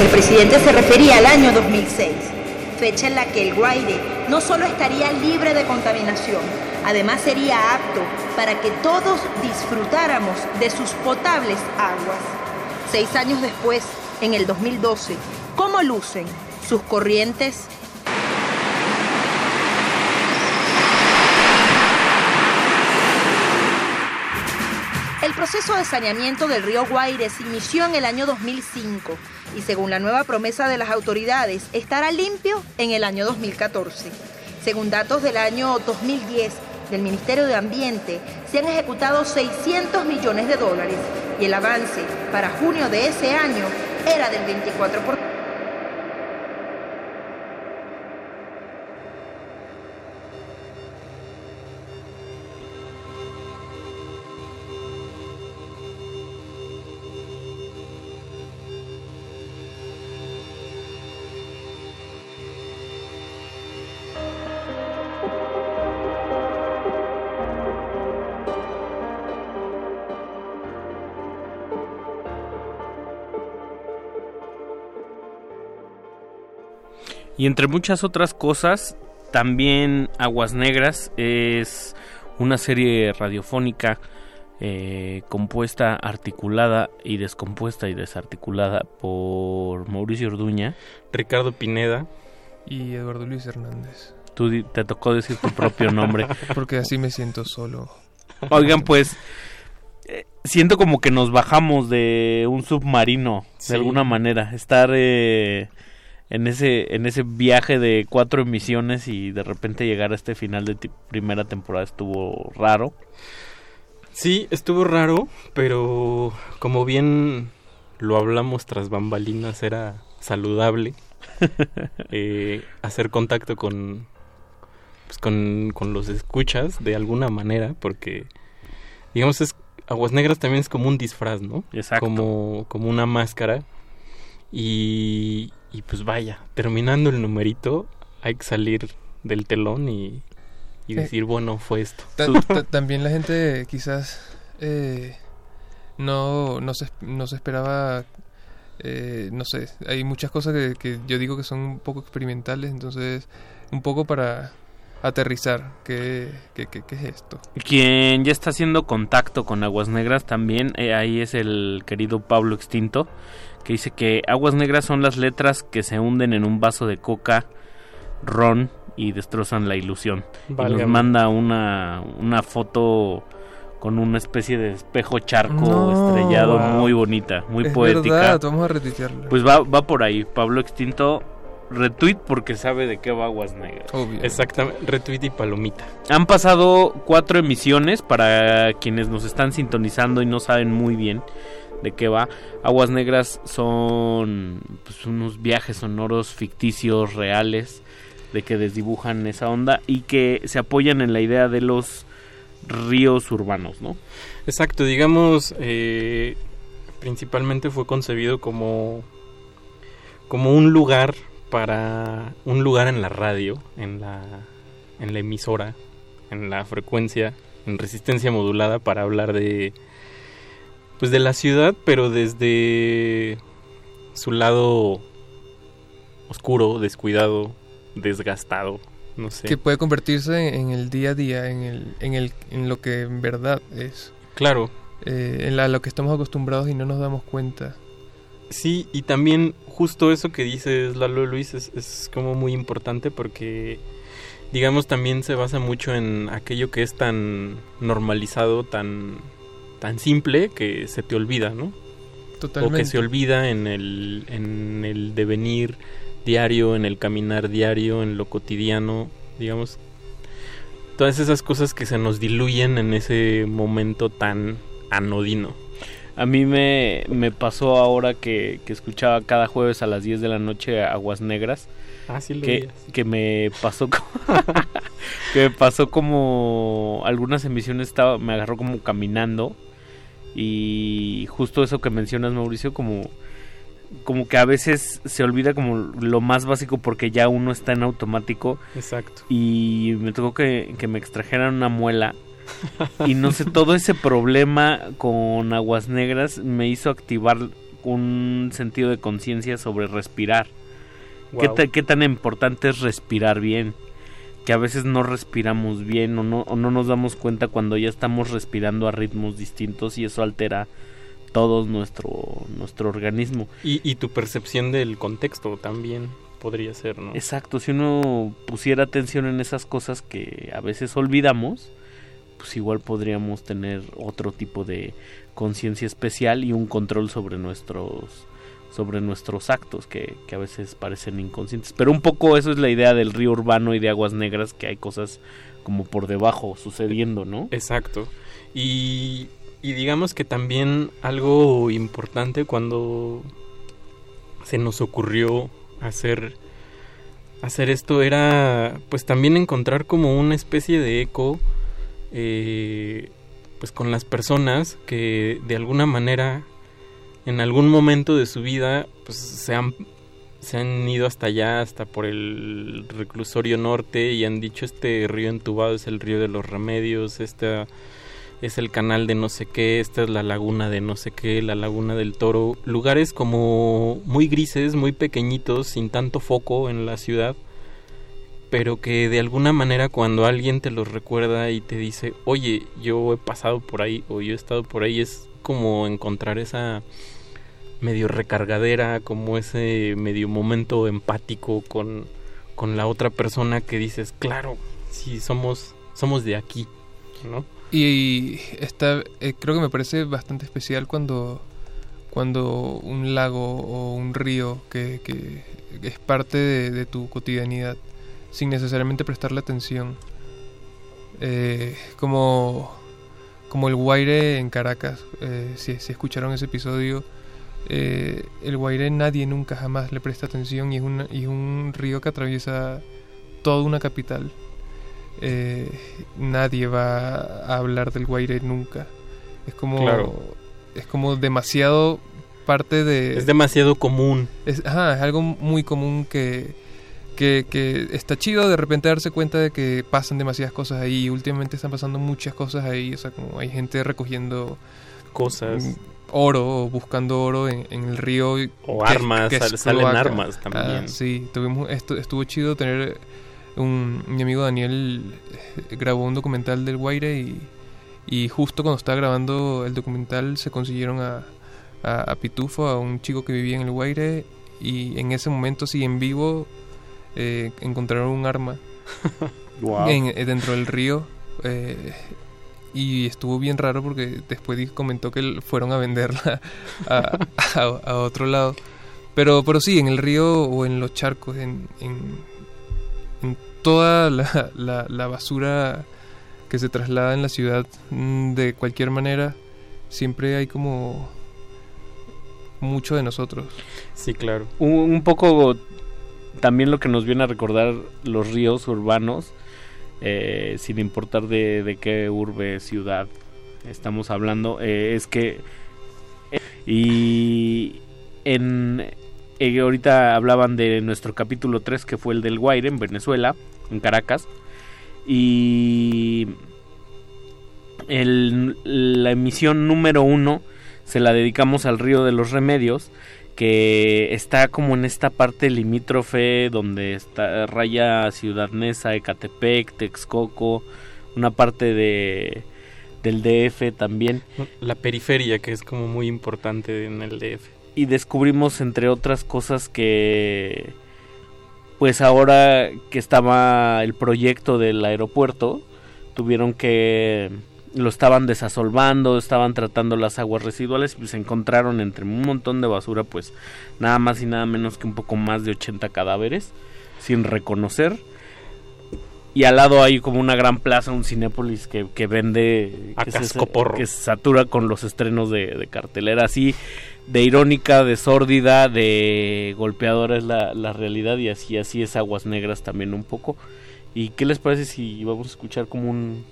El presidente se refería al año 2006, fecha en la que el Guaire no solo estaría libre de contaminación, además sería apto para que todos disfrutáramos de sus potables aguas. Seis años después, en el 2012, ¿cómo lucen sus corrientes? Proceso de saneamiento del río Guaire se inició en el año 2005 y según la nueva promesa de las autoridades estará limpio en el año 2014. Según datos del año 2010 del Ministerio de Ambiente, se han ejecutado 600 millones de dólares y el avance para junio de ese año era del 24%. Y entre muchas otras cosas, también Aguas Negras es una serie radiofónica eh, compuesta, articulada y descompuesta y desarticulada por Mauricio Orduña, Ricardo Pineda y Eduardo Luis Hernández. Tú te tocó decir tu propio nombre. <laughs> Porque así me siento solo. Oigan, pues eh, siento como que nos bajamos de un submarino de alguna manera. Estar eh, en ese en ese viaje de cuatro emisiones y de repente llegar a este final de primera temporada estuvo raro. Sí, estuvo raro, pero como bien lo hablamos tras bambalinas, era saludable <laughs> eh, hacer contacto con, pues con, con los escuchas de alguna manera, porque digamos es Aguas Negras también es como un disfraz, ¿no? Exacto. Como, como una máscara. Y, y pues vaya, terminando el numerito, hay que salir del telón y, y decir, bueno, fue esto. <laughs> también la gente quizás eh, no, no, se, no se esperaba, eh, no sé, hay muchas cosas que, que yo digo que son un poco experimentales, entonces un poco para aterrizar qué, qué, qué, qué, es esto. Quien ya está haciendo contacto con Aguas Negras también, eh, ahí es el querido Pablo Extinto, que dice que aguas negras son las letras que se hunden en un vaso de coca, ron y destrozan la ilusión. Y nos manda una, una foto con una especie de espejo charco estrellado muy bonita, muy poética. vamos a Pues va, va por ahí, Pablo Extinto retweet porque sabe de qué va Aguas Negras. Exactamente, retweet y palomita. Han pasado cuatro emisiones para quienes nos están sintonizando y no saben muy bien de qué va. Aguas Negras son pues, unos viajes sonoros ficticios, reales, de que desdibujan esa onda y que se apoyan en la idea de los ríos urbanos, ¿no? Exacto, digamos, eh, principalmente fue concebido como, como un lugar para un lugar en la radio, en la, en la emisora, en la frecuencia, en resistencia modulada para hablar de pues de la ciudad, pero desde su lado oscuro, descuidado, desgastado, no sé. Que puede convertirse en el día a día, en, el, en, el, en lo que en verdad es. Claro. Eh, en la, lo que estamos acostumbrados y no nos damos cuenta. Sí, y también justo eso que dices, Lalo Luis, es, es como muy importante porque, digamos, también se basa mucho en aquello que es tan normalizado, tan tan simple que se te olvida, ¿no? Totalmente. O que se olvida en el, en el devenir diario, en el caminar diario, en lo cotidiano, digamos. Todas esas cosas que se nos diluyen en ese momento tan anodino. A mí me, me pasó ahora que, que, escuchaba cada jueves a las 10 de la noche Aguas Negras. Ah, sí lo que, que me pasó como, <laughs> que me pasó como algunas emisiones estaba me agarró como caminando y justo eso que mencionas Mauricio como como que a veces se olvida como lo más básico porque ya uno está en automático. Exacto. Y me tocó que, que me extrajeran una muela. y no sé, todo ese problema con aguas negras me hizo activar un sentido de conciencia sobre respirar. ¿Qué, ¿Qué, tan importante es respirar bien? Que a veces no respiramos bien o no, o no nos damos cuenta cuando ya estamos respirando a ritmos distintos y eso altera todo nuestro, nuestro organismo. Y, y tu percepción del contexto también podría ser, ¿no? Exacto, si uno pusiera atención en esas cosas que a veces olvidamos, pues igual podríamos tener otro tipo de conciencia especial y un control sobre nuestros sobre nuestros actos que, que, a veces parecen inconscientes. Pero un poco eso es la idea del río urbano y de aguas negras, que hay cosas como por debajo sucediendo, ¿no? Exacto. Y, y digamos que también algo importante cuando se nos ocurrió hacer hacer esto era pues también encontrar como una especie de eco eh, pues con las personas que de alguna manera en algún momento de su vida pues se han se han ido hasta allá hasta por el reclusorio norte y han dicho este río entubado es el río de los remedios esta es el canal de no sé qué, esta es la laguna de no sé qué, la laguna del toro, lugares como muy grises, muy pequeñitos, sin tanto foco en la ciudad, pero que de alguna manera cuando alguien te los recuerda y te dice, oye, yo he pasado por ahí o yo he estado por ahí, es como encontrar esa medio recargadera, como ese medio momento empático con, con la otra persona que dices, claro, si somos, somos de aquí, ¿no? Y está, eh, creo que me parece bastante especial cuando, cuando un lago o un río que, que es parte de, tu cotidianidad, sin necesariamente prestarle atención, eh, como, como el Guaire en Caracas, eh, si, si, escucharon ese episodio, el Guaire nadie nunca jamás le presta atención y es, una, y es un río que atraviesa toda una capital eh, nadie va a hablar del Guaire nunca. Es como, es como demasiado parte de... Es demasiado común. Es, ajá, es algo muy común que, que, que, está chido de repente darse cuenta de que pasan demasiadas cosas ahí. Últimamente están pasando muchas cosas ahí. O sea, como hay gente recogiendo cosas. Oro o buscando oro en, el río. O armas, salen armas también. Ah, sí, tuvimos, estuvo chido tener un, mi amigo Daniel eh, grabó un documental del Guaire y, y justo cuando estaba grabando el documental se consiguieron a, a, Pitufo, a un chico que vivía en el Guaire y en ese momento sí en vivo eh, encontraron un arma <laughs> eh, dentro del río y estuvo bien raro porque después comentó que fueron a venderla a, otro lado pero pero sí en el río o en los charcos en, en toda la, la, basura que se traslada en la ciudad mm, de cualquier manera, siempre hay como mucho de nosotros. Sí, claro. Un, poco también lo que nos viene a recordar los ríos urbanos, eh, sin importar de, qué urbe, ciudad estamos hablando, eh, es que... y en, eh, ahorita hablaban de nuestro capítulo 3 que fue el del Guaire en Venezuela, en Caracas. Y la emisión número 1 se la dedicamos al río de los remedios que está como en esta parte limítrofe donde está raya Ciudad Neza, Ecatepec, Texcoco, una parte de del DF también. La periferia que es como muy importante en el DF y descubrimos entre otras cosas que pues ahora que estaba el proyecto del aeropuerto tuvieron que lo estaban desasolvando, estaban tratando las aguas residuales y pues encontraron entre un montón de basura pues nada más y nada menos que un poco más de 80 cadáveres sin reconocer y al lado hay como una gran plaza, un Cinépolis que, que vende que, se, que satura con los estrenos de, de cartelera así de irónica, de sórdida, de golpeadora es la, la, realidad y así, así es Aguas Negras también un poco. ¿Y qué les parece si vamos a escuchar como un,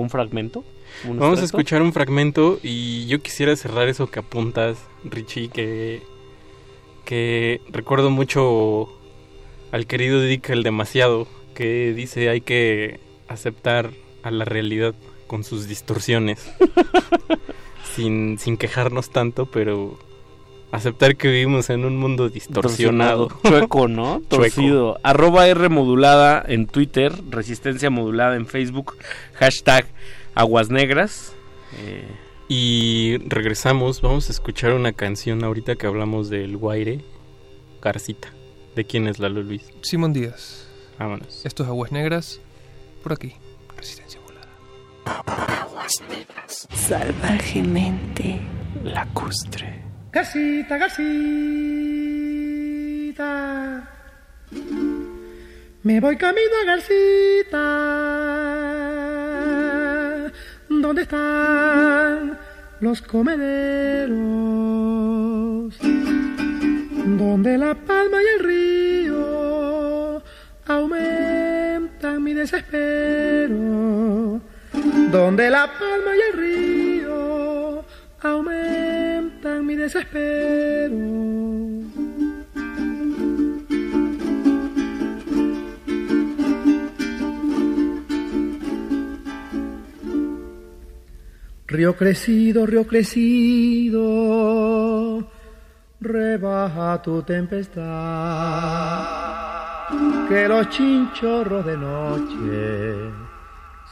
un fragmento? vamos a escuchar un fragmento y yo quisiera cerrar eso que apuntas, Richie, que, que recuerdo mucho al querido Dick el demasiado, que dice hay que aceptar a la realidad con sus distorsiones. <laughs> sin, sin quejarnos tanto, pero aceptar que vivimos en un mundo distorsionado. Chueco, ¿no? <laughs> Torcido. Arroba R modulada en Twitter, resistencia modulada en Facebook, hashtag aguas negras. Eh, y regresamos, vamos a escuchar una canción ahorita que hablamos del Guaire, Garcita. ¿De quién es Lalo Luis? Simón Díaz. Vámonos. Estos aguas negras, por aquí. Resistencia modulada. Aguas negras. Salvajemente lacustre. Garcita, Garcita. Me voy camino a Garcita. ¿Dónde están los comederos? Donde la palma y el río aumentan mi desespero. Donde la palma y el río aumentan mi desespero. Río crecido, río crecido, rebaja tu tempestad, que los chinchorros de noche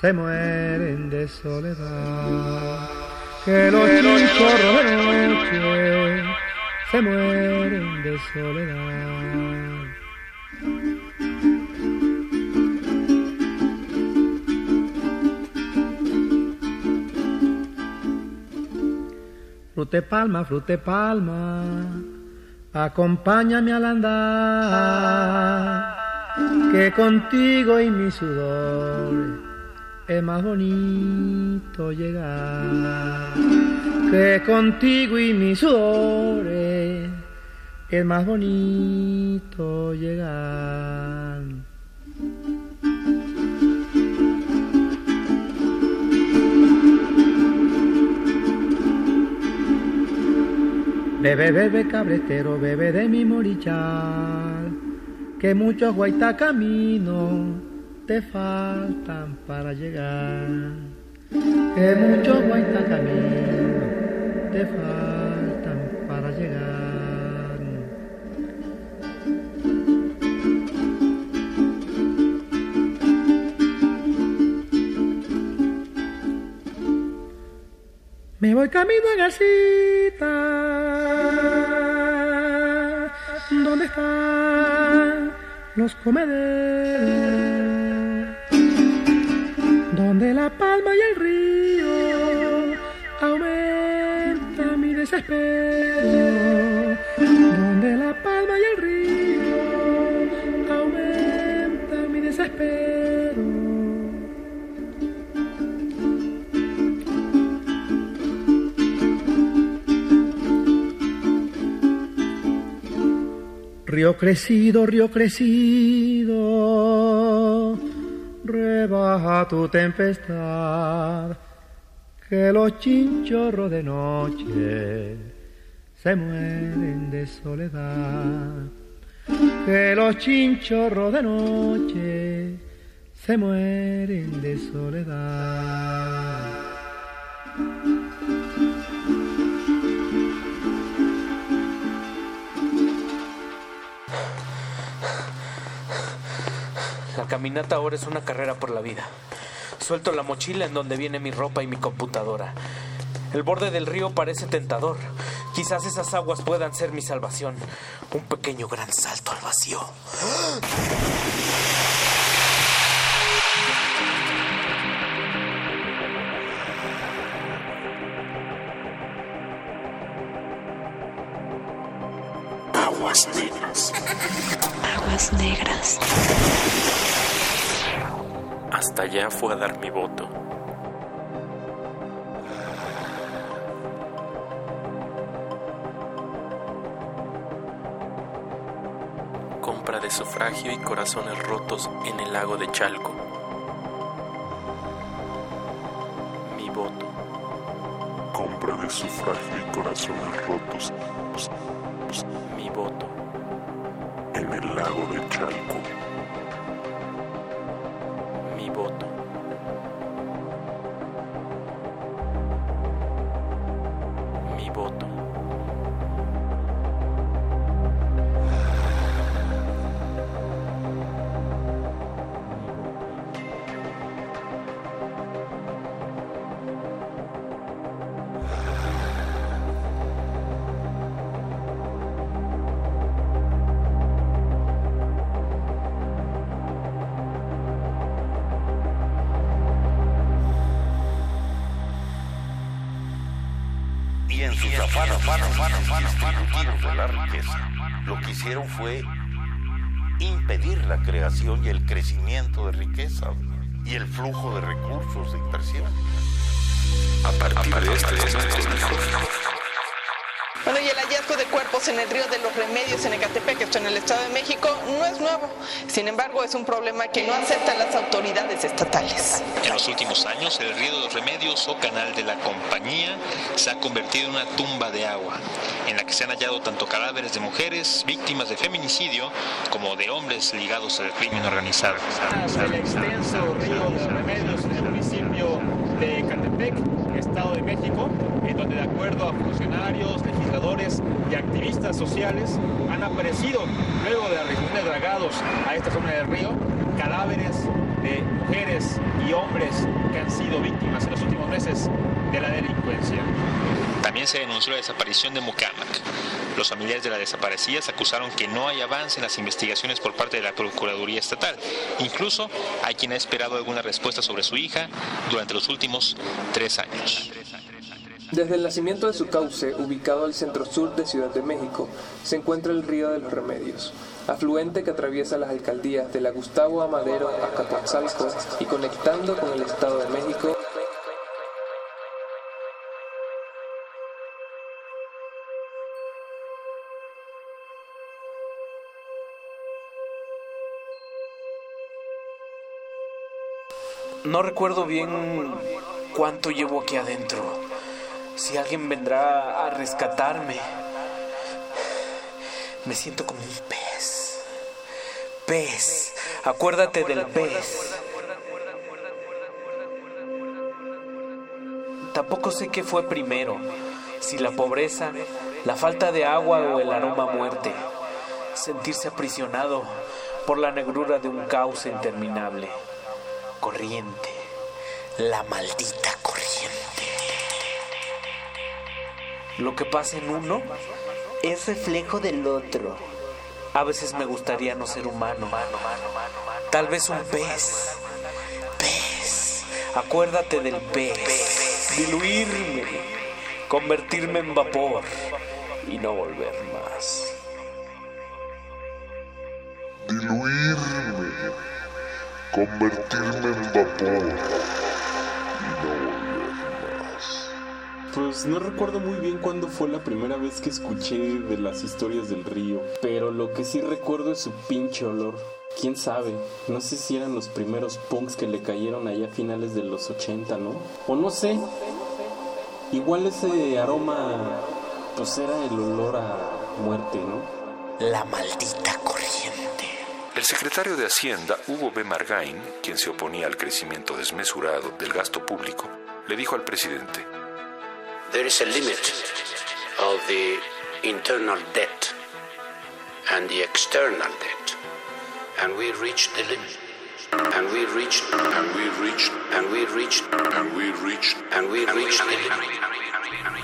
se mueren de soledad, que los chinchorros de noche se mueren de soledad. Frute palma, frute palma, acompáñame al andar, que contigo y mi sudor es más bonito llegar. Que contigo y mi sudor es más bonito llegar. Bebe, bebe, cabretero, bebe de mi morichal, que muchos guaita camino te faltan para llegar, que muchos guaita camino te faltan para llegar. Me voy camino a Garcita. ¿Dónde están los comederos? Donde la palma y el río aumenta mi desespero. Donde la palma y el río aumenta mi desespero. Río crecido, río crecido, rebaja tu tempestad, que los chinchorros de noche se mueren de soledad, que los chinchorros de noche se mueren de soledad. Caminata ahora es una carrera por la vida. Suelto la mochila en donde viene mi ropa y mi computadora. El borde del río parece tentador. Quizás esas aguas puedan ser mi salvación. Un pequeño gran salto al vacío. Aguas negras. Aguas negras. Hasta allá fue a dar mi voto. Compra de sufragio y corazones rotos en el lago de Chalco. Mi voto. Compra de sufragio y corazones rotos. Mi voto. En el lago de Chalco. Voto. Hicieron fue impedir la creación y el crecimiento de riqueza y el flujo de recursos de inversión. A partir, de este momento, bueno, y el hallazgo de cuerpos en el río de los Remedios en Ecatepec, esto en el Estado de México, no es nuevo. Sin embargo, es un problema que no aceptan las autoridades estatales. En los últimos años, el río de los Remedios o canal de la compañía se ha convertido en una tumba de agua, en la que se han hallado tanto cadáveres de mujeres víctimas de feminicidio como de hombres ligados al crimen organizado. El extenso río de los Remedios en el municipio de Ecatepec, Estado de México, en donde de acuerdo a funcionarios, y activistas sociales han aparecido luego de la dragados a esta zona del río cadáveres de mujeres y hombres que han sido víctimas en los últimos meses de la delincuencia. También se denunció la desaparición de Mucamac. Los familiares de las desaparecidas acusaron que no hay avance en las investigaciones por parte de la Procuraduría Estatal. Incluso hay quien ha esperado alguna respuesta sobre su hija durante los últimos tres años. Desde el nacimiento de su cauce, ubicado al centro-sur de Ciudad de México, se encuentra el Río de los Remedios, afluente que atraviesa las alcaldías de la Gustavo Amadero a Capotzalco y conectando con el Estado de México No recuerdo bien cuánto llevo aquí adentro. Si alguien vendrá a rescatarme. Me siento como un pez. Pez. Acuérdate del pez. Tampoco sé qué fue primero. Si la pobreza, la falta de agua o el aroma a muerte. Sentirse aprisionado por la negrura de un caos interminable. Corriente. La maldita Lo que pasa en uno es reflejo del otro. A veces me gustaría no ser humano. Tal vez un pez. Pez. Acuérdate del pez. Diluirme. Convertirme en vapor. Y no volver más. Diluirme. Convertirme en vapor. Pues no recuerdo muy bien cuándo fue la primera vez que escuché de las historias del río, pero lo que sí recuerdo es su pinche olor. Quién sabe, no sé si eran los primeros punks que le cayeron allá a finales de los 80, ¿no? O no sé, igual ese aroma, pues era el olor a muerte, ¿no? La maldita corriente. El secretario de Hacienda, Hugo B. Margain, quien se oponía al crecimiento desmesurado del gasto público, le dijo al presidente, There is a limit of the internal debt and the external debt. And we reached the limit. And we reached, and we reached, and we reached, and we reached, and we reached the limit.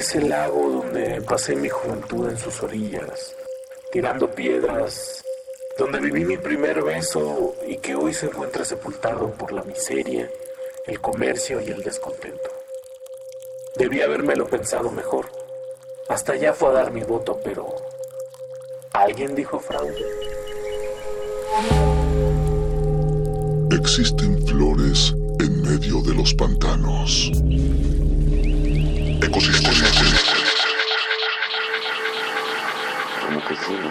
Ese lago donde pasé mi juventud en sus orillas, tirando piedras, donde viví mi primer beso y que hoy se encuentra sepultado por la miseria, el comercio y el descontento. Debí habérmelo pensado mejor. Hasta allá fue a dar mi voto, pero alguien dijo fraude. Existen flores en medio de los pantanos. Ecosistemas. Como que sí, ¿no?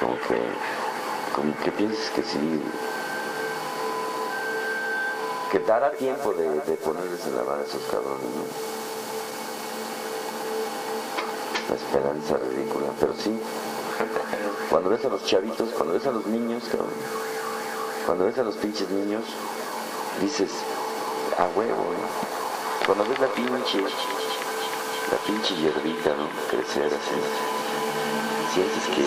Como que, como que piensas que sí. que dará tiempo de, de ponerles en la a esos cabrones. La esperanza ridícula, pero sí. Cuando ves a los chavitos, cuando ves a los niños, cabrón, cuando ves a los pinches niños, dices, a huevo, ves la pinche, la pinche hierbita, ¿no? Crecer así, sientes que...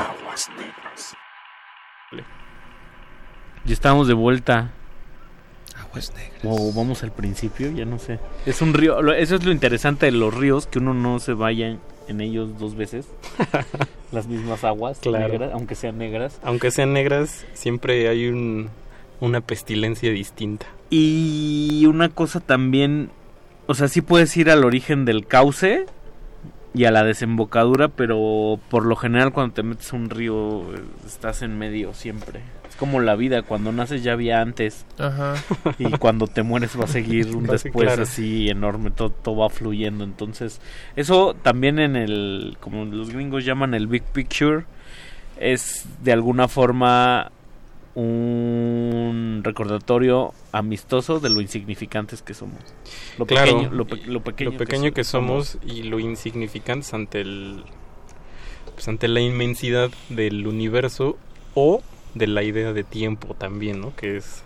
Aguas negras. Ya estamos de vuelta. Aguas negras. O vamos al principio, ya no sé. Es un río, eso es lo interesante de los ríos, que uno no se vaya en ellos dos veces. <laughs> Las mismas aguas, negras, aunque sean negras. Aunque sean negras, siempre hay un, una pestilencia distinta. Y una cosa también, o sea, sí puedes ir al origen del cauce y a la desembocadura, pero por lo general cuando te metes a un río estás en medio siempre como la vida, cuando naces ya había antes. Ajá. Y cuando te mueres va a seguir <laughs> un después así enorme, todo, todo va fluyendo. Entonces, eso también en el, como los gringos llaman el big picture, es de alguna forma un recordatorio amistoso de lo insignificantes que somos. Lo pequeño, lo, pequeño, que, somos, y lo insignificantes ante el pues ante la inmensidad del universo o de la idea de tiempo también, ¿no? Que es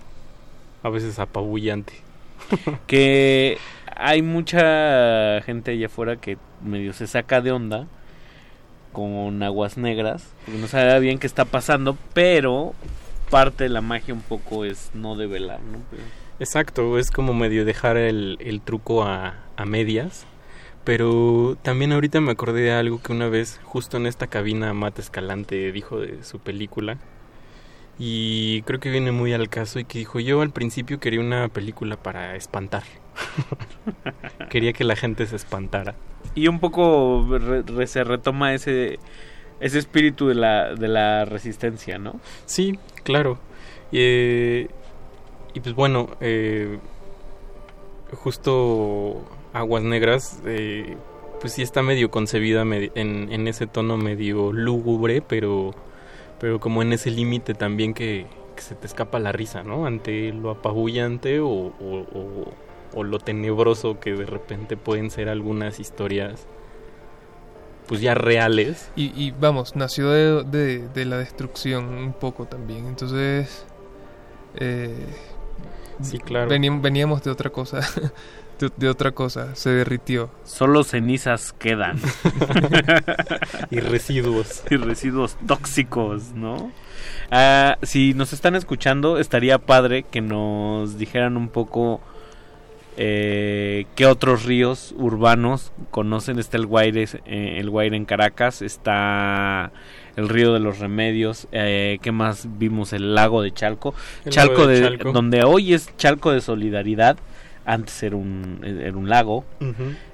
a veces apabullante. <laughs> que hay mucha gente allá afuera que medio se saca de onda con aguas negras, porque no sabe bien qué está pasando, pero parte de la magia un poco es no develar, ¿no? Exacto, es como medio dejar el, el truco a, a medias. Pero también ahorita me acordé de algo que una vez, justo en esta cabina, Matt Escalante dijo de su película, y creo que viene muy al caso y que dijo yo al principio quería una película para espantar. <laughs> quería que la gente se espantara. Y un poco se retoma ese ese espíritu de la, de la resistencia, ¿no? Sí, claro. y pues bueno, eh, justo Aguas Negras, eh, pues sí está medio concebida en, ese tono medio lúgubre, pero pero como en ese límite también que, se te escapa la risa, ¿no? Ante lo apabullante o, lo tenebroso que de repente pueden ser algunas historias pues ya reales. Y, vamos, nació de, de, la destrucción un poco también, entonces... Eh, sí, claro. veníamos de otra cosa. <laughs> de, otra cosa, se derritió. Solo cenizas quedan. <laughs> y residuos. <laughs> Y residuos tóxicos, ¿no? Ah, si nos están escuchando, estaría padre que nos dijeran un poco eh, qué otros ríos urbanos conocen. Está el Guaire, eh, el Guaire en Caracas, está el río de los Remedios, eh, ¿qué más vimos? El lago de Chalco, Chalco, de, donde hoy es Chalco de Solidaridad antes era un, era un lago.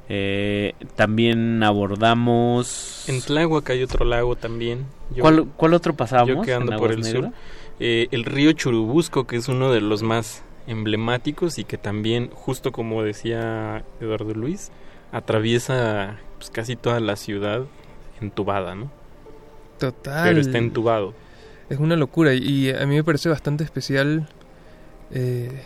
Eh, también abordamos... En Tláhuac hay otro lago también. ¿Cuál, ¿Cuál, otro pasábamos? Yo ando por el sur. Eh, el río Churubusco, que es uno de los más emblemáticos y que también, justo como decía Eduardo Luis, atraviesa pues, casi toda la ciudad entubada, ¿no? Total. Pero está entubado. Es una locura y a mí me parece bastante especial eh,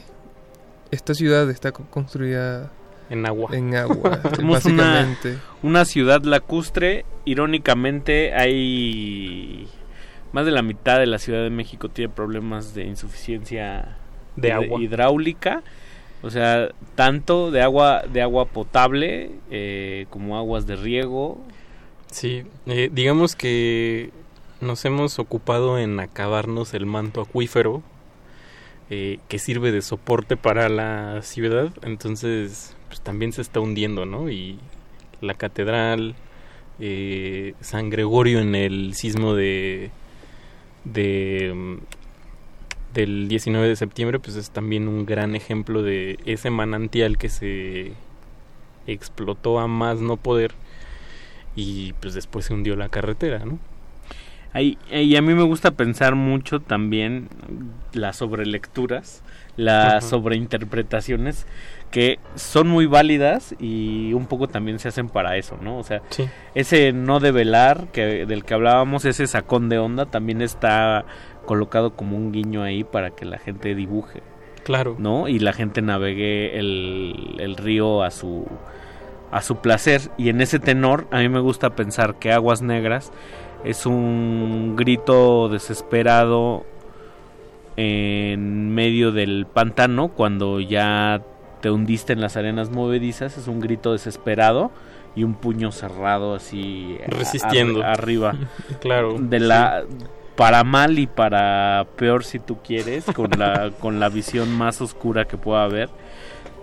esta ciudad está construida en agua. En agua, <laughs> básicamente. Una, ciudad lacustre. Irónicamente, hay más de la mitad de la Ciudad de México tiene problemas de insuficiencia de agua hidráulica. O sea, tanto de agua de agua potable eh, como aguas de riego. Sí, eh, digamos que nos hemos ocupado en acabarnos el manto acuífero eh, que sirve de soporte para la ciudad, entonces pues, también se está hundiendo, ¿no? Y la catedral, eh, San Gregorio en el sismo de, de mm, del 19 de septiembre, pues es también un gran ejemplo de ese manantial que se explotó a más no poder y pues después se hundió la carretera, ¿no? y a mí me gusta pensar mucho también las sobrelecturas, las sobreinterpretaciones que son muy válidas y un poco también se hacen para eso, ¿no? O sea, ese no develar que del que hablábamos, ese sacón de onda también está colocado como un guiño ahí para que la gente dibuje. Claro. ¿No? Y la gente navegue el, el río a su a su placer y en ese tenor a mí me gusta pensar que Aguas Negras es un grito desesperado en medio del pantano cuando ya te hundiste en las arenas movedizas, es un grito desesperado y un puño cerrado así resistiendo arriba. <laughs> claro. De la para mal y para peor si tú quieres, con la <laughs> con la visión más oscura que pueda haber,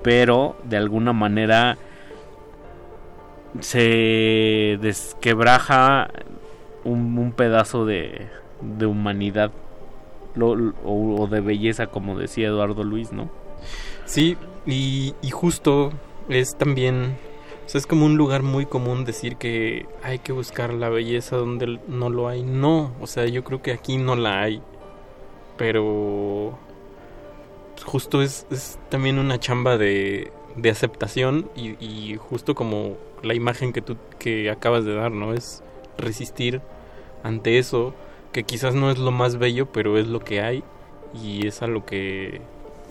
pero de alguna manera se desquebraja un, pedazo de, de humanidad o, de belleza, como decía Eduardo Luis, ¿no? Sí, y, y justo es también, es como un lugar muy común decir que hay que buscar la belleza donde no lo hay. No, o sea, yo creo que aquí no la hay, pero justo es, es también una chamba de, de aceptación y, y justo como la imagen que tú que acabas de dar, ¿no? Es resistir ante eso que quizás no es lo más bello, pero es lo que hay y es a lo que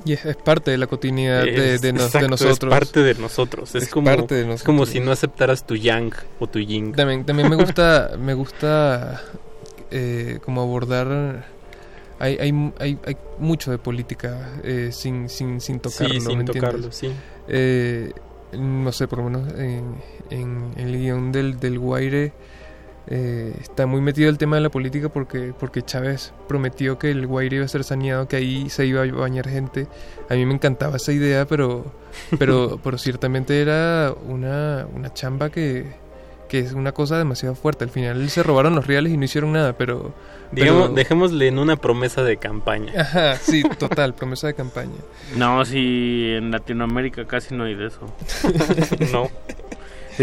y es, parte de la cotidianidad de, nosotros. Es parte de nosotros. Es, como, como si no aceptaras tu yang o tu yin. También, también me gusta, <laughs> me gusta eh, como abordar. Hay, hay, hay, hay, mucho de política eh, sin, sin, sin tocarlo. Sí, sin tocarlo, sí. Eh, no sé, por lo menos en, en el guion del, del Guaire eh, está muy metido el tema de la política porque, porque Chávez prometió que el Guaire iba a ser saneado, que ahí se iba a bañar gente. A mí me encantaba esa idea, pero, <laughs> pero, pero ciertamente era una, una chamba que, que es una cosa demasiado fuerte. Al final se robaron los reales y no hicieron nada, pero... Digamos, dejémosle en una promesa de campaña. Ajá, sí, total, promesa de campaña. No, si en Latinoamérica casi no hay de eso. <laughs> <laughs> no.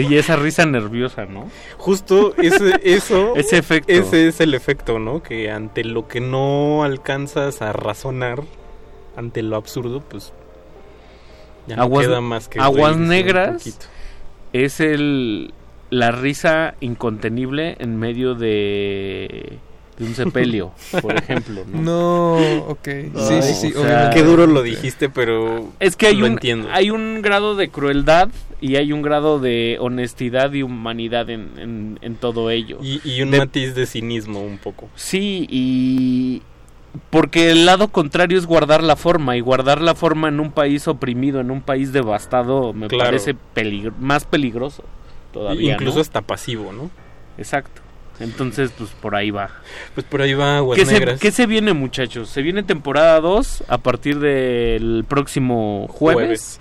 Y esa risa nerviosa, ¿no? Justo ese, eso... <laughs> ese efecto. Ese es el efecto, ¿no? Que ante lo que no alcanzas a razonar, ante lo absurdo, pues... Ya no queda más que... Aguas negras es el la risa incontenible en medio de, de un sepelio, por <laughs> ejemplo. ¿no? no ok. sí, sí, sí. qué duro lo dijiste, pero. Es que hay, un, hay un grado de crueldad y hay un grado de honestidad y humanidad en, en, todo ello. Y, un matiz de cinismo, un poco. Sí, y. Porque el lado contrario es guardar la forma y guardar la forma en un país oprimido, en un país devastado, me parece más peligroso. Incluso hasta pasivo, ¿no? Exacto. Entonces, pues por ahí va. Pues por ahí va Aguas ¿Qué Negras. Se, ¿Qué se viene, muchachos? Se viene temporada 2 a partir del próximo jueves.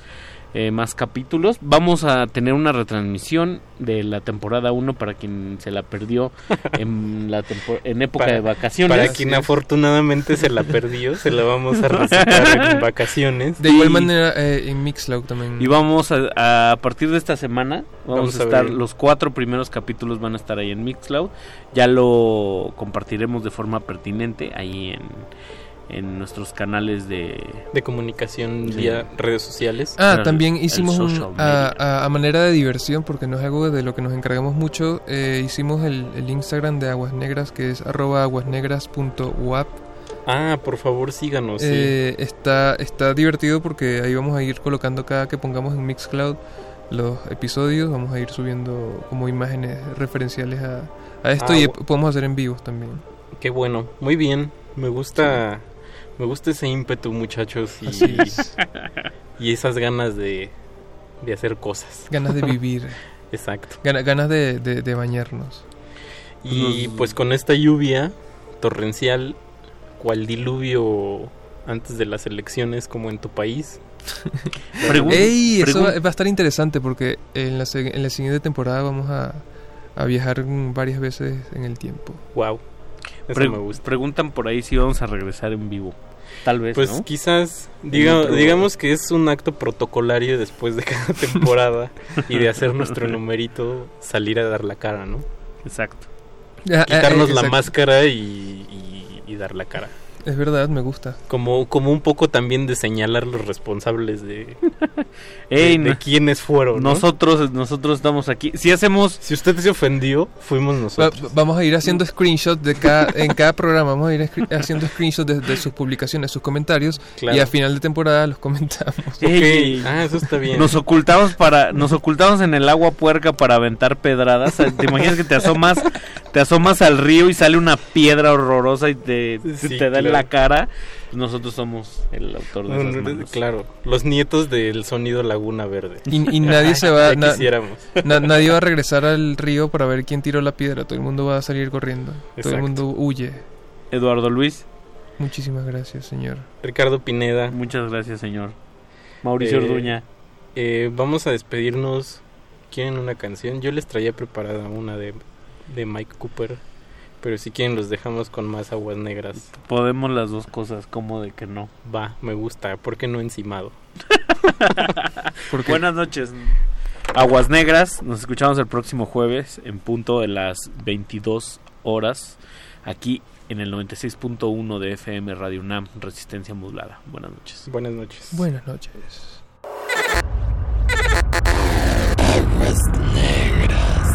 Eh, más capítulos. Vamos a tener una retransmisión de la temporada 1 para quien se la perdió <laughs> en, la en época de vacaciones. Para quien afortunadamente se la perdió, se la vamos a recitar en <laughs> vacaciones. De igual manera eh, en Mixcloud también. Y vamos a, a partir de esta semana, vamos, a, estar, los cuatro primeros capítulos van a estar ahí en Mixcloud. Ya lo compartiremos de forma pertinente ahí en en nuestros canales de, de comunicación vía redes sociales. Ah, también hicimos a, manera de diversión, porque no es algo de lo que nos encargamos mucho, eh, hicimos el, Instagram de Aguas Negras, que es arroba aguasnegras.wap. Ah, por favor síganos. Eh, está, está divertido porque ahí vamos a ir colocando cada que pongamos en Mixcloud los episodios, vamos a ir subiendo como imágenes referenciales a, a esto ah, y podemos hacer en vivos también. Qué bueno, muy bien, me gusta... Me gusta ese ímpetu, muchachos, y, <laughs> y esas ganas de, de, hacer cosas. Ganas de vivir. <laughs> Exacto. ganas de, de, bañarnos. Y pues con esta lluvia torrencial, cual diluvio antes de las elecciones como en tu país. <laughs> Ey, eso va, a estar interesante porque en la, en la siguiente temporada vamos a, a viajar varias veces en el tiempo. Wow. Preguntan por ahí si vamos a regresar en vivo. Tal vez. Pues quizás, digamos que es un acto protocolario después de cada <laughs> temporada y de hacer nuestro <laughs> numerito salir a dar la cara, ¿no? Exacto. Quitarnos la máscara y, dar la cara. Es verdad, me gusta. Como, como un poco también de señalar los responsables de, <laughs> de, quiénes fueron. Nosotros, nosotros estamos aquí. Si hacemos. Si usted se ofendió, fuimos nosotros. vamos a ir haciendo screenshots de cada, en cada programa. Vamos a ir haciendo screenshots de, sus publicaciones, sus comentarios. Y a final de temporada los comentamos. <laughs> Ah, eso está bien. Nos ocultamos para, nos ocultamos en el agua puerca para aventar pedradas. ¿Te imaginas que te asomas, te asomas al río y sale una piedra horrorosa y te, te da la cara, nosotros somos el autor de esas Claro, los nietos del sonido Laguna Verde. Y, nadie <laughs> se va, nadie va a regresar al río para ver quién tiró la piedra. Todo el mundo va a salir corriendo. Todo el mundo huye. Eduardo Luis. Muchísimas gracias, señor. Ricardo Pineda. Muchas gracias, señor. Mauricio eh, Orduña. Eh, vamos a despedirnos. ¿Quieren una canción? Yo les traía preparada una de, de Mike Cooper. Pero si quieren los dejamos con más aguas negras. Podemos las dos cosas, como de que no. Va, me gusta. ¿Por qué no encimado? <laughs> Buenas noches. Aguas negras, nos escuchamos el próximo jueves en punto de las 22 horas aquí en el 96.1 de FM Radio UNAM, Resistencia Modulada. Buenas noches. Buenas noches. Buenas noches. Aguas negras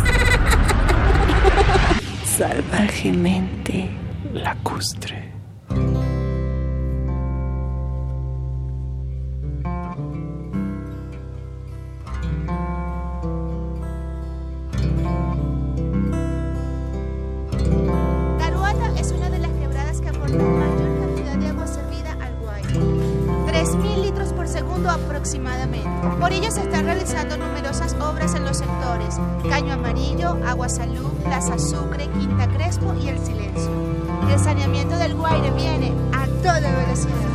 <laughs> salvajemente lacustre. Segundo aproximadamente. Por ello se están realizando numerosas obras en los sectores Caño Amarillo, Agua Salud, Plaza Sucre, Quinta Crespo y El Silencio. El saneamiento del Guaire viene a toda velocidad.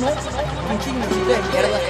no, un chingo de.